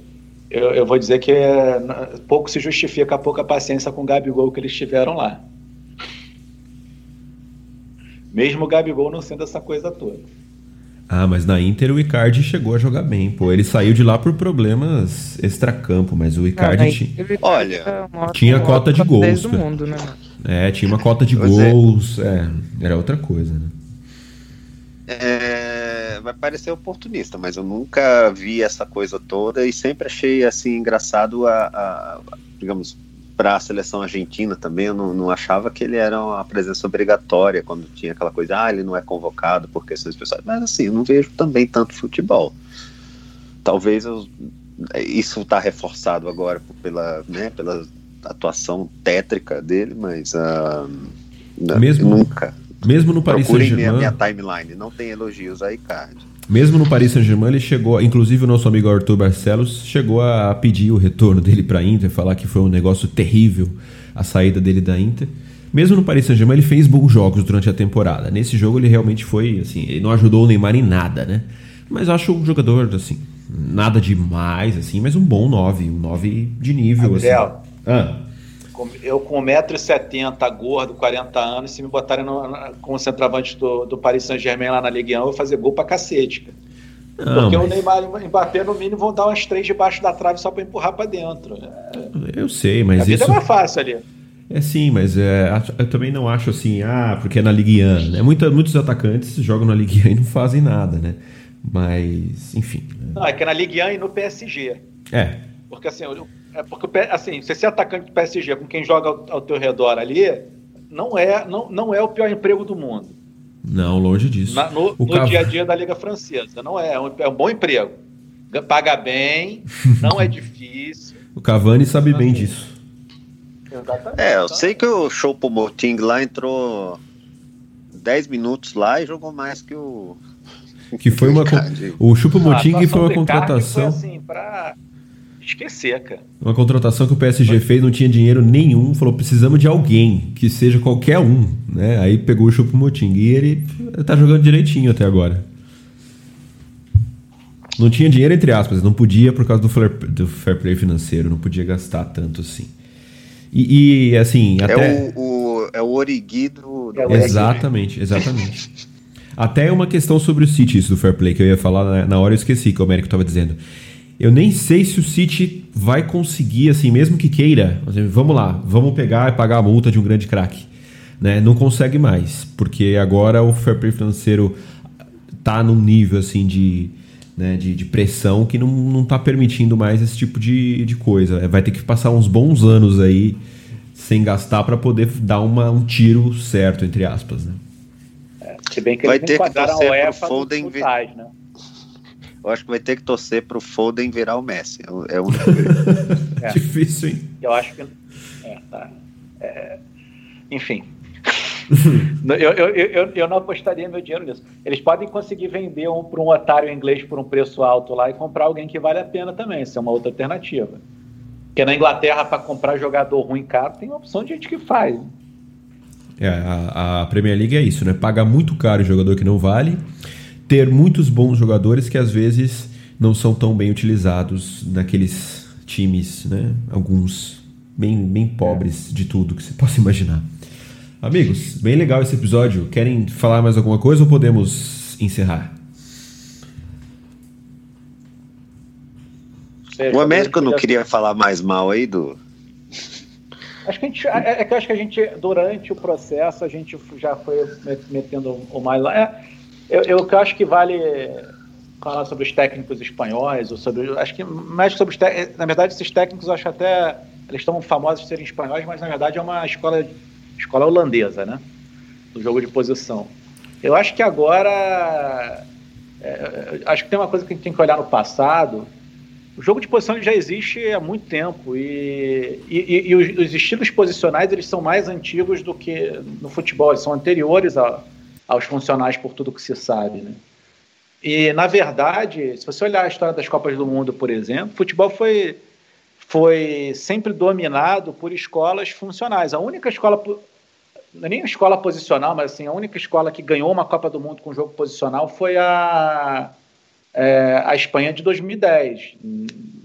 eu, eu vou dizer que é, pouco se justifica a pouca paciência com o Gabigol que eles tiveram lá. Mesmo o Gabigol não sendo essa coisa toda. Ah, mas na Inter o Icardi chegou a jogar bem, pô. Ele saiu de lá por problemas extracampo, mas o Icardi ah, tinha. Olha, tinha cota de gols. Mundo, né? É, tinha uma cota de gols. É. era outra coisa, né? É, vai parecer oportunista, mas eu nunca vi essa coisa toda e sempre achei assim engraçado a, a digamos, para a seleção argentina também, eu não, não, achava que ele era uma presença obrigatória quando tinha aquela coisa, ah, ele não é convocado por questões pessoais, mas assim, eu não vejo também tanto futebol. Talvez eu, isso está reforçado agora pela, né, pela atuação tétrica dele, mas uh, Mesmo... nunca mesmo no Paris Saint-Germain. minha, minha timeline, não tem elogios aí, Card. Mesmo no Paris Saint-Germain, ele chegou, inclusive o nosso amigo Arthur Barcelos chegou a pedir o retorno dele para a Inter, falar que foi um negócio terrível a saída dele da Inter. Mesmo no Paris Saint-Germain, ele fez bons jogos durante a temporada. Nesse jogo ele realmente foi, assim, ele não ajudou o Neymar em nada, né? Mas eu acho um jogador, assim, nada demais, assim, mas um bom 9, um 9 de nível, Gabriel, assim. Ah eu com 1,70m, gordo, 40 anos, se me botarem no, no, como centroavante do, do Paris Saint-Germain lá na Ligue 1, eu vou fazer gol pra cacete, cara. Não, Porque mas... o Neymar e o Mbappé, no mínimo, vão dar umas três debaixo da trave só para empurrar para dentro. Eu sei, mas a vida isso... é mais fácil ali. É sim, mas é, eu também não acho assim, ah, porque é na Ligue 1. Né? Muita, muitos atacantes jogam na Ligue 1 e não fazem nada, né? Mas, enfim. Né? Não, é que é na Ligue 1 e no PSG. É. Porque assim, é porque, assim, você ser atacante do PSG com quem joga ao, ao teu redor ali, não é, não, não é o pior emprego do mundo. Não, longe disso. Na, no, no Cav... dia a dia da Liga Francesa. Não é, é um, é um bom emprego. Paga bem, não é difícil. O Cavani sabe bem disso. Exatamente. É, eu sei que o Choupo Moting lá entrou 10 minutos lá e jogou mais que o. Que foi uma. O Choupo Moting foi uma contratação. Foi assim, pra esquecer, cara. Uma contratação que o PSG fez, não tinha dinheiro nenhum, falou: precisamos de alguém, que seja qualquer um. Né? Aí pegou o Chupo Moting e ele tá jogando direitinho até agora. Não tinha dinheiro, entre aspas, não podia por causa do fair, do fair play financeiro, não podia gastar tanto assim. E, e assim, é até. É o, o, é o Origui do. do exatamente, exatamente. até uma questão sobre o City, isso do fair play, que eu ia falar na, na hora eu esqueci que o Américo estava dizendo. Eu nem sei se o City vai conseguir, assim, mesmo que queira, vamos lá, vamos pegar e pagar a multa de um grande craque. Né? Não consegue mais, porque agora o fair play financeiro tá num nível assim de, né, de, de, pressão que não, não tá permitindo mais esse tipo de, de coisa. Vai ter que passar uns bons anos aí sem gastar para poder dar uma, um tiro certo, entre aspas. Né? É, se bem que vai ter que torcer pro Foden vir... né? Eu acho que vai ter que torcer pro Foden virar o Messi. É, é o é. Difícil, hein? Eu acho que. É, tá. É, enfim. eu, eu, eu, eu, não apostaria meu dinheiro nisso. Eles podem conseguir vender um para um otário inglês por um preço alto lá e comprar alguém que vale a pena também. Isso é uma outra alternativa. Porque na Inglaterra, para comprar jogador ruim caro, tem uma opção de gente que faz. É, a, a, Premier League é isso, né? Pagar muito caro jogador que não vale, ter muitos bons jogadores que às vezes não são tão bem utilizados naqueles times, né? Alguns bem, bem pobres de tudo que você possa imaginar. Amigos, bem legal esse episódio. Querem falar mais alguma coisa ou podemos encerrar? O Américo não queria falar mais mal aí do. Acho que a gente, é, é que acho que a gente, durante o processo, a gente já foi metendo o mais lá. É, eu, eu acho que vale falar sobre os técnicos espanhóis, ou sobre. Acho que mais sobre os Na verdade, esses técnicos, eu acho até. Eles estão famosos de serem espanhóis, mas na verdade é uma escola, escola holandesa, né? Do jogo de posição. Eu acho que agora. É, acho que tem uma coisa que a gente tem que olhar no passado o jogo de posição já existe há muito tempo e, e, e os, os, estilos posicionais eles são mais antigos do que no futebol, eles são anteriores a, aos funcionais por tudo que se sabe. Né? E, na verdade, se você olhar a história das Copas do Mundo, por exemplo, o futebol foi, foi sempre dominado por escolas funcionais. A única escola, não é nem escola posicional, mas assim, a única escola que ganhou uma Copa do Mundo com jogo posicional foi a, é, a Espanha de 2010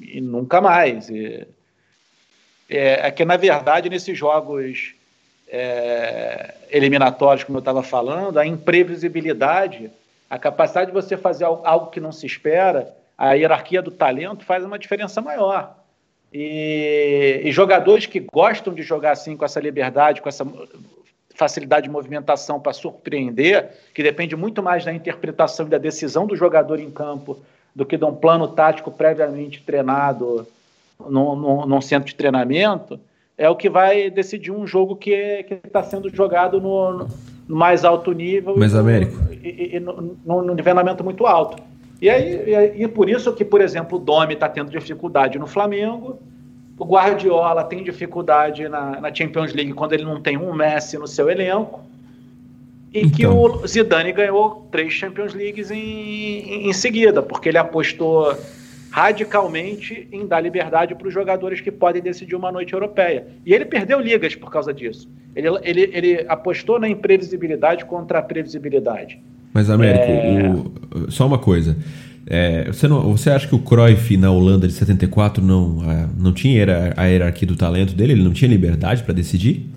e nunca mais. E, é, é, que, na verdade, nesses jogos é, eliminatórios, como eu estava falando, a imprevisibilidade, a capacidade de você fazer algo que não se espera, a hierarquia do talento faz uma diferença maior. E, e jogadores que gostam de jogar assim, com essa liberdade, com essa facilidade de movimentação para surpreender, que depende muito mais da interpretação e da decisão do jogador em campo do que de um plano tático previamente treinado num, num, num centro de treinamento, é o que vai decidir um jogo que está sendo jogado no, no, mais alto nível mais Américo. e, e, e no, no, nivelamento muito alto. E, aí, e, e por isso que, por exemplo, o Domi está tendo dificuldade no Flamengo, o Guardiola tem dificuldade na, na, Champions League quando ele não tem um Messi no seu elenco. E então. que o Zidane ganhou três Champions Leagues em, em, em seguida, porque ele apostou radicalmente em dar liberdade para os jogadores que podem decidir uma noite europeia. E ele perdeu ligas por causa disso. Ele, ele, ele apostou na imprevisibilidade contra a previsibilidade. Mas, Américo, é... o, só uma coisa. É, você, não, você acha que o Cruyff na Holanda de 74 não, não tinha a hierarquia do talento dele? Ele não tinha liberdade para decidir?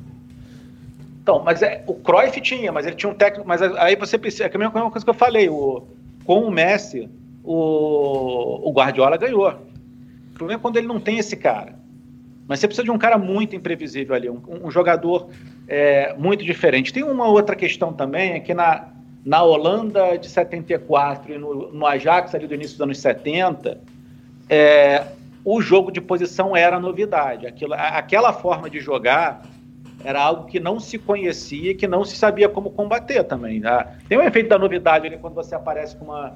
Então, mas é, o Cruyff tinha, mas ele tinha um técnico. Mas aí você precisa. É a mesma coisa que eu falei. O, com o Messi, o, o Guardiola ganhou. O problema é quando ele não tem esse cara. Mas você precisa de um cara muito imprevisível ali, um, um jogador é, muito diferente. Tem uma outra questão também, é que na, na Holanda de 74 e no, no Ajax ali do início dos anos 70, é, o jogo de posição era novidade. Aquilo, aquela forma de jogar era algo que não se conhecia, que não se sabia como combater também. Né? Tem um efeito da novidade ali quando você aparece com, uma,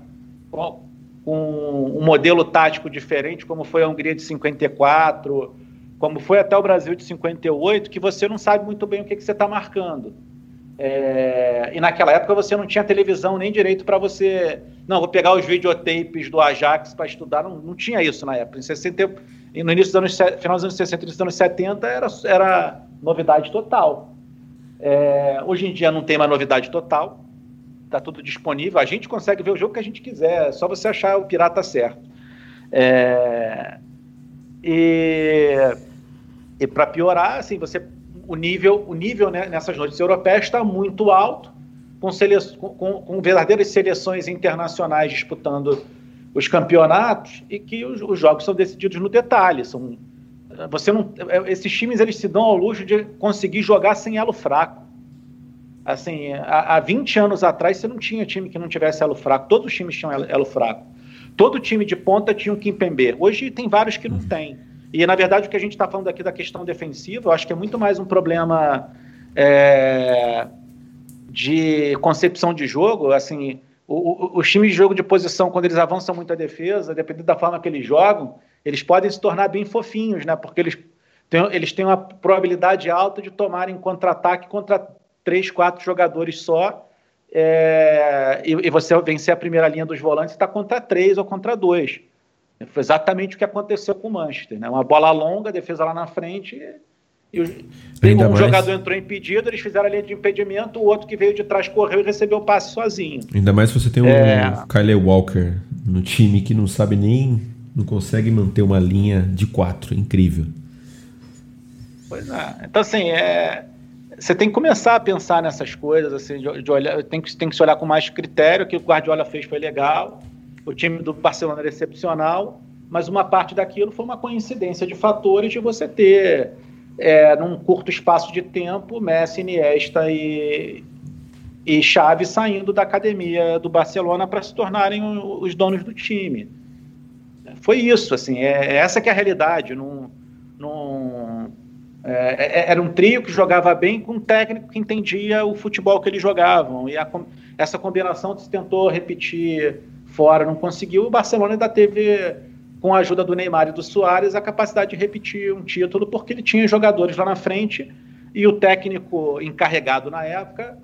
com um modelo tático diferente, como foi a Hungria de 54, como foi até o Brasil de 58, que você não sabe muito bem o que, que você está marcando. É, e naquela época você não tinha televisão nem direito para você. Não, vou pegar os videotapes do Ajax para estudar. Não, não tinha isso na época. Em 60, no início dos anos, final dos anos 60 e dos anos 70 era, era novidade total. É, hoje em dia não tem mais novidade total. Está tudo disponível. A gente consegue ver o jogo que a gente quiser. É só você achar o pirata certo. É, e e para piorar, assim, você o nível, o nível né, nessas noites europeias está muito alto, com, com, com, verdadeiras seleções internacionais disputando os campeonatos e que os, os, jogos são decididos no detalhe. São, você não, esses times eles se dão ao luxo de conseguir jogar sem elo fraco. Assim, há, há 20 anos atrás você não tinha time que não tivesse elo fraco. Todos os times tinham elo, elo fraco. Todo time de ponta tinha um Kimpembe. Hoje tem vários que não uhum. tem. E, na verdade, o que a gente está falando aqui da questão defensiva, eu acho que é muito mais um problema é, de concepção de jogo. Assim, os times de jogo de posição, quando eles avançam muito a defesa, dependendo da forma que eles jogam, eles podem se tornar bem fofinhos, né? Porque eles têm, eles têm uma probabilidade alta de tomarem contra-ataque contra três, quatro jogadores só. É, e, e, você vencer a primeira linha dos volantes está contra três ou contra dois. Foi exatamente o que aconteceu com o Manchester. Né? Uma bola longa, defesa lá na frente. E o, um mais... jogador entrou impedido, eles fizeram a linha de impedimento, o outro que veio de trás correu e recebeu o passe sozinho. Ainda mais se você tem um é... Kyle Walker no time que não sabe nem. não consegue manter uma linha de quatro. Incrível. Pois é. Então, assim, é, você tem que começar a pensar nessas coisas, assim, de, de olhar, tem que, tem que se olhar com mais critério. Que o Guardiola fez foi legal, o time do Barcelona era excepcional, mas uma parte daquilo foi uma coincidência de fatores de você ter, é, num curto espaço de tempo, Messi, Iniesta e, e Xavi saindo da academia do Barcelona para se tornarem os donos do time. Foi isso, assim, é, é essa que é a realidade. Não, não, é, é, é, era um trio que jogava bem com um técnico que entendia o futebol que eles jogavam. E a, essa combinação se tentou repetir fora, não conseguiu. O Barcelona ainda teve, com a ajuda do Neymar e do Soares, a capacidade de repetir um título, porque ele tinha jogadores lá na frente e o técnico encarregado na época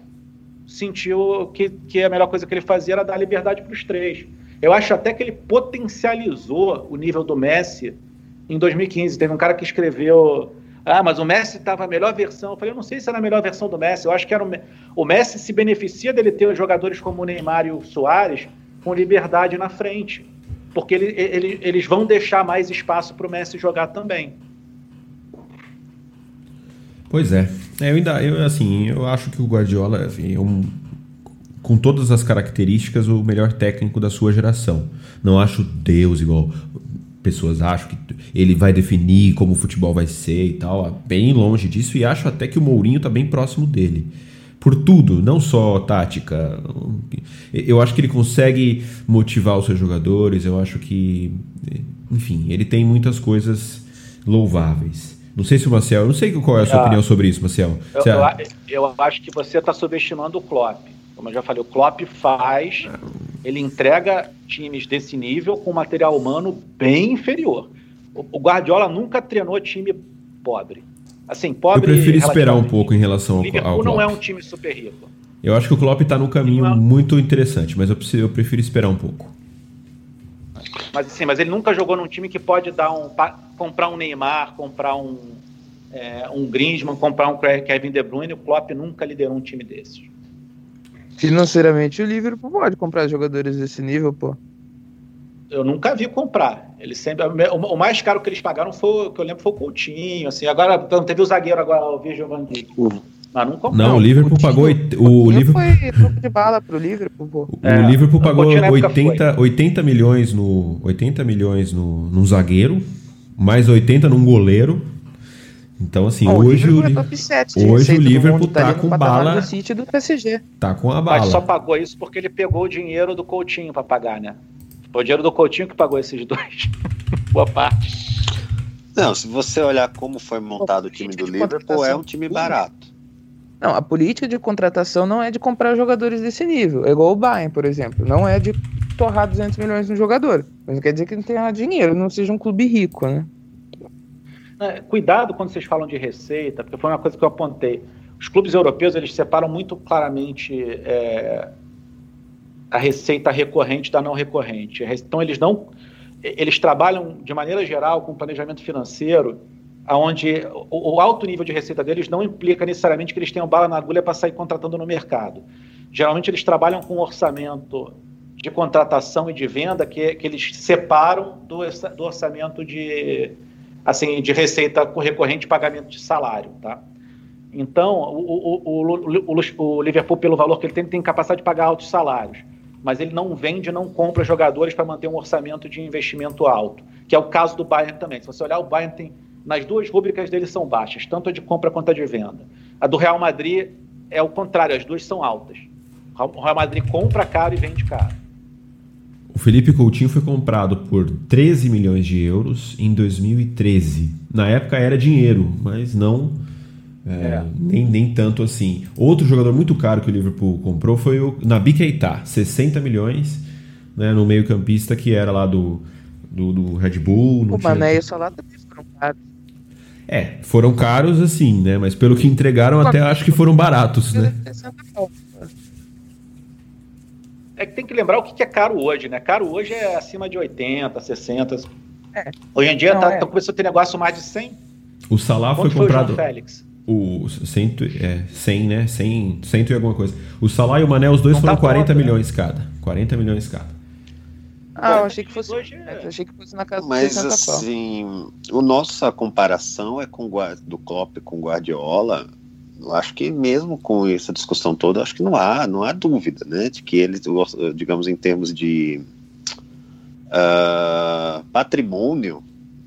sentiu que, que a melhor coisa que ele fazia era dar liberdade para os três. Eu acho até que ele potencializou o nível do Messi em 2015. Teve um cara que escreveu ah, mas o Messi estava a melhor versão. Eu falei, eu não sei se era a melhor versão do Messi. Eu acho que era o, o Messi se beneficia dele ter jogadores como o Neymar e o Soares com liberdade na frente. Porque ele, ele, eles vão deixar mais espaço para o Messi jogar também. Pois é. é. Eu ainda, eu, assim, eu acho que o Guardiola assim, é um, com todas as características, o melhor técnico da sua geração. Não acho Deus igual pessoas acham que ele vai definir como o futebol vai ser e tal, bem longe disso, e acho até que o Mourinho está bem próximo dele. Por tudo, não só tática. Eu acho que ele consegue motivar os seus jogadores, eu acho que. Enfim, ele tem muitas coisas louváveis. Não sei se o Marcel. Não sei qual é a sua ah, opinião sobre isso, Marcel. Eu, eu, eu acho que você está subestimando o Klopp. Como eu já falei, o Klopp faz, ele entrega times desse nível com material humano bem inferior. O Guardiola nunca treinou time pobre. Assim, pobre. Eu prefiro esperar um pouco em relação ao, Liverpool ao não é um time super rico. Eu acho que o Klopp está num caminho é... muito interessante, mas eu, preciso, eu prefiro esperar um pouco. Mas assim, mas ele nunca jogou num time que pode dar um comprar um Neymar, comprar um é, um Griezmann, comprar um Kevin De Bruyne. O Klopp nunca liderou um time desses. Financeiramente, o Liverpool pode comprar jogadores desse nível, pô. Eu nunca vi comprar. Ele sempre, o mais caro que eles pagaram foi, que eu lembro, foi o Coutinho. Assim, agora teve o zagueiro agora, o Virgil van Dijk. Mas não comprou. Não, o Liverpool pagou. O, o Liverpool foi troco de bala pro Liverpool. Pô. O é, Liverpool pagou 80, 80 milhões no 80 milhões no, no zagueiro, mais 80 num goleiro então, assim, oh, hoje, o, é 7, hoje o Liverpool tá, com bala. Do City do PSG. Tá com a bala. Mas só pagou isso porque ele pegou o dinheiro do Coutinho para pagar, né? Foi o dinheiro do Coutinho que pagou esses dois. Boa parte. Não, se você olhar como foi montado o time do Liverpool, é um time barato. Não, a política de contratação não é de comprar jogadores desse nível. É igual o Bayern, por exemplo. Não é de torrar 200 milhões no jogador. Mas não quer dizer que não tenha dinheiro, não seja um clube rico, né? É, cuidado quando vocês falam de receita, porque foi uma coisa que eu apontei. Os clubes europeus eles separam muito claramente é, a receita recorrente da não recorrente. Então eles não, eles trabalham de maneira geral com planejamento financeiro, aonde o, o alto nível de receita deles não implica necessariamente que eles tenham bala na agulha para sair contratando no mercado. Geralmente eles trabalham com um orçamento de contratação e de venda que, que eles separam do, do orçamento de assim, de receita recorrente pagamento de salário, tá? Então, o, o, o, o, Liverpool, pelo valor que ele tem, tem capacidade de pagar altos salários, mas ele não vende, não compra jogadores para manter um orçamento de investimento alto, que é o caso do Bayern também. Se você olhar, o Bayern tem, nas duas rúbricas dele são baixas, tanto a de compra quanto a de venda. A do Real Madrid é o contrário, as duas são altas. O Real Madrid compra caro e vende caro. O Felipe Coutinho foi comprado por 13 milhões de euros em 2013. Na época era dinheiro, mas não é, é. Nem, nem tanto assim. Outro jogador muito caro que o Liverpool comprou foi o Nabi Keita, 60 milhões, né, no meio campista que era lá do, do, do Red Bull. o. Mané e o Salah também foram caros. É, foram caros assim, né? Mas pelo que entregaram, até acho que foram baratos, né? É que tem que lembrar o que é caro hoje, né? Caro hoje é acima de 80, 60. É. Hoje em dia Não, tá, é. tá começando a ter negócio mais de 100. O Salah foi comprado. Foi o Félix? O 100, é, 100, né? 100, 100 e alguma coisa. O Salah e o Mané, os dois Não foram tá 40 pronto, né? milhões né? cada. 40 milhões cada. Ah, eu achei que fosse, hoje é... achei que fosse na casa Mas assim, o nossa comparação é com do Klopp com Guardiola. Eu acho que mesmo com essa discussão toda, acho que não há, não há dúvida, né, de que eles, digamos, em termos de uh, patrimônio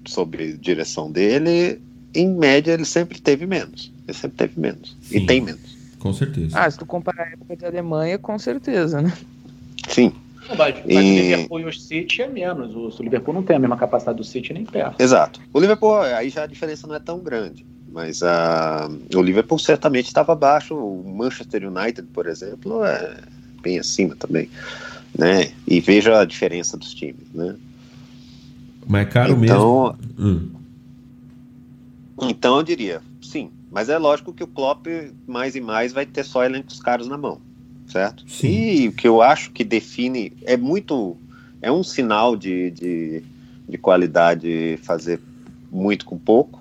sobre direção dele, em média ele sempre teve menos. Ele sempre teve menos. Sim, e tem menos. Com certeza. Ah, se tu comparar a época de Alemanha, com certeza, né? Sim. Não, mas, mas e... o Liverpool e o City é menos. O, Liverpool não tem a mesma capacidade do City nem perto. Exato. O Liverpool, aí já a diferença não é tão grande. Mas uh, o Liverpool certamente estava abaixo. O Manchester United, por exemplo, é bem acima também. Né? E veja a diferença dos times. Né? Mas é caro então, mesmo. Hum. Então eu diria, sim. Mas é lógico que o Klopp mais e mais vai ter só elencos caros na mão certo? Sim. E o que eu acho que define é muito é um sinal de, de, de qualidade fazer muito com pouco,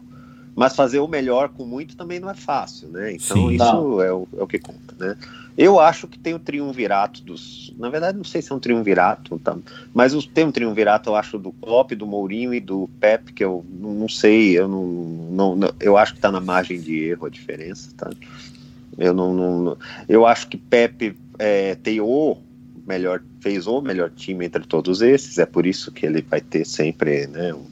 mas fazer o melhor com muito também não é fácil, né? Então Sim, isso é o, é o que conta, né? Eu acho que tem o triunvirato dos. Na verdade, não sei se é um triunvirato, tá? mas tem um triunvirato, eu acho, do Klopp, do Mourinho e do Pep, que eu não, não sei, eu não, não, não, Eu acho que está na margem de erro a diferença, tá? Eu não, não eu acho que Pepe é, tem o melhor fez o melhor time entre todos esses. É por isso que ele vai ter sempre, né, um,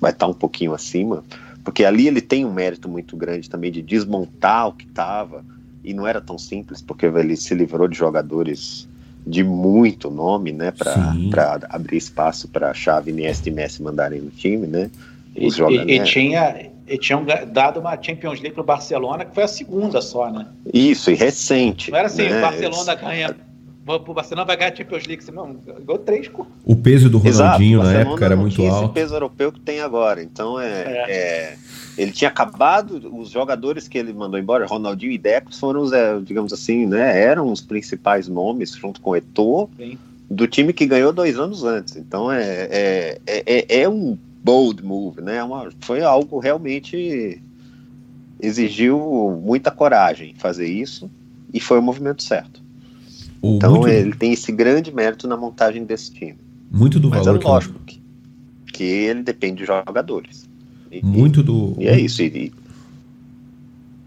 vai estar tá um pouquinho acima, porque ali ele tem um mérito muito grande também de desmontar o que estava e não era tão simples, porque ele se livrou de jogadores de muito nome, né, para abrir espaço para Chave, Iniesta e Messi mandarem no time, né? E, e, e tinha e tinham dado uma Champions League para o Barcelona, que foi a segunda só, né? Isso, e recente. Não era assim, né? o Barcelona ganha. O Barcelona vai ganhar a Champions League. Não, ganhou três. O peso do Ronaldinho Exato, na época era muito alto. Esse peso europeu que tem agora. Então é, é. é, ele tinha acabado. Os jogadores que ele mandou embora, Ronaldinho e Deco, foram os, é, digamos assim, né? Eram os principais nomes junto com Eto'o. Do time que ganhou dois anos antes. Então é, é, é, é um bold move, né? Uma, foi algo realmente exigiu muita coragem fazer isso e foi o movimento certo. O então muito... ele tem esse grande mérito na montagem desse time. Muito do Mas valor é lógico que, que ele depende de jogadores. E, muito do e é isso. E,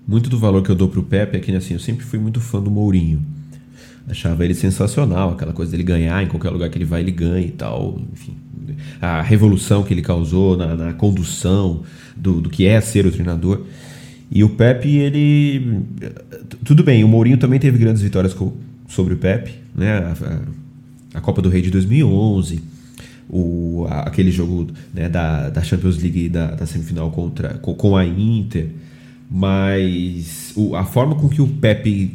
muito do valor que eu dou pro Pepe é que assim, eu sempre fui muito fã do Mourinho. Achava ele sensacional, aquela coisa dele ganhar em qualquer lugar que ele vai, ele ganha e tal. Enfim, a revolução que ele causou na, na condução do, do, que é ser o treinador. E o Pepe, ele. Tudo bem, o Mourinho também teve grandes vitórias com, sobre o Pepe, né? A, a, Copa do Rei de 2011, o, a, aquele jogo né, da, da Champions League da, da semifinal contra, com, com a Inter. Mas o, a forma com que o Pepe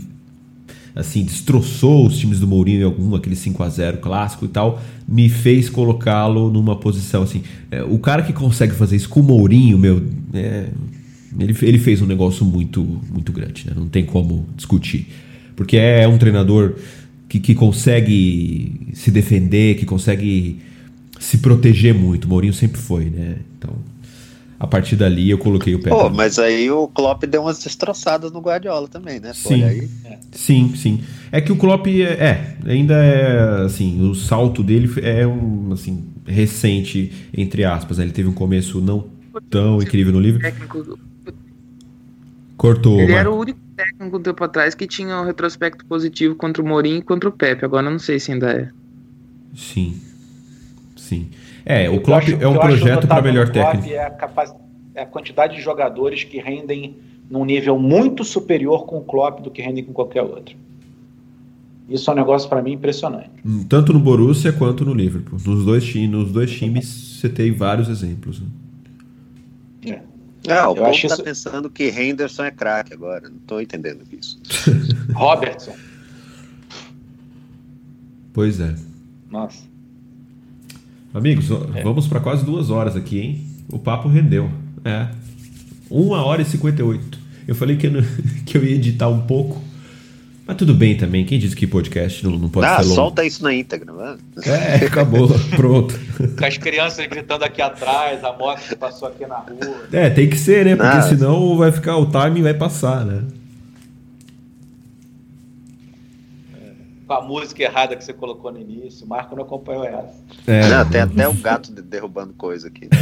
assim, destroçou os times do Mourinho em algum, aquele 5 a 0 clássico e tal, me fez colocá-lo numa posição assim. É, o cara que consegue fazer isso com o Mourinho, meu, é, ele, ele fez um negócio muito, muito grande, né? Não tem como discutir. Porque é um treinador que, que consegue se defender, que consegue se proteger muito. O Mourinho sempre foi, né? Então, a partir dali eu coloquei o pé. Pô, mas aí o Klopp deu umas destroçadas no Guardiola também, né? Sim, aí... sim, sim. É que o Klopp é, é, ainda é assim, o salto dele é um assim recente entre aspas. Né? Ele teve um começo não tão incrível no livro. Cortou. Ele era o único técnico um tempo atrás que tinha um retrospecto positivo contra o Mourinho e contra o Pepe. Agora eu não sei se ainda é. Sim, sim. É, o Klopp acho, é um projeto para melhor técnico. É a, capaz, é a quantidade de jogadores que rendem num nível muito superior com o Klopp do que rendem com qualquer outro. Isso é um negócio para mim impressionante. Hum, tanto no Borussia quanto no Liverpool. Nos dois, nos dois times você tem vários exemplos. Né? É. Ah, o povo está isso... pensando que Henderson é craque agora. Não estou entendendo isso. Robertson. Pois é. Nossa. Amigos, é. vamos para quase duas horas aqui, hein? O papo rendeu. É. Uma hora e 58. Eu falei que eu, que eu ia editar um pouco, Mas tudo bem também. Quem disse que podcast não, não pode ah, ser longo? solta isso na íntegra, mano. É, acabou. Pronto. Com as crianças gritando aqui atrás, a moto que passou aqui na rua. É, tem que ser, né? Porque Ah. senão vai ficar o timing vai passar, né? Com a música errada que você colocou no início. O Marco não acompanhou essa. É, Não, tem até o gato de- derrubando coisa aqui.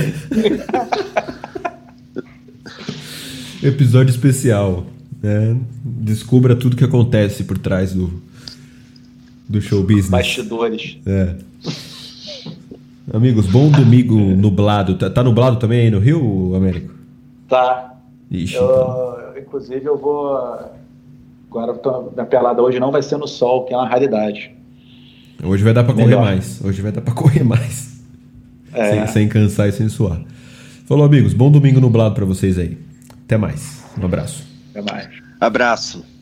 episódio especial. Né? Descubra tudo que acontece por trás do, do show business. Bastidores. É. Amigos, bom domingo nublado. Tá, tá nublado também aí no Rio, Américo? Tá. Ixi, então. Eu, inclusive, eu vou. Agora, eu tô- minha pelada hoje não vai ser no sol, que é uma raridade. Hoje vai dar pra correr mais. Hoje vai dar pra correr mais. É. Sem, sem cansar e sem suar. Falou, amigos. Bom domingo nublado pra vocês aí. Até mais. Um abraço. Até mais. Abraço.